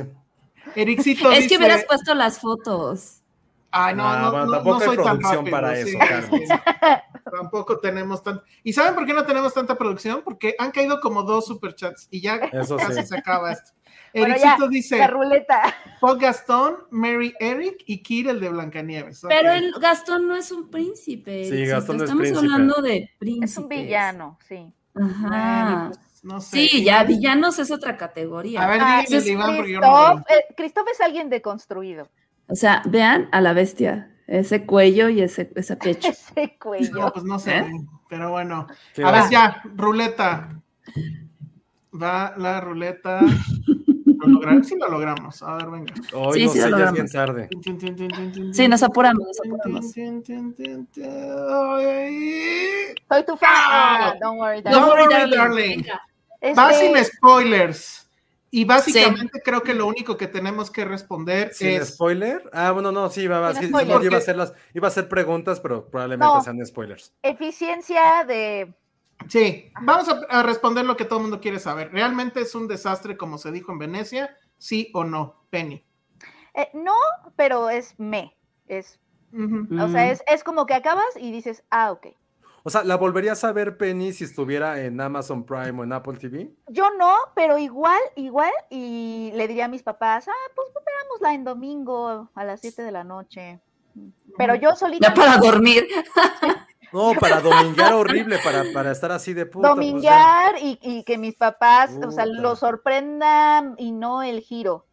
S2: Ericito
S3: Es
S2: dice...
S3: que hubieras puesto las fotos.
S2: Ay, no,
S1: Ah,
S2: no,
S1: bueno,
S2: no,
S1: tampoco
S2: no
S1: hay
S2: soy tan
S1: producción
S2: rápido,
S1: para
S2: sí,
S1: eso,
S2: sí, [LAUGHS]
S1: Carlos.
S2: sí. Tampoco tenemos tanto. ¿Y saben por qué no tenemos tanta producción? Porque han caído como dos superchats y ya
S1: Eso
S2: casi
S1: sí.
S2: se acaba esto. [LAUGHS]
S4: Bueno,
S2: Ericito
S4: ya,
S2: dice
S4: La ruleta.
S2: Paul Gastón, Mary Eric y Kir el de Blancanieves.
S3: Pero el Gastón no es un príncipe.
S1: Sí, Gastón no es
S3: Estamos
S1: príncipe.
S3: hablando de príncipes.
S4: Es un villano, sí.
S2: Bueno,
S3: Ajá.
S2: pues, no sé.
S3: Sí, ya villanos es otra categoría.
S2: A ver,
S4: Ah,
S2: de Iván porque yo no
S4: eh, Christoph es alguien deconstruido.
S3: O sea, vean a la bestia, ese cuello y ese, ese pecho. [LAUGHS]
S4: Ese
S2: No,
S4: cuello.
S2: pues no sé.
S3: ¿Eh?
S2: Pero bueno.
S1: ¿Qué
S2: A ver, ya, ruleta. Va la ruleta. ¿Lo Sí lo logramos. A ver, venga.
S1: Hoy
S3: Sí,
S1: no
S3: sí
S1: sé,
S3: lo
S1: ya es
S3: logramos.
S1: bien tarde.
S3: Sí, nos apuramos, nos apuramos.
S4: Soy tu fan.
S2: Ah.
S4: Ah, don't worry,
S2: Don't
S4: darling.
S2: worry, darling.
S3: Venga.
S4: Este,
S2: Va sin spoilers. Y básicamente creo que lo único que tenemos que responder
S1: ¿Sin
S2: es.
S1: spoiler? Ah, bueno, no, sí, va, sí, iba a hacer las, iba a hacer preguntas, pero probablemente
S4: No.
S1: sean spoilers.
S4: eficiencia de.
S2: Sí, vamos a, a responder lo que todo el mundo quiere saber. ¿Realmente es un desastre como se dijo en Venecia? ¿Sí o no? Penny.
S4: eh, no, pero es me. Es. O sea, es, es como que acabas y dices, ah, ok.
S1: O sea, ¿la volverías a ver Penny si estuviera en Amazon Prime o en Apple TV?
S4: Yo no, pero igual, igual, y le diría a mis papás, ah, pues veámosla en domingo a las 7 de la noche. Pero yo solita.
S3: Ya para dormir. [LAUGHS]
S1: No, para dominguear horrible, para, para estar así de puta. pues.
S4: Dominguear y, y que mis papás, o sea, lo sorprendan y no el giro.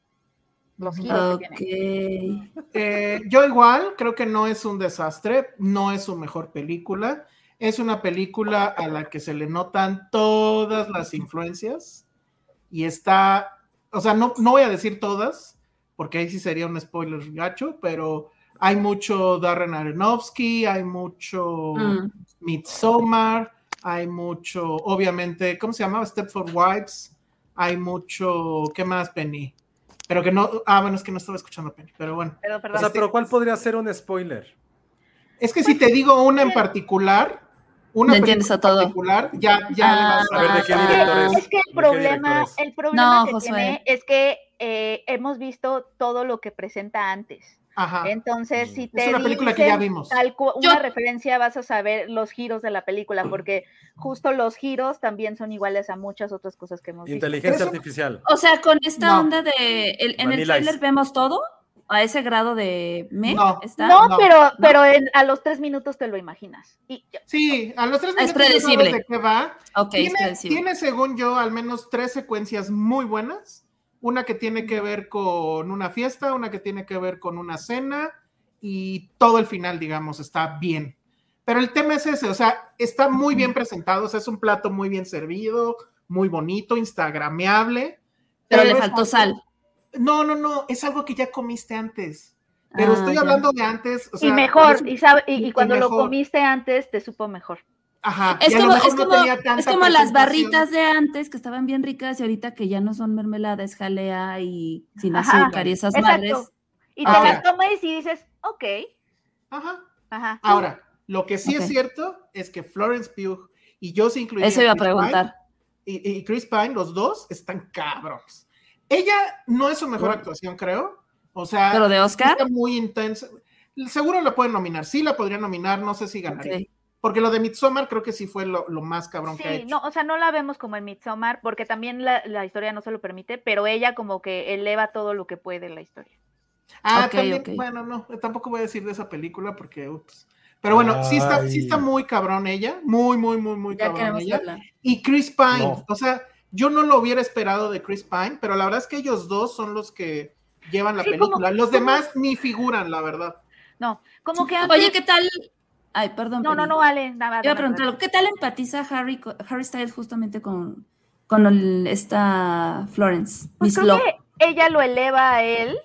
S4: Los giros que
S3: Ok.
S4: tiene.
S2: Eh, yo igual creo que no es un desastre, no es su mejor película. Es una película a la que se le notan todas las influencias y está, o sea, no, no voy a decir todas, porque ahí sí sería un spoiler gacho, pero hay mucho Darren Aronofsky, hay mucho
S3: Mm.
S2: Midsommar, hay mucho, obviamente, ¿cómo se llamaba? Step for Wives, hay mucho, ¿qué más, Penny? Pero que no, ah, bueno, es que no estaba escuchando a Penny, pero bueno.
S1: O sea, pero ¿cuál podría ser un spoiler?
S2: Es que si te digo una en particular, una
S3: entiendes a todo.
S2: ya, ya le vas
S1: A ver, ¿de qué
S3: Ah,
S1: director es?
S4: Es que el
S1: ¿De qué
S4: problema, el problema
S3: No,
S4: que
S3: Josué.
S4: tiene es que eh, hemos visto todo lo que presenta antes.
S2: Ajá.
S4: Entonces, si te
S2: Es una película que ya vimos.
S4: tal una
S3: Yo-
S4: referencia, vas a saber los giros de la película, porque justo los giros también son iguales a muchas otras cosas que hemos visto.
S1: Inteligencia artificial.
S3: O sea, con esta
S2: No.
S3: onda de. el- en el trailer
S1: Ice.
S3: vemos todo. A ese grado de. ¿Me?
S2: No.
S3: ¿Está?
S4: No,
S2: No,
S4: pero,
S2: no.
S4: pero en- a los tres minutos te lo imaginas. Y
S2: Sí, a los tres
S3: Es
S2: minutos ya sabes
S3: predecible.
S2: de qué va.
S3: Ok, es
S2: Tiene,
S3: predecible.
S2: tiene, según yo, al menos tres secuencias muy buenas. Una que tiene que ver con una fiesta, una que tiene que ver con una cena y todo el final, digamos, está bien. Pero el tema es ese, o sea, está muy bien presentado, o sea, es un plato muy bien servido, muy bonito, instagrameable.
S3: Pero le
S2: es
S3: faltó sal.
S2: No, no, no, es algo que ya comiste antes. Pero
S3: Ah,
S2: estoy
S3: ya.
S2: hablando de antes. o sea,
S4: y mejor, y, sabe, y, y
S2: y
S4: cuando lo comiste antes, te supo mejor.
S2: Ajá,
S3: Es como, es, es las barritas de antes que estaban bien ricas y ahorita que ya no son mermelada, es jalea y sin
S4: Ajá,
S3: azúcar y esas
S4: exacto.
S3: madres.
S4: Y te
S2: Ahora.
S4: la comes y dices, ok,
S2: Ajá.
S4: ajá.
S2: Ahora, lo que sí es cierto es que Florence Pugh y yo se incluiría
S3: Eso iba a
S2: Pine,
S3: preguntar.
S2: y, y Chris Pine, los dos están cabrones. Ella no es su mejor
S1: Bueno.
S2: actuación, creo. O sea,
S3: Pero de Oscar.
S2: está muy intensa. Seguro la pueden nominar, sí la podría nominar, no sé si ganaría. Porque lo de Midsommar creo que sí fue lo, lo más cabrón que ha
S4: Sí,
S2: hecho.
S4: no, o sea, no la vemos como en Midsommar, porque también la, la historia no se lo permite, pero ella como que eleva todo lo que puede la historia.
S2: Ah,
S3: Ok,
S2: también, bueno, no, tampoco voy a decir de esa película porque, ups. Pero bueno, sí está, sí está muy cabrón ella, muy, muy, muy, muy
S3: Ya
S2: cabrón ella. Y Chris Pine,
S1: No.
S2: o sea, yo no lo hubiera esperado de Chris Pine, pero la verdad es que ellos dos son los que llevan la
S4: Sí, como-
S2: película. Los
S4: como-
S2: demás ni figuran, la verdad.
S4: No, como que antes...
S3: Oye, ¿qué tal? Ay, perdón.
S4: no, no, no vale nada.
S3: Iba a
S4: nada.
S3: ¿qué tal empatiza Harry, Harry Styles justamente con, con el- esta Florence?
S4: Pues creo que ella lo eleva a él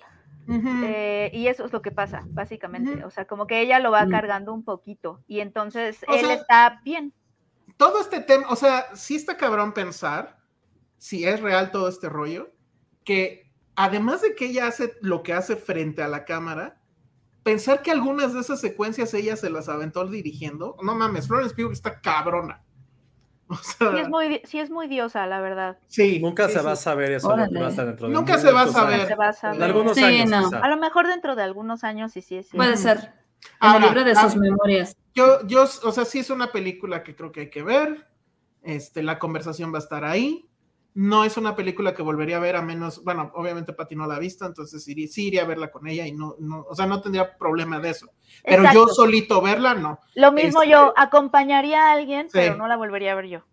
S4: eh, y eso es lo que pasa, básicamente. O sea, como que ella lo va
S3: Mm.
S4: cargando un poquito y entonces
S2: O
S4: él
S2: sea,
S4: está bien.
S2: Todo este tema, o sea, sí está cabrón pensar, si es real todo este rollo, que además de que ella hace lo que hace frente a la cámara, pensar que algunas de esas secuencias ella se las aventó dirigiendo, no mames, Florence Pugh está cabrona. [LAUGHS] O sea,
S4: Sí es muy, sí es muy diosa, la verdad.
S2: sí,
S1: Nunca
S2: sí,
S1: se
S2: sí.
S1: va a saber eso lo que
S3: Órale.
S1: va a estar dentro de
S2: Nunca se va a saber.
S1: años.
S4: Se va a saber.
S1: En algunos
S3: Sí,
S1: años,
S3: no.
S1: quizá.
S4: A lo mejor dentro de algunos años sí, sí, sí.
S3: Puede ser. En
S2: Ahora,
S3: el libro de sus
S2: ah,
S3: memorias.
S2: Yo, yo, o sea, sí es una película que creo que hay que ver. Este, la conversación va a estar ahí. No es una película que volvería a ver a menos, bueno, obviamente Pati no la ha visto, entonces iría, sí iría a verla con ella y no, no, o sea, no tendría problema de eso. Pero yo solito verla, no.
S4: Lo mismo
S2: Este-
S4: yo, acompañaría a alguien,
S2: Sí.
S4: pero no la volvería a ver yo.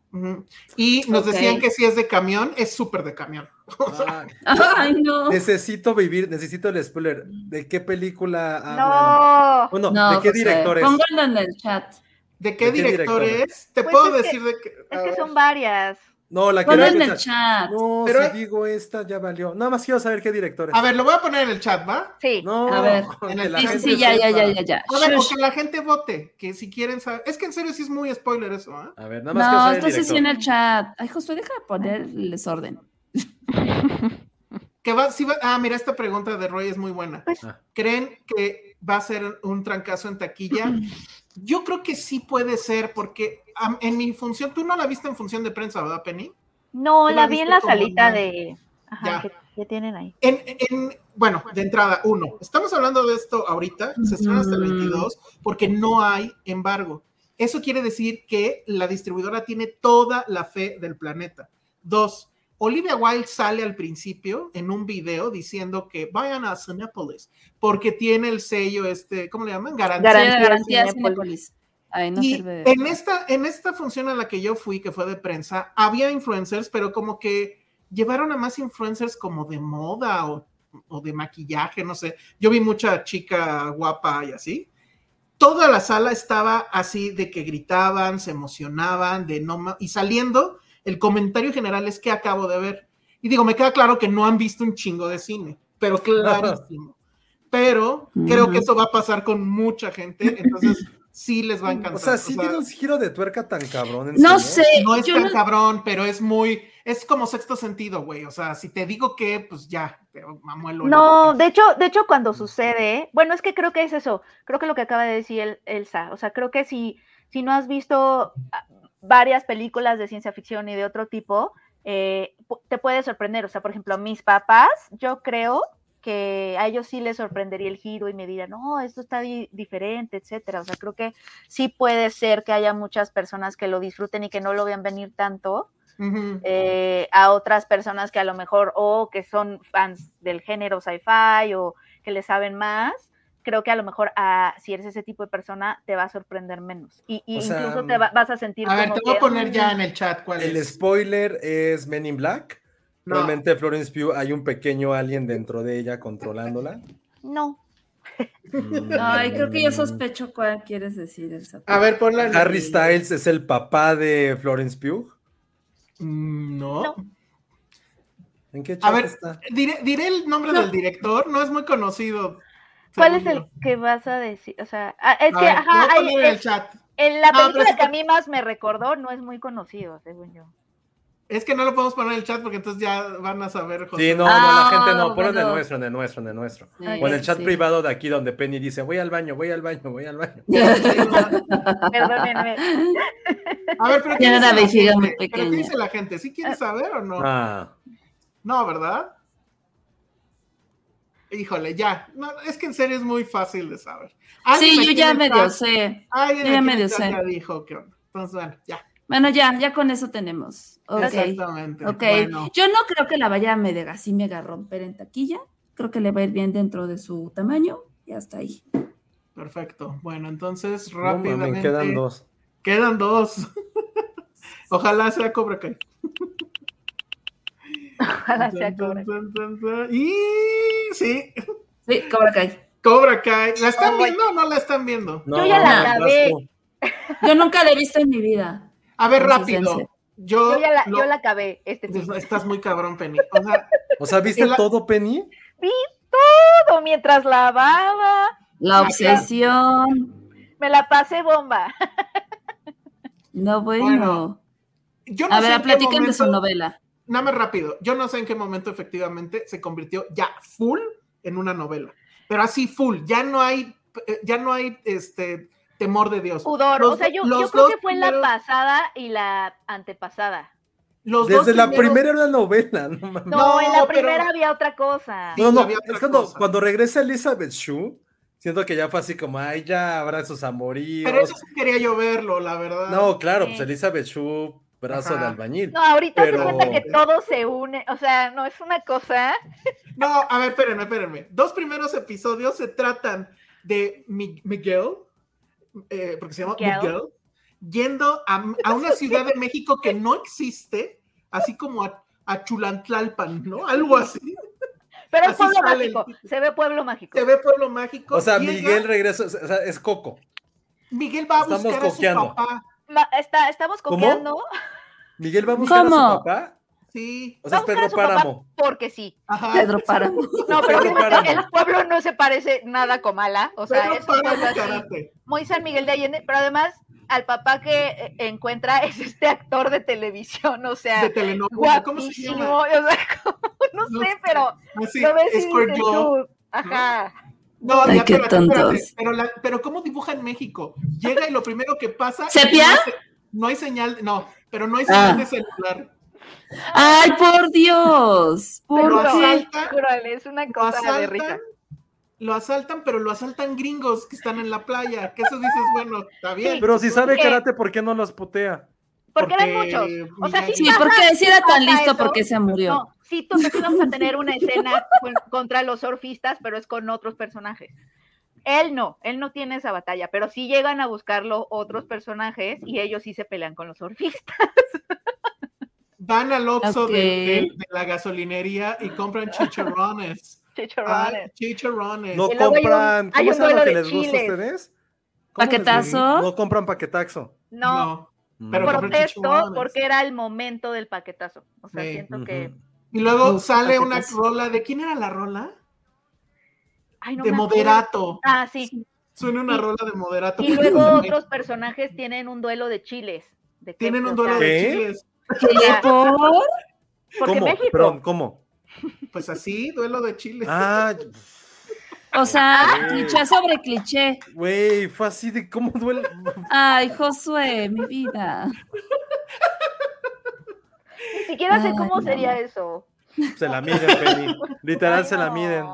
S2: Y nos decían que si es de camión, es súper de camión. O sea,
S1: Ay,
S3: Ay, no.
S1: necesito vivir, necesito el spoiler. ¿De qué película hablan?
S4: No.
S1: Bueno,
S3: No,
S1: ¿de qué director es?
S3: Pónganlo en el chat.
S2: ¿de qué
S1: ¿De qué
S2: director
S1: director?
S2: es? Te
S4: Pues
S2: puedo
S4: es que-
S2: decir de qué.
S4: Es que
S2: ver.
S4: son varias.
S1: No, la que
S3: en el chat.
S1: No,
S2: Pero-
S1: si digo esta ya valió. Nada más quiero saber qué director es.
S2: A ver, lo voy a poner en el chat, ¿va?
S4: Sí.
S1: No,
S3: A ver.
S2: En el-
S3: Sí, sí, ya, ya, ya, ya, ya.
S2: A ver, que la gente vote, que si quieren saber. Es que en serio sí es muy spoiler eso, ¿ah?
S1: A ver, nada más quiero
S3: No,
S1: saber el
S3: entonces sí en el chat. Ay, Josué, deja de poner el desorden.
S2: Que va, sí va- ah, mira, esta pregunta de Roy es muy buena.
S4: Pues-
S1: Ah.
S2: ¿Creen que va a ser un trancazo en taquilla? [LAUGHS] Yo creo que sí puede ser, porque en mi función, tú no la viste en función de prensa, ¿verdad, Penny?
S4: No, la
S2: la
S4: vi en la salita de. Ajá,
S2: Ya.
S4: que, que tienen ahí.
S2: En, en- bueno, de entrada, uno, estamos hablando de esto ahorita, se estrena hasta el
S3: Ujú.
S2: 22, porque no hay embargo. Eso quiere decir que la distribuidora tiene toda la fe del planeta. Dos, Olivia Wilde sale al principio en un video diciendo que vayan a Cinepolis porque tiene el sello este, ¿cómo le llaman? Garantía.
S4: Garantía
S3: Garantía. Ay, no
S2: y
S3: sirve
S2: en esta, en esta función a la que yo fui, que fue de prensa, había influencers, pero como que llevaron a más influencers como de moda o, o de maquillaje, no sé. Yo vi mucha chica guapa y así. Toda la sala estaba así de que gritaban, se emocionaban, de no y saliendo, el comentario general es que acabo de ver. Y digo, me queda claro que no han visto un chingo de cine, pero clarísimo. [LAUGHS] Pero creo que eso va a pasar con mucha gente, entonces sí les va a encantar.
S1: O sea, sí tiene un giro de tuerca tan cabrón. ¿en
S3: No
S1: serio?
S3: sé,
S2: no es tan
S3: no-
S2: cabrón, pero es muy, es como sexto sentido, güey. O sea, si te digo que, pues ya, te mamuelo.
S4: No, de hecho, de hecho, cuando sucede, bueno, es que creo que es eso, creo que lo que acaba de decir el- Elsa, o sea, creo que si, si no has visto varias películas de ciencia ficción y de otro tipo, eh, te puede sorprender. O sea, por ejemplo, mis papás, yo creo que a ellos sí les sorprendería el giro y me dirán, no, esto está di- diferente, etcétera. O sea, creo que sí puede ser que haya muchas personas que lo disfruten y que no lo vean venir tanto eh, a otras personas que a lo mejor o que son fans del género sci-fi o que le saben más, creo que a lo mejor a, si eres ese tipo de persona te va a sorprender menos y, y
S1: O sea,
S4: incluso te va- vas a sentir
S2: A ver, te voy a poner ya
S4: "Mm,
S2: en el chat cuál
S1: El
S2: es.
S1: spoiler es Men in Black.
S2: No.
S1: Realmente Florence Pugh hay un pequeño alien dentro de ella controlándola.
S4: no
S3: Ay, creo que yo
S1: Mm.
S3: sospecho cuál quieres decir, Elsa.
S2: A ver, ponla en
S1: Harry
S2: el-
S1: Styles es el papá de Florence Pugh.
S2: Mm, No.
S4: No.
S1: ¿En qué
S2: A
S1: chat
S2: ver,
S1: está?
S2: diré, diré el nombre del director, no es muy conocido.
S4: ¿Cuál es el que vas a decir? O sea, es
S2: A
S4: que,
S2: ver, te
S4: ajá,
S2: voy a
S4: hay-
S2: en el
S4: es-
S2: chat.
S4: en la
S2: No,
S4: película
S2: es
S4: que
S2: que-
S4: a mí más me recordó no es muy conocido, según yo.
S2: Es que no lo podemos poner en el chat porque entonces ya van a saber. José.
S1: Sí, no, no, la
S3: Ah,
S1: gente no. Pon en el nuestro, en el nuestro, en el nuestro.
S3: Sí,
S1: O en el chat
S3: sí.
S1: privado de aquí donde Penny dice, voy al baño, voy al baño, voy al baño. [LAUGHS]
S4: Perdónenme.
S2: A ver, pero ¿qué dice la gente? ¿Pero qué
S3: pequeña.
S2: dice la gente? ¿Sí quiere saber o no?
S1: Ah,
S2: No, ¿verdad? Híjole, ya. No, es que en serio es muy fácil de saber.
S3: Sí, yo ya medio sé.
S2: Alguien
S3: yo ya medio sé.
S2: ya dijo que onda. Entonces, bueno, ya.
S3: Bueno, ya, ya con eso tenemos.
S2: Exactamente.
S3: Ok.
S2: Bueno,
S3: Yo no creo que la vaya a mega, así mega romper en taquilla. Creo que le va a ir bien dentro de su tamaño y hasta ahí.
S2: perfecto. Bueno, entonces
S1: no
S2: rápidamente.
S1: quedan dos.
S2: Quedan dos. [LAUGHS] Ojalá sea Cobra Kai.
S4: Ojalá sea Cobra.
S2: Y sí,
S3: Sí, Cobra Kai.
S2: Cobra Kai. ¿La están
S4: Ay.
S2: viendo o no la están viendo?
S1: No,
S4: Yo ya la
S1: tú. [LAUGHS]
S3: Yo nunca la he visto en mi vida.
S2: A ver, rápido. Yo,
S4: Yo ya la,
S2: lo-
S4: yo la acabé este.
S2: Estás muy cabrón, Penny. O sea, [LAUGHS]
S1: O sea, ¿viste
S2: La-
S1: todo, Penny?
S4: Todo mientras lavaba,
S3: La obsesión.
S4: me la pasé bomba. [LAUGHS]
S3: No, bueno.
S2: Bueno, yo no
S3: a
S2: sé
S3: ver, platiquen de su novela.
S2: Nada más rápido. Yo no sé en qué momento efectivamente se convirtió ya full en una novela. Pero así full. Ya no hay, eh, ya no hay este temor de Dios.
S4: Pudor.
S2: Los
S4: o sea, yo,
S2: los
S4: yo creo que fue la
S2: primeros-
S4: pasada y la antepasada.
S2: Los dos
S1: Desde la
S2: primeros-
S1: primera era una novela, no mames.
S4: No,
S2: No,
S4: en la
S2: pero-
S4: primera había otra cosa.
S2: Sí,
S1: No, no, es cuando,
S2: cosa.
S1: cuando regresa Elizabeth Shue, siento que ya fue así como, ay, ya habrá sus amoríos.
S2: Pero eso sí quería yo verlo, la verdad.
S1: No, claro,
S4: Sí.
S1: pues Elizabeth Shue, brazo
S2: Ajá.
S1: de albañil.
S4: No, ahorita
S1: Pero-
S4: se cuenta que todo se une. O sea, no es una cosa.
S2: No, a ver, espérenme, espérenme. Dos primeros episodios se tratan de Mi- Miguel, eh, porque se llama
S4: Miguel.
S2: Miguel, yendo a, a una ciudad de México que no existe, así como a, a Chulantlalpan, ¿no? Algo así.
S4: Pero es pueblo
S2: el
S4: mágico. Se ve pueblo mágico.
S2: Se ve pueblo mágico.
S1: O sea,
S2: llega-
S1: Miguel regresa, o sea, es Coco.
S2: Miguel va a
S1: estamos
S2: buscar a su
S1: coqueando.
S2: papá.
S4: Ma- está, estamos
S1: ¿Cómo?
S4: copiando.
S1: Miguel va a buscar a su papá.
S2: Sí.
S1: O sea, es Pedro Páramo.
S4: Porque sí.
S2: Ajá.
S3: Pedro [LAUGHS] Páramo.
S4: No, pero
S1: Pedro
S4: fíjate,
S1: Páramo.
S4: el pueblo no se parece nada a Comala. O sea,
S2: Pedro
S4: es un pueblo así, muy San Miguel de Allende, pero además al papá que eh, encuentra es este actor de televisión, o sea,
S2: De telenovela. ¿Cómo se llama?
S4: o sea, [LAUGHS] como- no,
S2: No
S4: sé, pero
S2: Así,
S4: lo ves y dices ajá.
S2: No,
S3: Ay,
S2: ya,
S3: qué
S2: espérate, espérate. Pero, la- pero ¿cómo dibuja en México? Llega y lo primero que pasa.
S3: ¿Sepia?
S2: No hay, se- no hay señal, no, pero no hay señal
S3: Ah.
S2: de celular.
S3: Ay, por Dios. ¿Por qué?
S2: asaltan,
S4: es una
S2: Lo
S4: cosa de
S2: asaltan,
S4: risa.
S2: lo asaltan, pero lo asaltan gringos que están en la playa. Que eso dices, bueno, está bien.
S1: Pero si sabe
S4: ¿Qué?
S1: karate, ¿por qué no los putea?
S4: Porque eran muchos. O sea,
S2: Miyagi-
S4: sí,
S3: Sí, porque si era tan listo,
S4: eso.
S3: porque se murió?
S4: No, sí, tú sí vamos a tener una escena con- contra los surfistas, pero es con otros personajes. Él no, él no tiene esa batalla, pero sí llegan a buscarlo otros personajes y ellos sí se pelean con los surfistas. [LAUGHS]
S2: Van al Oxxo de, de- de la gasolinería y compran chicharrones. [LAUGHS]
S4: Chicharrones.
S2: chicharrones.
S1: No compran. ¿Cómo se llama que les gusta a ustedes? ¿Cómo les
S3: ¿Paquetazo?
S1: No compran paquetazo.
S4: No,
S2: No. Pero
S4: protesto porque era el momento del paquetazo. O sea,
S2: Sí.
S4: siento que.
S2: Y luego
S3: Uf,
S2: sale una rola. ¿De quién era la rola?
S4: Ay, no
S2: de moderato.
S4: Ah, sí.
S2: Suena una
S4: Y-
S2: rola de moderato.
S4: Y luego [LAUGHS] otros personajes tienen un duelo de chiles. de
S2: Tienen un duelo de chiles. [LAUGHS]
S4: Porque
S1: ¿Cómo?
S4: México.
S1: Perdón, ¿cómo?
S2: Pues así, duelo de chiles.
S1: Ah, [LAUGHS]
S3: O sea, cliché sobre cliché.
S1: güey, fue así de cómo duele.
S3: Ay, Josué, mi vida.
S4: Ni siquiera sé
S3: Ay,
S4: cómo
S3: no.
S4: sería eso.
S1: Se la miden, Penny. [LAUGHS] Literal
S4: Ay,
S1: se la
S4: no.
S1: miden.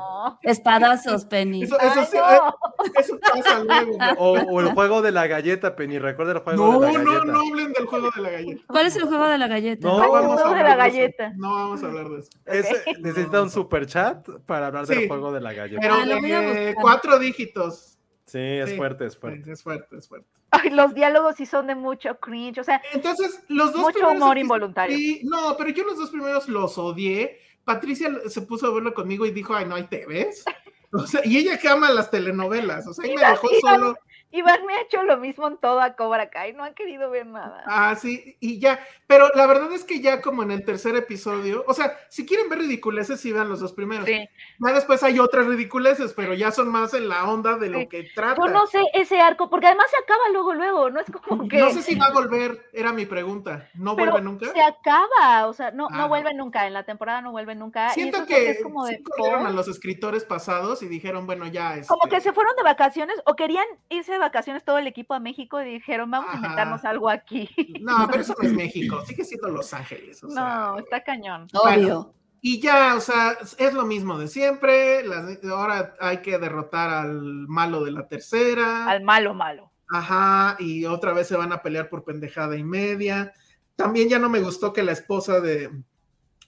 S3: Espadazos, Penny.
S2: Eso, eso
S4: Ay,
S2: sí,
S4: no.
S2: eh, eso pasa luego.
S1: O, o el juego de la galleta, Penny. Recuerda el juego
S2: No,
S1: de la
S2: no,
S1: galleta.
S2: no hablen del juego de la galleta.
S3: ¿Cuál es el juego de la galleta?
S1: No.
S4: Ay, el
S2: vamos a
S4: de
S2: hablar
S4: la
S2: de eso.
S4: galleta.
S2: No vamos a hablar de eso.
S1: Ese necesita un super chat para hablar
S2: Sí.
S1: del juego de la galleta.
S2: Pero
S3: Ah, lo voy a
S2: de cuatro dígitos.
S1: Sí, es
S2: Sí.
S1: fuerte, es fuerte.
S2: Es fuerte, es fuerte.
S4: Ay, los diálogos sí son de mucho cringe. O sea,
S2: Entonces, los dos
S4: Mucho
S2: primeros
S4: humor involuntario.
S2: Sí, no, pero yo los dos primeros los odié. Patricia se puso a verlo conmigo y dijo, ay, no hay TVs. [LAUGHS] O sea, y ella que ama las telenovelas, o sea, y me dejó solo.
S4: Iván me ha hecho lo mismo en todo a Cobra Kai. No han querido ver nada.
S2: Ah, sí, y ya. Pero la verdad es que ya como en el tercer episodio, o sea, si quieren ver ridiculeces, sí vean los dos primeros.
S4: Sí.
S2: Ya después hay otras ridiculeces, pero ya son más en la onda de lo
S4: Sí.
S2: que trata.
S4: Yo no sé ese arco, porque además se acaba luego, luego. No es como que.
S2: No sé si va a volver, era mi pregunta. ¿No
S4: pero
S2: vuelve nunca?
S4: Se acaba, o sea, no,
S2: Ah,
S4: no vuelve nunca, en la temporada no vuelve nunca. y
S2: Siento
S4: es
S2: que
S4: es como de
S2: sí corrieron a los escritores pasados y dijeron, bueno, ya es.
S4: como que se fueron de vacaciones o querían irse de vacaciones todo el equipo a México y dijeron, vamos a
S2: Ajá.
S4: inventarnos algo aquí. [LAUGHS]
S2: No, pero eso no es [LAUGHS] México, sigue siendo Los Ángeles. O sea,
S4: no, está cañón.
S3: Obvio.
S2: Y ya, o sea, es lo mismo de siempre. las- ahora hay que derrotar al malo de la tercera.
S4: Al malo, malo.
S2: Ajá, y otra vez se van a pelear por pendejada y media. También ya no me gustó que la esposa de,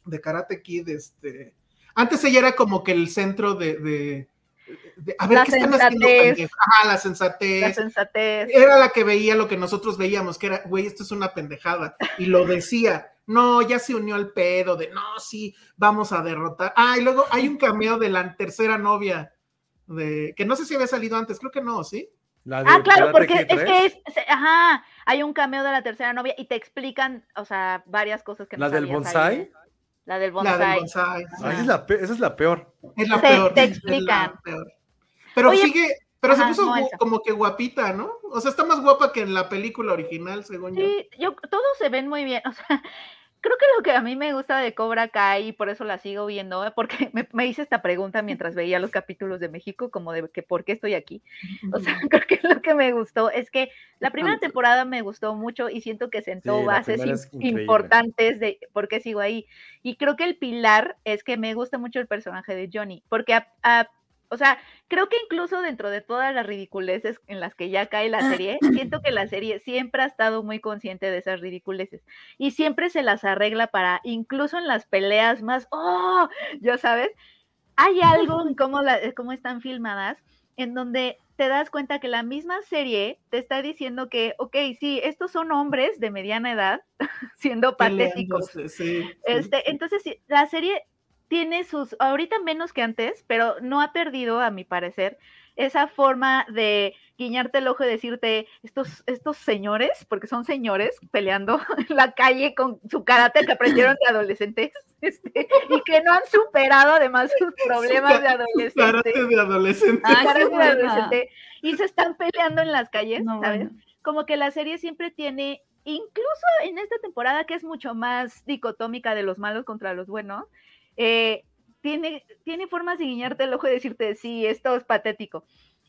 S2: de Karate Kid, este. Antes ella era como que el centro de- a ver,
S4: La
S2: ¿qué están haciendo? Ajá, la sensatez.
S4: La sensatez.
S2: Era la que veía lo que nosotros veíamos, que era, güey, esto es una pendejada. Y lo decía. No, ya se unió al pedo de, no, sí, vamos a derrotar. Ah, y luego hay un cameo de la tercera novia, de que no sé si había salido antes, creo que no, ¿sí?
S1: La de
S4: Ah, claro, porque es
S1: 3,
S4: que es, ajá, hay un cameo de la tercera novia y te explican, o sea, varias cosas que no
S1: ¿La del bonsai?
S4: ahí. La del
S2: La del
S4: bonsai.
S2: bonsai.
S1: Ah, esa, es la, pe- esa es la peor.
S2: Es la peor.
S4: te explican.
S2: peor. Pero
S4: Oye,
S2: sigue, pero se puso
S4: no
S2: como que guapita, ¿no? O sea, está más guapa que en la película original, según yo.
S4: Sí, yo, todos se ven muy bien, [LAUGHS] o sea, creo que lo que a mí me gusta de Cobra Kai y por eso la sigo viendo, ¿eh? porque [LAUGHS] me, me hice esta pregunta mientras veía los capítulos de México, como de que por qué estoy aquí. O sea, [LAUGHS] creo que lo que me gustó es que la primera temporada me gustó mucho y siento que sentó
S1: Sí,
S4: bases importantes de por qué sigo ahí. Y creo que el pilar es que me gusta mucho el personaje de Johnny, porque a- a- o sea, creo que incluso dentro de todas las ridiculeces en las que ya cae la serie, siento que la serie siempre ha estado muy consciente de esas ridiculeces y siempre se las arregla para, incluso en las peleas más, oh, ya sabes, hay algo en cómo, la- eh, cómo están filmadas en donde te das cuenta que la misma serie te está diciendo que, ok, sí, estos son hombres de mediana edad [LAUGHS] siendo patéticos.
S2: Sí, sí.
S4: Este, entonces, sí, la serie tiene sus, ahorita menos que antes, pero no ha perdido, a mi parecer, esa forma de guiñarte el ojo y decirte, estos, estos señores, porque son señores peleando [LAUGHS] en la calle con su karate que aprendieron de adolescentes, [LAUGHS] este, y que no han superado además sus problemas de adolescentes.
S2: Karate de adolescente.
S3: Ay,
S4: karate
S3: qué
S4: de
S3: buena.
S4: adolescente, y se están peleando en las calles,
S3: No,
S4: ¿sabes?
S3: bueno.
S4: como que la serie siempre tiene, incluso en esta temporada que es mucho más dicotómica de los malos contra los buenos, eh, tiene, tiene formas de guiñarte el ojo y decirte, sí, esto es patético.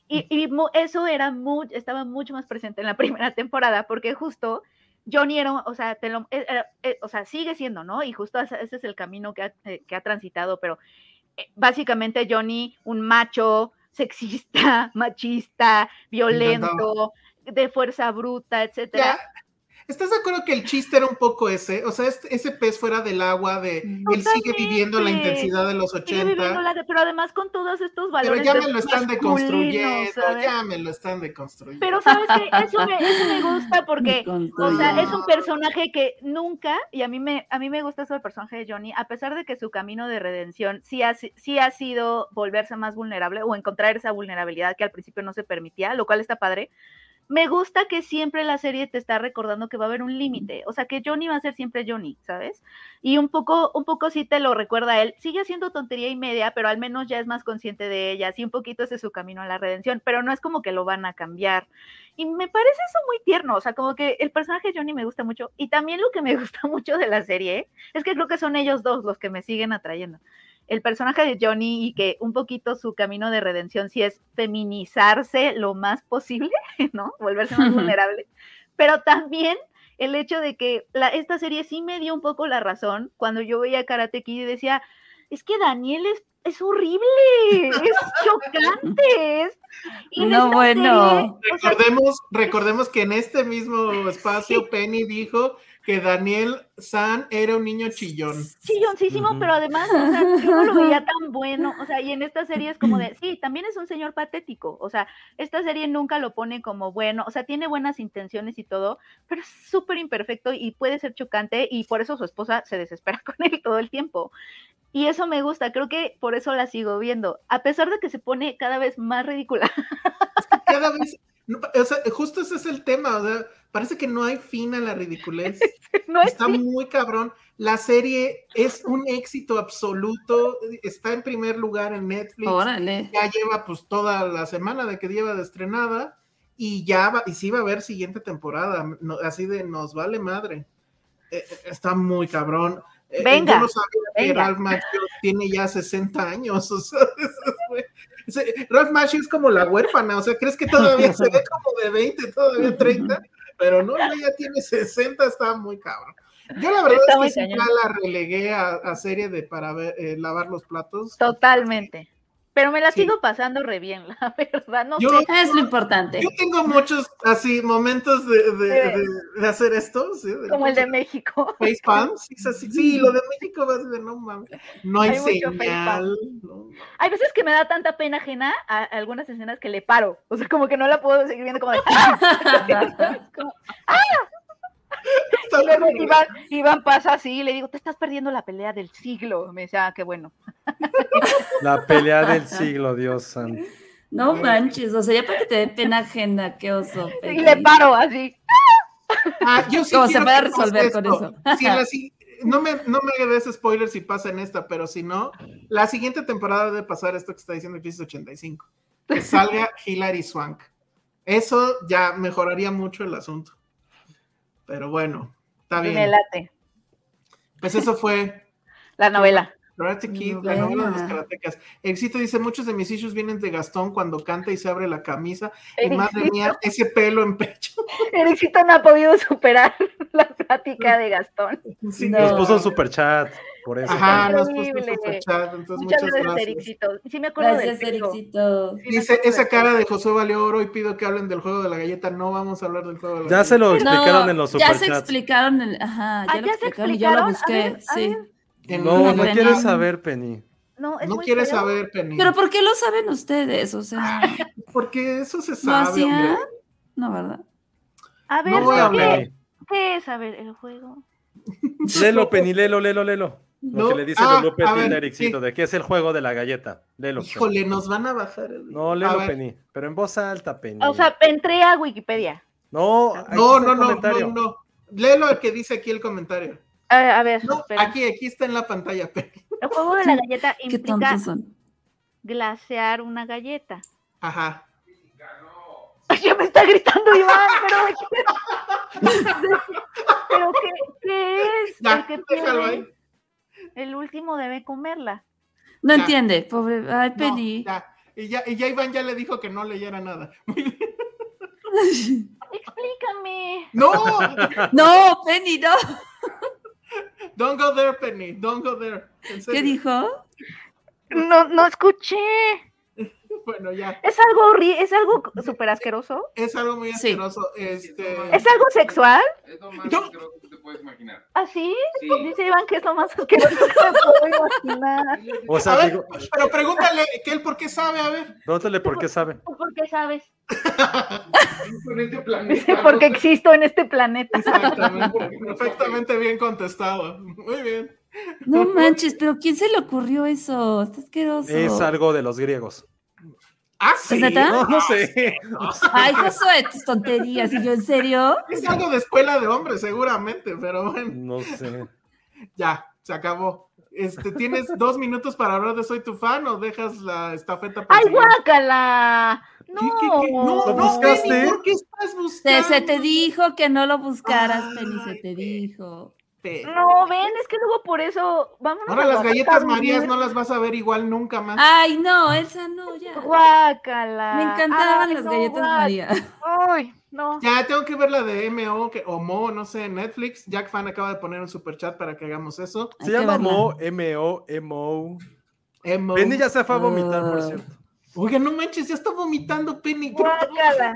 S4: Y, y eso era mu- estaba mucho más presente en la [LAUGHS] primera temporada, porque justo Johnny era, o sea, te lo- eh, era- eh, o sea, sigue siendo, ¿no? Y justo ese ese es el camino que ha, eh, que ha transitado, pero eh, básicamente Johnny, un macho, sexista, [LAUGHS] machista, violento, de fuerza bruta, etcétera.
S2: Ya, ¿Estás de acuerdo que el chiste era un poco ese? O sea, este- ese pez fuera del agua, de él sigue viviendo la intensidad de los
S4: Sigue viviendo
S2: 80,
S4: la de- pero además con todos estos
S2: pero
S4: valores.
S2: ya
S4: de-
S2: me lo están deconstruyendo,
S4: ¿sabes?
S2: ya me lo están deconstruyendo.
S4: Pero sabes que eso me, eso me gusta [LAUGHS] porque, o sea, es un personaje que nunca, y a mí me, a mí me gusta eso del personaje de Johnny, a pesar de que su camino de redención sí ha, sí ha sido volverse más vulnerable o encontrar esa vulnerabilidad que al principio no se permitía, lo cual está padre. Me gusta que siempre la serie te está recordando que va a haber un límite, o sea, que Johnny va a ser siempre Johnny, ¿sabes? Y un poco, un poco sí te lo recuerda a él. Sigue haciendo tontería y media, pero al menos ya es más consciente de ella. Sí, un poquito ese es su camino a la redención, pero no es como que lo van a cambiar. Y me parece eso muy tierno, o sea, como que el personaje Johnny me gusta mucho. Y también lo que me [LAUGHS] gusta mucho de la serie es que creo que son ellos dos los que me siguen atrayendo. El personaje de Johnny y que un poquito su camino de redención sí es feminizarse lo más posible, [LAUGHS] ¿no? Volverse más vulnerable. Pero también el hecho de que la, esta serie sí me dio un poco la razón cuando yo veía Karate Kid y decía, es que Daniel es, es horrible, es [LAUGHS] chocante. es- y en
S3: No, bueno.
S4: serie, o sea,
S2: Recordemos, recordemos que en este mismo espacio Penny dijo que Daniel San era un niño chillón.
S4: chilloncísimo, pero además, o sea, yo no lo veía tan bueno, o sea, y en esta serie es como de, sí, también es un señor patético, o sea, esta serie nunca lo pone como bueno, o sea, tiene buenas intenciones y todo, pero es súper imperfecto y puede ser chocante y por eso su esposa se desespera [LAUGHS] con él todo el tiempo. Y eso me gusta, creo que por eso la sigo viendo, a pesar de que se pone cada vez más ridícula.
S2: Cada vez, no, o sea, justo ese es el tema, o sea, parece que no hay fin a la ridiculez. [LAUGHS]
S4: No es
S2: Está muy cabrón. La serie es un éxito absoluto, está en primer lugar en Netflix.
S3: Órale.
S2: ya lleva pues toda la semana de que lleva de estrenada y ya va, y sí va a haber siguiente temporada, no- así de nos vale madre. Eh, eh, está muy cabrón. Eh,
S4: Venga,
S2: yo no sabía que. Ralph Macchio tiene ya 60 años, [LAUGHS] o sea, [LAUGHS] Ralph Macchio es como la huérfana, o sea, crees que todavía se ve como de 20, todavía 30, pero no, no, ya tiene 60, está muy cabrón. Yo la verdad
S4: Está
S2: es que ya la relegué a, a serie de para ver, eh, lavar los platos.
S4: totalmente. Pero me la
S2: Sí.
S4: sigo pasando re bien, [LAUGHS] la verdad, no
S2: Yo-
S4: sé.
S3: Es lo importante.
S2: Yo tengo muchos así momentos de, de, de- de hacer esto, ¿sí?
S4: Como el de México.
S2: Facepalm, [LAUGHS] sí, es así. sí, lo de México va a ser, no mames, no hay,
S4: Hay
S2: señal. no.
S4: Hay veces que me da tanta pena ajena a algunas escenas que le paro. O sea, como que no la puedo seguir viendo como de. [LAUGHS] Como-
S2: Está
S4: y luego
S2: horrible.
S4: Iván, Iván pasa así y le digo, te estás perdiendo la pelea del siglo. Me decía, ah, qué bueno.
S1: La pelea del [LAUGHS] siglo, Dios santo.
S3: No manches, o sea, ya para que te dé pena ajena, qué oso.
S4: Y le paro así.
S2: Ah, yo sí
S3: ¿Cómo se
S2: pase
S3: resolver con eso?
S2: Si la si- no me, no me des spoilers si pasa en esta, pero si no, la siguiente temporada debe pasar esto que está diciendo Crisis 85. Que [LAUGHS] salga Hilary Swank. Eso ya mejoraría mucho el asunto. Pero bueno, está
S4: Y me
S2: bien.
S4: late.
S2: Pues eso fue [LAUGHS]
S4: La novela.
S2: Karate Kid, la
S3: Novela.
S2: de los karatecas. Éxito dice, muchos de mis issues vienen de Gastón cuando canta y se abre la camisa. Y madre mía, ese pelo en pecho. [LAUGHS]
S4: Ericito no ha podido superar [LAUGHS] la plática de Gastón.
S2: Sí,
S3: No.
S1: Nos puso un super chat, por eso.
S2: Ajá, nos superchat, entonces
S4: Muchas,
S2: muchas,
S4: gracias. Ericito. Sí me acuerdo
S3: Gracias,
S4: del.
S3: Ericito.
S4: Sí me
S2: Dice,
S4: acuerdo
S2: esa cara de Josué valió oro y pido que hablen del juego de la galleta. No vamos a hablar del juego de la
S1: Ya
S2: galleta.
S1: se lo explicaron
S3: No,
S1: en los
S3: ya se
S1: superchats.
S3: explicaron, el, ajá, ya
S4: Ah,
S3: lo
S4: ¿ya se
S3: explicaron y yo lo
S4: explicaron? A
S3: busqué,
S4: ver, a
S3: sí.
S2: En-
S1: No,
S2: en-
S1: no
S3: Penny.
S1: quieres saber, Penny.
S4: No, es
S2: no
S4: muy
S2: quieres
S4: feo.
S2: saber, Penny.
S3: Pero ¿por qué lo saben ustedes? O sea, [LAUGHS]
S2: Porque eso se
S3: ¿lo
S2: sabe,
S3: hacía?
S2: hombre.
S3: No, ¿verdad?
S4: A ver,
S2: No voy a
S4: ¿qué,
S2: hablar.
S4: ¿qué es? A ver, el juego.
S1: Lelo, [LAUGHS] Penny, lelo, lelo, lelo. Lo
S2: No,
S1: que le dice
S2: ah,
S1: Lolo
S2: a ver,
S1: Ericito,
S2: sí.
S1: de qué es el juego de la galleta. Penny.
S2: Híjole, nos van a bajar. el-
S1: No,
S2: A
S1: lelo,
S2: ver.
S1: Penny. Pero en voz alta, Penny.
S4: O sea, entré a Wikipedia.
S1: no,
S2: No, no, no, no, no. Léelo el que dice aquí el comentario.
S4: A, a ver,
S2: No, aquí, aquí está en la pantalla, Penny.
S4: El juego de la galleta [LAUGHS]
S3: Qué
S4: implica
S3: son.
S4: glasear una galleta.
S2: Ajá.
S4: Ya me está gritando Iván, pero, [LAUGHS] pero ¿qué, qué es?
S2: Ya,
S4: el que
S2: déjalo
S4: pierde,
S2: ahí.
S4: El último debe comerla.
S3: No
S2: Ya.
S3: entiende, pobre. Ay,
S2: No,
S3: Penny.
S2: ya. Y ya, y ya Iván ya le dijo que no leyera nada. [LAUGHS]
S4: Explícame.
S2: No, [LAUGHS]
S3: No, Penny, no.
S2: don't go there, Penny. Don't go there.
S3: ¿Qué dijo?
S4: No, no escuché. [LAUGHS]
S2: Bueno, ya.
S4: Es algo horrible, es algo [LAUGHS] súper asqueroso.
S2: Es algo muy
S3: Sí.
S2: asqueroso. Este.
S4: ¿Es algo sexual?
S5: Es lo más
S2: Yo-
S5: asqueroso que te puedes imaginar.
S4: ¿Ah, sí?
S5: Sí.
S4: Dice Iván que es lo más asqueroso que me puedo imaginar.
S1: O sea,
S2: ver,
S1: digo,
S2: pero pregúntale que él por qué sabe, a ver.
S1: pregúntale por qué sabe.
S4: ¿Por qué sabes? [LAUGHS]
S5: Este.
S4: Porque existo en este planeta.
S2: Exactamente. Perfectamente bien contestado. Muy bien.
S3: No [LAUGHS] manches, pero ¿quién se le ocurrió eso? Está asqueroso.
S1: Es algo de los griegos.
S2: Ah, sí.
S1: No, no sé. [LAUGHS]
S3: Ay, Josué, tus tonterías. ¿Y yo en serio?
S2: Es algo de escuela de hombres, seguramente, pero bueno,
S1: No sé.
S2: ya, se acabó. Este, ¿Tienes dos minutos para hablar de Soy tu fan o dejas la estafeta
S4: ¡Ay,
S2: siguiente?
S4: guácala! No,
S2: ¿Qué, qué, qué? No,
S1: ¿Lo
S2: no,
S1: buscaste?
S2: Penny, ¿por qué estás buscando?
S3: se te dijo que no lo buscaras, Penny, se
S2: Ay,
S3: te dijo.
S2: Penny.
S4: No, ven, es que luego por eso. Vámonos
S2: Ahora
S4: a
S2: las
S4: la
S2: galletas Marías no las vas a ver igual nunca más.
S3: Ay, no, Elsa, no, ya.
S4: Guácala.
S3: Me encantaban
S4: Ay,
S3: las
S4: no,
S3: galletas
S4: guácala.
S3: María.
S4: Ay, no.
S2: Ya tengo que ver la de MO que, o Mo, no sé, Netflix. Jack Fan acaba de poner un super chat para que hagamos eso.
S3: Hay
S1: Se llama
S3: verla.
S1: Mo, M-O, M-O.
S2: Mo.
S1: Penny ya se fue a vomitar, por
S3: Ah.
S1: cierto.
S2: Oiga, no manches, ya está vomitando Penny.
S4: Guácala.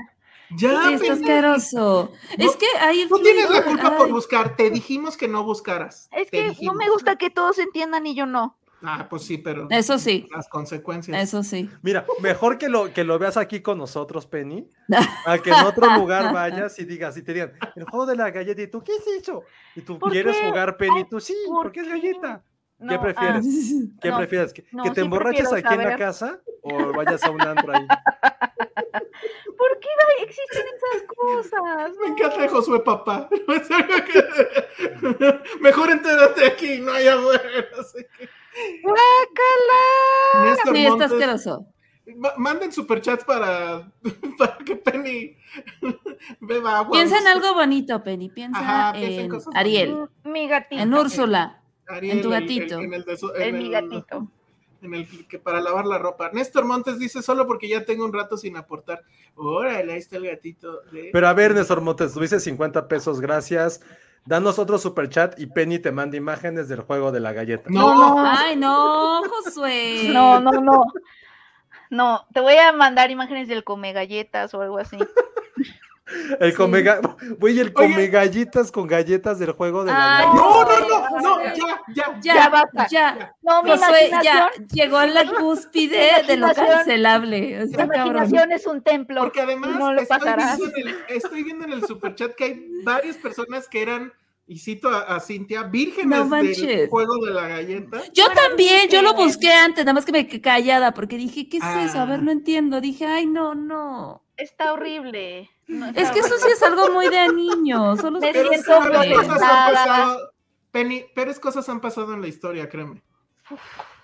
S2: Ya,
S3: Sí, está asqueroso. Es que hay
S2: No tienes la culpa por
S3: ay.
S2: buscar. Te dijimos que no buscaras.
S4: Es que no me gusta que todos entiendan y yo no.
S2: Ah, pues sí, pero
S3: Eso sí,
S2: las consecuencias.
S3: eso sí.
S1: Mira, mejor que lo, que lo veas aquí con nosotros, Penny, [LAUGHS] a que en otro lugar vayas y digas, y te digan, el juego de la galleta, y tú, ¿qué es eso? Y tú,
S4: ¿Por
S1: ¿quieres
S4: qué?
S1: jugar, Penny?
S4: Ay,
S1: tú, sí,
S4: ¿por
S1: porque es
S4: qué?
S1: galleta.
S4: No,
S1: ¿Qué prefieres? ¿Qué
S4: no,
S1: prefieres? ¿Que,
S4: no,
S1: que te
S4: sí
S1: emborraches aquí en la
S4: saber.
S1: casa o vayas a un antro ahí?
S4: ¿Por qué no existen esas cosas?
S2: Me encanta Josué Papá. [LAUGHS] [LAUGHS] Mejor entérate aquí, no hay afuera.
S4: ¡Guácala!
S2: Néstor
S3: Sí, está asqueroso.
S2: ma- Manden superchats para, [LAUGHS] para que Penny beba agua.
S3: Piensa en algo bonito, Penny. Piensa
S2: Ajá, piensa en
S3: en
S2: cosas
S3: Ariel,
S4: Mi gatito.
S3: en Úrsula.
S2: Ariel,
S3: en tu gatito.
S2: En el, de su-
S4: En
S2: en
S4: mi
S2: el-
S4: gatito.
S2: En el que para lavar la ropa. Néstor Montes dice solo porque ya tengo un rato sin aportar. Órale, ahí está el gatito. De...
S1: Pero a ver, Néstor Montes, tuviste 50 pesos, gracias. Danos otro super chat y Penny te manda imágenes del juego de la galleta.
S2: No,
S4: No,
S3: Ay, no, Josué.
S4: No, no, no. No, te voy a mandar imágenes del come galletas o algo así. [LAUGHS] [LAUGHS]
S1: El come, [LAUGHS] Güey, el
S2: Oye.
S1: come galletas con galletas del juego de la
S2: no, no, no, no, ya, ya.
S3: Ya,
S4: Ya basta.
S3: ya.
S4: No, mi
S3: Josué, ya llegó a la [LAUGHS] cúspide de lo cancelable. cabrón.
S4: imaginación es un templo.
S2: Porque además
S4: no lo
S2: estoy,
S4: pasarás.
S2: viendo en el, estoy viendo en el superchat que hay varias personas que eran, y cito a, a Cintia, vírgenes
S3: No
S2: del juego de la galleta.
S3: Yo también, yo lo busqué antes, nada más que me quedé callada porque dije, ¿qué es
S2: Ah.
S3: eso? A ver, no entiendo. Dije, ay, no, no.
S4: Está horrible. No, está
S3: Es que eso sí es algo muy de niños. Solo
S4: Me siento
S2: peores cosas han pasado. Penny, peores cosas han pasado en la historia, créeme.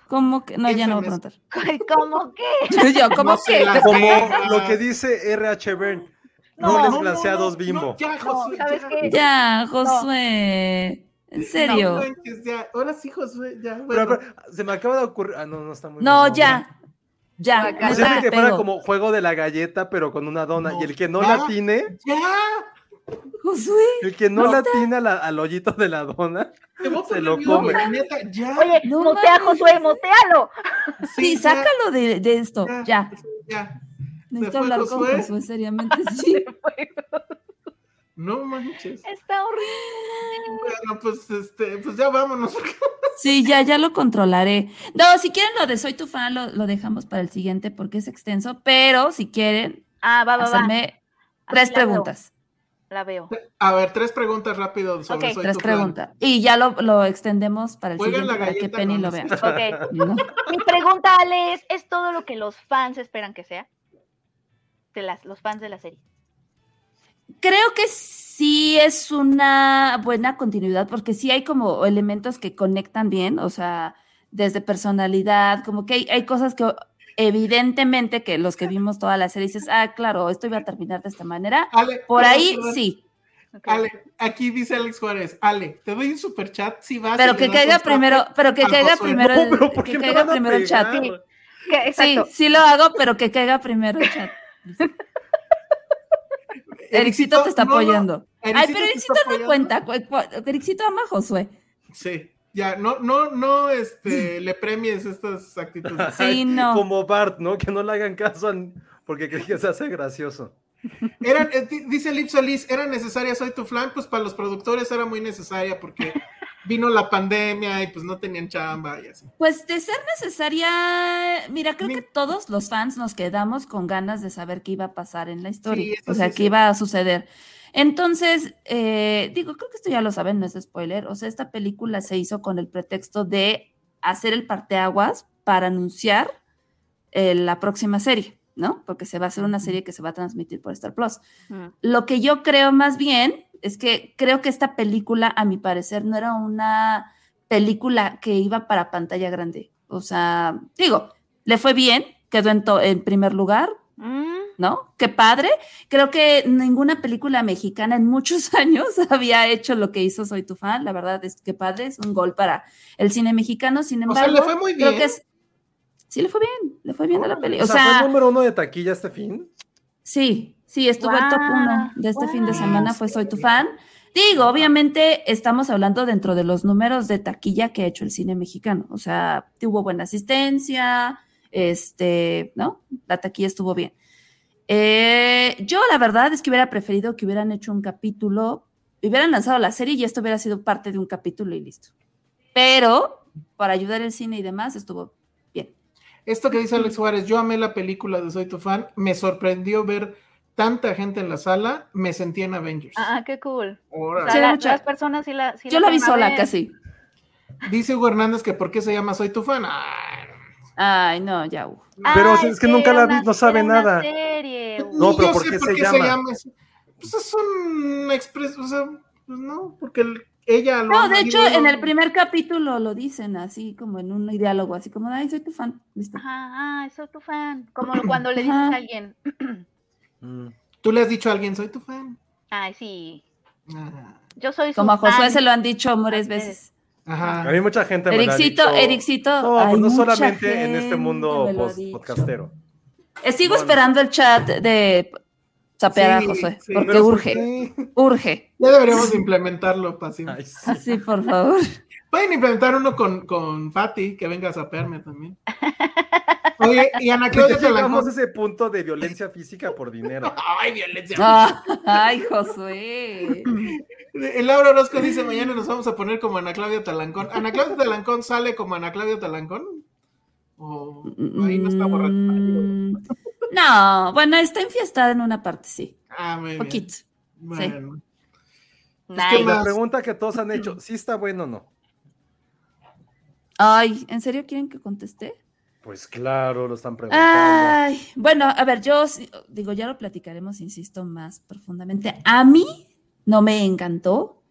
S3: ¿Cómo que? No, ya no voy a preguntar. [LAUGHS]
S4: ¿Cómo qué? [LAUGHS]
S3: Yo, ¿cómo
S2: No
S1: Como lo que dice RH Bern,
S4: No, no,
S1: glaseados
S2: no,
S1: bimbo.
S2: ya,
S4: No,
S2: Josué,
S4: ¿sabes
S2: ya.
S4: qué?
S3: Ya, Josué. En
S2: No
S3: serio.
S2: manches, ya. Ahora sí, Josué, ya.
S1: Pero,
S2: bueno.
S1: pero, se me acaba de ocurrir. Ah, no, no está muy
S3: No,
S1: bien.
S3: ya. Ya. Neta,
S1: Quisiera que fuera como juego de la galleta, pero con una dona.
S2: No.
S1: Y el que no
S2: Ya.
S1: la tiene,
S2: Ya,
S3: Josué.
S1: el que no
S3: No.
S1: la tiene al hoyito de la dona, Se lo come.
S2: neta, ya.
S4: Oye,
S3: No
S4: motea. Josué, motealo.
S3: Sí,
S2: ya,
S3: sácalo de, de esto. Ya.
S2: ya.
S3: Necesito hablar con
S2: Josué?
S3: Josué seriamente. [LAUGHS] Sí.
S2: No manches.
S4: Está horrible.
S2: Bueno, pues, este, pues ya vámonos. [LAUGHS]
S3: Sí, ya, ya lo controlaré. No, si quieren lo de Soy tu fan, lo, lo dejamos para el siguiente porque es extenso, pero si quieren
S4: Ah, va, va,
S3: hacerme tres
S4: la veo,
S3: preguntas.
S4: La veo.
S2: A ver, tres preguntas rápido sobre
S4: Ok.
S2: Soy
S3: Tres
S2: tu fan.
S3: preguntas. Y ya lo, lo extendemos para el
S2: Juega
S3: siguiente
S2: la
S3: para que Penny lo vea. [LAUGHS]
S4: Mi pregunta, Ale, es, ¿es todo lo que los fans esperan que sea? De las, los fans de la serie.
S3: Creo que sí es una buena continuidad porque sí hay como elementos que conectan bien, o sea, desde personalidad, como que hay, hay cosas que evidentemente que los que vimos toda la serie dices, ah, claro, esto iba a terminar de esta manera.
S2: Ale,
S3: Por ahí sí.
S2: Ale, aquí dice Alex Juárez, Ale, te doy un super chat si vas.
S3: pero que caiga primero, pero que caiga primero,
S1: No,
S3: el-
S1: pero ¿por
S3: que caiga primero el chat.
S4: Sí.
S3: Sí, sí lo hago, pero que caiga primero el chat. Ericito te está
S2: no, no,
S3: apoyando. Ay, pero Ericito no cuenta. cu- cu- Ericito ama a Josué.
S2: Sí, Ya, no, no, no, este, [LAUGHS] le premies estas actitudes.
S3: Sí, no.
S1: Como Bart, ¿no? Que no le hagan caso porque cree que se hace gracioso.
S2: Eran, eh, di- dice Lip Solís, ¿era necesaria Soy tu flan? Pues para los productores era muy necesaria porque vino la pandemia y pues no tenían chamba y así.
S3: Pues de ser necesaria, mira, creo que todos los fans nos quedamos con ganas de saber qué iba a pasar en la historia, o sea,
S2: sí,
S3: qué
S2: sí.
S3: iba a suceder. Entonces, eh, digo, creo que esto ya lo saben, no es spoiler, o sea, esta película se hizo con el pretexto de hacer el parteaguas para anunciar eh, la próxima serie, ¿no? Porque se va a hacer una serie que se va a transmitir por Star Plus.
S4: Mm.
S3: Lo que yo creo más bien es que creo que esta película, a mi parecer, no era una película que iba para pantalla grande. O sea, digo, le fue bien, quedó en, en primer lugar,
S4: Mm,
S3: ¿no? Qué padre. Creo que ninguna película mexicana en muchos [LAUGHS] años había hecho lo que hizo Soy tu fan. La verdad es que padre, es un gol para el cine mexicano. Sin
S2: O sea,
S3: embargo,
S2: le fue muy
S3: creo
S2: bien.
S3: que es- sí le fue bien, le fue bien a la peli.
S1: O
S3: O
S1: sea, ¿fue el número uno de taquilla este fin?
S3: Sí, sí, estuvo el top
S4: Guau,
S3: uno de este fin de semana, fue Soy tu fan. Digo, obviamente estamos hablando dentro de los números de taquilla que ha hecho el cine mexicano. O sea, tuvo buena asistencia, este, ¿no? La taquilla estuvo bien. Eh, yo la verdad es que hubiera preferido que hubieran hecho un capítulo, hubieran lanzado la serie y esto hubiera sido parte de un capítulo y listo. Pero para ayudar el cine y demás estuvo bien.
S2: Esto que dice Alex Juárez, yo amé la película de Soy tu fan, me sorprendió ver tanta gente en la sala, me sentí en Avengers.
S4: Ah, qué cool. O
S2: Órale.
S4: sea, la-
S3: mucha-
S4: las personas sí la. sí
S3: Yo la vi sola
S4: ver.
S3: casi.
S2: Dice Hugo Hernández que por qué se llama Soy tu fan. Ay,
S3: Ay, no, ya. uh.
S1: Pero
S4: Ay,
S1: es que nunca la vi, no sabe nada.
S4: serie.
S1: No, pero
S2: yo
S1: ¿por
S2: sé
S1: qué se llama?
S2: Pues es un expreso, o sea, pues no, porque el- ella lo
S3: No, de hecho, en el primer capítulo lo dicen así, como en un diálogo, así como, ay, soy tu fan. Listo.
S4: Ajá, ay, soy tu fan. Como cuando le dices a alguien,
S1: Mm.
S2: Tú le has dicho a alguien, soy tu fan.
S4: ay, sí,
S2: Ah,
S4: yo soy su
S3: Como a Josué
S4: fan.
S3: se lo han dicho varias
S4: Ustedes.
S3: veces.
S2: Ajá.
S1: A mí mucha gente me lo ha
S3: Ericito,
S1: dicho.
S3: Ericito.
S1: No,
S3: ay,
S1: pues no solamente en este mundo
S3: lo ha
S1: post-
S3: dicho.
S1: podcastero.
S3: Eh, sigo
S1: Bueno.
S3: esperando el chat de sapear
S2: Sí,
S3: a Josué,
S2: sí,
S3: porque
S1: pero ¿por
S3: urge,
S2: Sí,
S3: urge.
S2: Ya deberíamos implementarlo,
S1: sí.
S3: Así, por favor.
S2: Pueden implementar uno con, con Fati, que venga a sapearme también. Oye, y Ana Claudia
S1: a ese punto de violencia física por dinero. [LAUGHS]
S2: Ay, violencia.
S3: Ah, ay, Josué. [LAUGHS]
S2: El Laura Orozco dice, mañana nos vamos a poner como Ana Claudia Talancón. ¿Ana Claudia Talancón sale como Ana Claudia Talancón? ¿O ahí no está borracha?
S3: Mm, No, bueno, está enfiestada en una parte, sí.
S2: Ah, muy bien.
S3: Poquito.
S2: Bueno.
S4: Nice.
S2: ¿qué
S1: Y la pregunta que todos han hecho, ¿sí está bueno o no?
S3: Ay, ¿en serio quieren que conteste?
S1: Pues claro, lo están preguntando.
S3: Ay, bueno, a ver, yo digo, ya lo platicaremos, insisto, más profundamente. A mí no me encantó,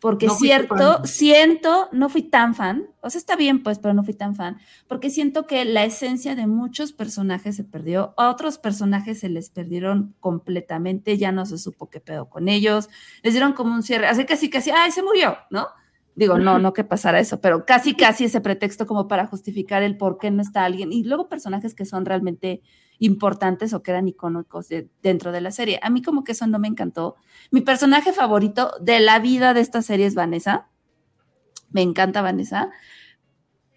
S3: porque
S2: No
S3: cierto, siento, no fui tan fan, o sea, está bien, pues, pero no fui tan fan, porque siento que la esencia de muchos personajes se perdió, a otros personajes se les perdieron completamente, ya no se supo qué pedo con ellos, les dieron como un cierre, así casi, casi, ay, se murió, ¿no? Digo, no, no que pasara eso, pero casi, casi ese pretexto como para justificar el por qué no está alguien. Y luego personajes que son realmente importantes o que eran icónicos de- dentro de la serie. A mí como que eso no me encantó. Mi personaje favorito de la vida de esta serie es Vanessa. Me encanta Vanessa.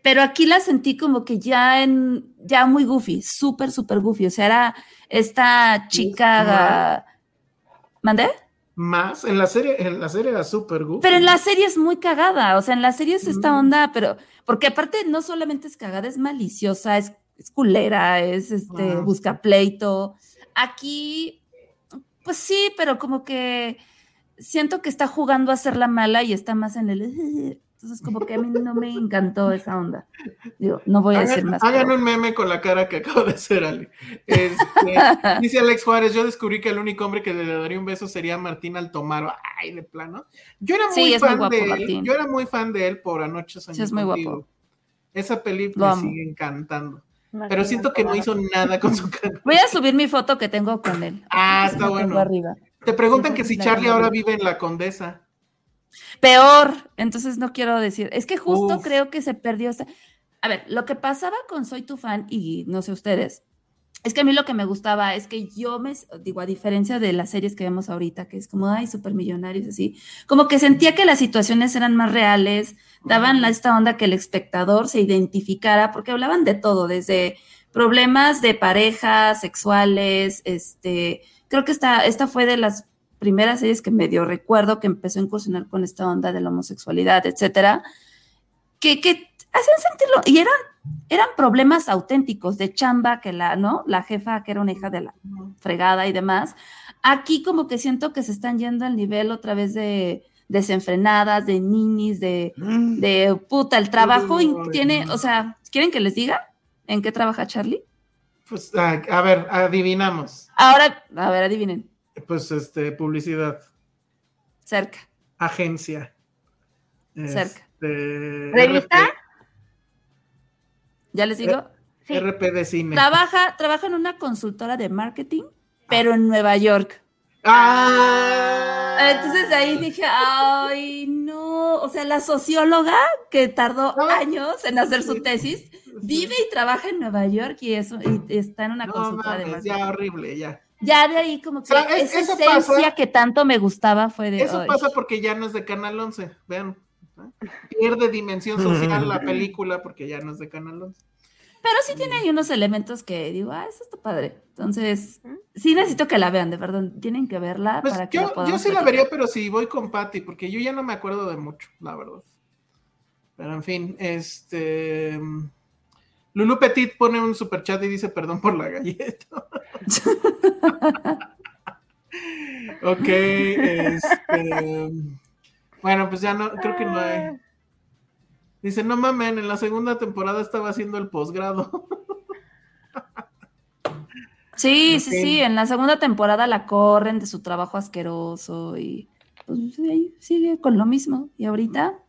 S3: Pero aquí la sentí como que ya en, ya muy goofy, súper, súper goofy. O sea, era esta chica... ¿Mandé?
S2: Más, en la serie, en la serie era súper goofy.
S3: Pero en la serie es muy cagada, o sea, en la serie es esta
S2: Mm.
S3: onda, pero porque aparte no solamente es cagada, es maliciosa, es, es culera, es este, busca pleito. Aquí, pues sí, pero como que siento que está jugando a ser la mala y está más en el. Entonces, como que a mí no me encantó esa onda. Digo, no voy a decir
S2: Hagan,
S3: más.
S2: hagan
S3: pero-
S2: un meme con la cara que acabo de hacer, Ale. Este, [LAUGHS] dice Alex Juárez, yo descubrí que el único hombre que le daría un beso sería Martín Altomaro. Ay, de plano. Yo era
S3: Sí,
S2: muy fan
S3: guapo,
S2: de él.
S3: Martín.
S2: Yo era muy fan de él por Anoche Soñé
S3: Sí, es muy
S2: Contigo.
S3: guapo.
S2: Esa peli
S3: Lo
S2: me sigue encantando. Pero siento que no hizo nada con su cara.
S3: Voy a subir mi foto que tengo con él.
S2: Ah, está bueno.
S3: arriba.
S2: Te preguntan
S3: Sí,
S2: que si Charlie ahora vive en la Condesa.
S3: Peor, entonces no quiero decir. Es que justo
S2: Uf.
S3: creo que se perdió. A ver, lo que pasaba con Soy tu fan, y no sé ustedes, Es que a mí lo que me gustaba es que yo me, digo, a diferencia de las series que vemos ahorita, que es como, ay, supermillonarios, así, como que sentía que las situaciones eran más reales, daban la, esta onda que el espectador se identificara, porque hablaban de todo, desde problemas de parejas, sexuales, este, creo que esta, esta fue de las primeras series que medio recuerdo que empezó a incursionar con esta onda de la homosexualidad, etcétera, que, que hacen sentirlo, y eran eran problemas auténticos de chamba que la, ¿no? La jefa que era una hija de la fregada y demás. Aquí como que siento que se están yendo al nivel otra vez de desenfrenadas, de ninis, de,
S1: Mm.
S3: de puta, el trabajo tiene, o sea, ¿quieren que les diga en qué trabaja Charlie?
S2: Pues, a, a ver, adivinamos.
S3: Ahora, a ver, adivinen,
S2: Pues, este, publicidad,
S3: cerca,
S2: agencia.
S3: Cerca.
S2: Este,
S4: ¿Revista?
S3: ya les digo,
S4: Sí.
S2: RP de cine.
S3: trabaja, trabaja en una consultora de marketing, pero en Nueva York.
S2: ¡Ah!
S3: Entonces de ahí dije, ay, no, o sea, la socióloga que tardó
S2: No.
S3: años en hacer su tesis, vive y trabaja en Nueva York y, eso, y está en una
S2: No
S3: consultora de marketing.
S2: ya horrible, ya.
S3: Ya de ahí como que
S2: O sea, es-
S3: esa
S2: eso
S3: esencia
S2: pasa-
S3: que tanto me gustaba fue de...
S2: Eso pasa porque ya no es de Canal 11, vean. ¿eh? Pierde dimensión social la [LAUGHS] película porque ya no es de Canal 11.
S3: Pero sí tiene ahí unos elementos que digo, ah, eso está padre. Entonces, sí necesito que la vean, de verdad, tienen que verla
S2: Pues
S3: para que la
S2: yo, sí la
S3: platicar.
S2: vería, pero sí voy con Patty, porque yo ya no me acuerdo de mucho, la verdad. Pero en fin, este. Lulu Petit pone un super chat y dice perdón por la galleta. [LAUGHS] ok, este. Bueno, pues ya no, creo que no hay. Dice, no mamen, en la segunda temporada estaba haciendo el posgrado. [LAUGHS]
S3: Sí, sí, sí, en la segunda temporada la corren de su trabajo asqueroso y pues ahí sigue con lo mismo. Y ahorita.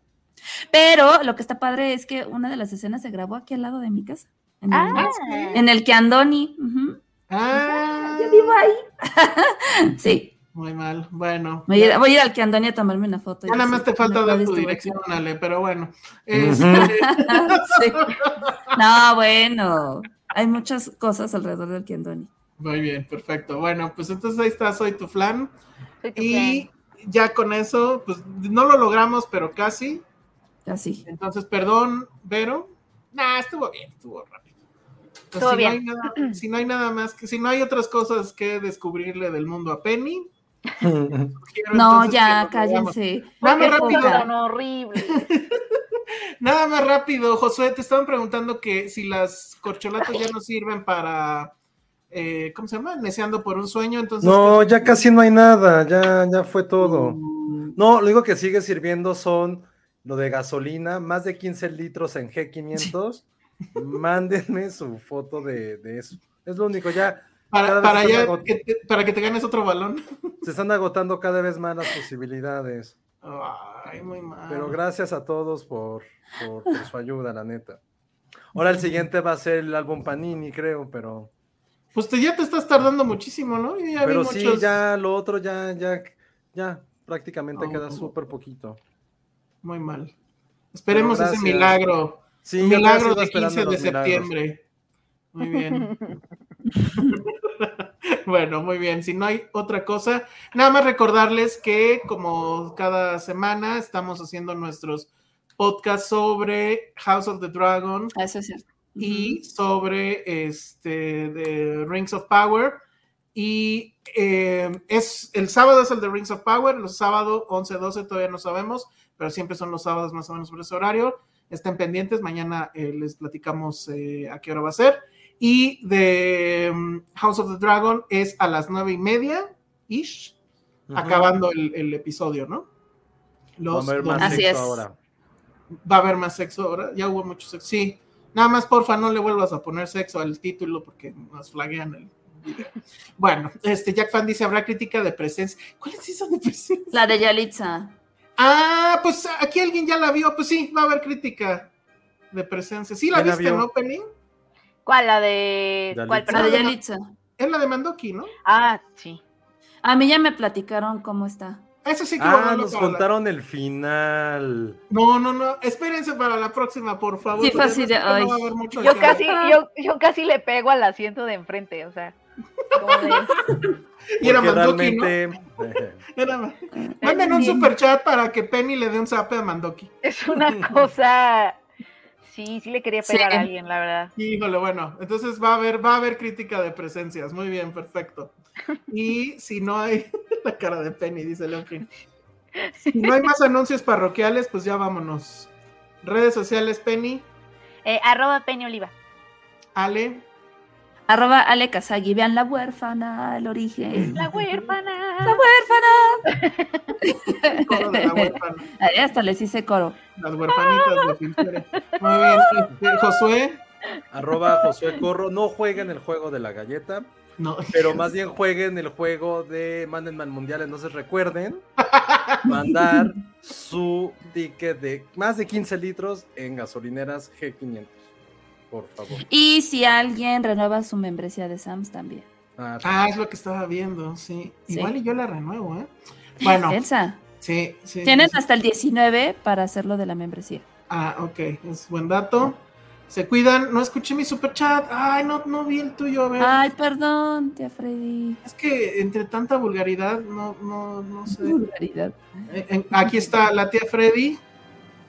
S3: Pero lo que está padre es que una de las escenas se grabó aquí al lado de mi casa. En el,
S4: Ah,
S3: en el que Andoni. ujú.
S2: Ah,
S3: Yo vivo ahí. [LAUGHS] sí,
S2: muy mal. Bueno.
S3: voy a, ir, voy a ir al que Andoni a tomarme una foto.
S2: nada más te falta
S3: "Me
S2: dar tu
S3: tú
S2: dirección,
S3: aquí".
S2: Ale, pero bueno. Este, [LAUGHS]
S3: Sí. [LAUGHS] No, bueno. Hay muchas cosas alrededor del que Andoni.
S2: Muy bien, perfecto. Bueno, pues entonces ahí está, soy tu flan.
S4: Soy tu
S2: Y ya con eso, pues no lo logramos, pero casi.
S3: Así.
S2: Entonces, perdón, Vero. Nah, estuvo bien, estuvo rápido. Pues,
S4: Estuvo
S2: si,
S4: bien.
S2: No hay nada, si no hay nada más, que si no hay otras cosas que descubrirle del mundo a Penny. [LAUGHS]
S3: No, ya, cállense.
S2: Nada más rápido.
S4: horribles. [LAUGHS]
S2: Nada más rápido, Josué, te estaban preguntando que si las corcholatas ya no sirven para, eh, ¿cómo se llama? Neceando por un sueño, entonces...
S1: No, ya casi no hay nada, ya, ya fue todo.
S2: Mm,
S1: No, lo único que sigue sirviendo son lo de gasolina, más de 15 litros en G500. Mándenme su foto de, de eso. Es lo único, ya
S2: Para, para, ya que te, para que te ganes otro balón. [LAUGHS]
S1: se están agotando cada vez más las posibilidades.
S2: Ay, muy mal.
S1: Pero gracias a todos por, por, por su ayuda, la neta. Ahora el siguiente va a ser el álbum Panini, creo, pero,
S2: Pues te- ya te estás tardando muchísimo, ¿no? Ya vi
S1: pero sí,
S2: muchos-
S1: ya lo otro ya, ya, ya prácticamente
S2: No.
S1: queda súper poquito.
S2: Muy mal. Esperemos ese milagro.
S1: Sí,
S2: Un
S1: yo
S2: milagro de
S1: esperando
S2: 15 de
S1: milagros.
S2: septiembre. Muy bien. [LAUGHS] bueno, muy bien. Si no hay otra cosa, nada más recordarles que como cada semana estamos haciendo nuestros podcasts sobre House of the Dragon
S3: Eso es cierto.
S2: y sobre este de Rings of Power. Y eh, es el sábado es el de Rings of Power, los sábados 11, 12 todavía no sabemos, pero siempre son los sábados más o menos por ese horario. Estén pendientes, mañana eh, les platicamos eh, a qué hora va a ser. Y de um, House of the Dragon es a las nueve y media, ish, acabando el, el episodio, ¿no?
S1: Va a
S2: Los
S1: haber más
S3: Así
S1: sexo
S3: es.
S1: ahora.
S2: va a haber más sexo ahora. Ya hubo mucho sexo. Sí. Nada más, porfa, no le vuelvas a poner sexo al título porque nos flaguean el video. Bueno, este Jack Fan dice: habrá crítica de presencia. ¿Cuál es esa de presencia?
S3: La de Yalitza.
S2: Ah, pues aquí alguien ya la vio. Pues sí, va a haber crítica de presencia. Sí, la
S1: ¿Quién la
S2: viste,
S1: vio?
S2: ¿no, Penny?
S4: ¿Cuál? La de.
S1: Yalitza.
S4: ¿Cuál?
S3: La de. Yalitza.
S2: Es la de Mandoki, ¿no?
S4: Ah, sí.
S3: A mí ya me platicaron cómo está.
S2: Eso sí que
S1: Ah, nos
S2: para la-
S1: contaron el final.
S2: No, no, no. Espérense para la próxima, por favor.
S3: Sí,
S2: no mucho
S4: Yo casi, yo, yo casi le pego al asiento de enfrente, o sea.
S2: Y era Mandoki, ¿no?
S1: realmente. [LAUGHS]
S2: Era- Manden un super chat para que Penny le dé un zape a Mandoki.
S4: es una [LAUGHS] cosa. Sí, sí le quería pegar
S3: Sí.
S4: a alguien, la verdad.
S2: Híjole, bueno, entonces va a haber, va a haber crítica de presencias. Muy bien, perfecto. Y si no hay [LAUGHS] la cara de Penny, dice Leoncrin. Si no hay más anuncios parroquiales, pues ya vámonos. Redes sociales, Penny,
S4: Eh, arroba Peña Oliva.
S2: Ale,
S3: Arroba Ale Kazagi. Vean la huérfana, el origen.
S4: La huérfana.
S3: La huérfana.
S2: coro de la huérfana, [LAUGHS]
S3: Ahí hasta les hice coro.
S2: las huerfanitas de. Muy bien, Josué,
S1: Arroba Josué Corro. No jueguen el juego de la galleta,
S2: no,
S1: pero más bien jueguen el juego de Mándenme al Mundial. Entonces recuerden [LAUGHS] mandar su ticket de más de 15 litros en gasolineras G500. Por favor.
S3: Y si alguien renueva su membresía de Sams también.
S1: Ah,
S2: Ah, es lo que estaba viendo, sí.
S3: Sí.
S2: Igual y yo la renuevo, ¿eh? [LAUGHS] Bueno,
S3: Elsa,
S2: sí, sí.
S3: tienen
S2: sí.
S3: hasta el 19 para hacerlo de la membresía.
S2: Ah, ok, es buen dato. Se cuidan, no escuché mi super chat. Ay, no, no vi el tuyo, a ver.
S3: Ay, perdón, tía Freddy.
S2: Es que entre tanta vulgaridad, no, no, no sé.
S3: Vulgaridad.
S2: Eh, en- aquí está la tía Freddy.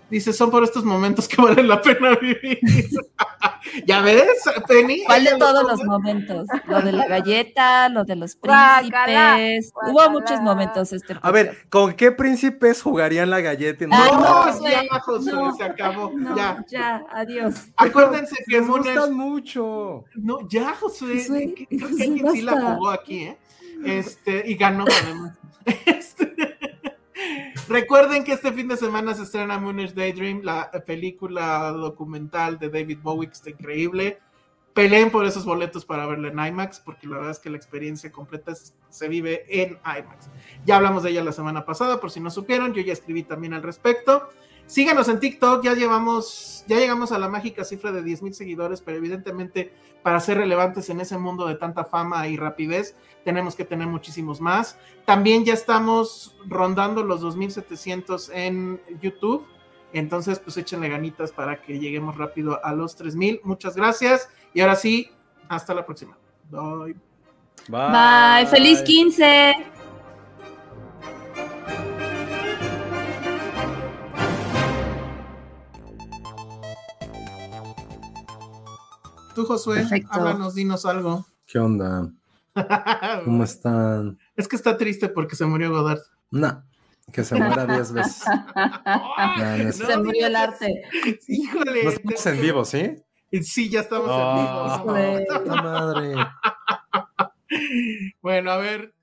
S2: Dice, son por estos momentos que valen la pena vivir. [LAUGHS] ¿Ya ves, Penny?
S3: ¿Cuál de
S2: Ella
S3: todos
S2: lo
S3: los momentos? Lo de la galleta, lo de los príncipes. Hubo muchos momentos este
S1: A ver, ¿con qué príncipes jugarían la galleta?
S3: Ah,
S2: No,
S3: no,
S2: ya,
S3: no,
S2: se acabó.
S3: No,
S2: ya.
S3: ya, adiós.
S2: Acuérdense que Moon
S1: gustan
S2: es-
S1: mucho.
S2: No, ya, Josué.
S3: Josué,
S2: que- Creo que alguien sí la jugó aquí, ¿eh? Este, y ganó además. [LAUGHS] Este, Recuerden que este fin de semana se estrena Moonage Daydream, la película documental de David Bowie, que está increíble. Peleen por esos boletos para verla en IMAX, porque la verdad es que la experiencia completa se vive en IMAX. Ya hablamos de ella la semana pasada, por si no supieron, yo ya escribí también al respecto. Síganos en TikTok, ya llevamos, ya llegamos a la mágica cifra de 10 mil seguidores, pero evidentemente para ser relevantes en ese mundo de tanta fama y rapidez, tenemos que tener muchísimos más. También ya estamos rondando los 2700 en YouTube. Entonces, pues échenle ganitas para que lleguemos rápido a los 3000. Muchas gracias. Y ahora sí, hasta la próxima. Bye.
S3: Bye. Feliz 15.
S2: Tú, Josué,
S3: Perfecto.
S2: háblanos, dinos algo. [LAUGHS]
S1: ¿Qué onda? ¿Cómo están?
S2: Es que está triste porque se murió Godard.
S1: No, que se muera 10 veces. [LAUGHS] No, no es-
S3: Se murió el arte.
S2: Híjole.
S1: No estamos en vivo, ¿sí?
S2: Sí, ya estamos
S1: Ah,
S2: en vivo.
S1: puta madre. [LAUGHS]
S2: Bueno, a ver,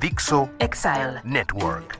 S6: Dixo
S7: Exile.
S6: Network.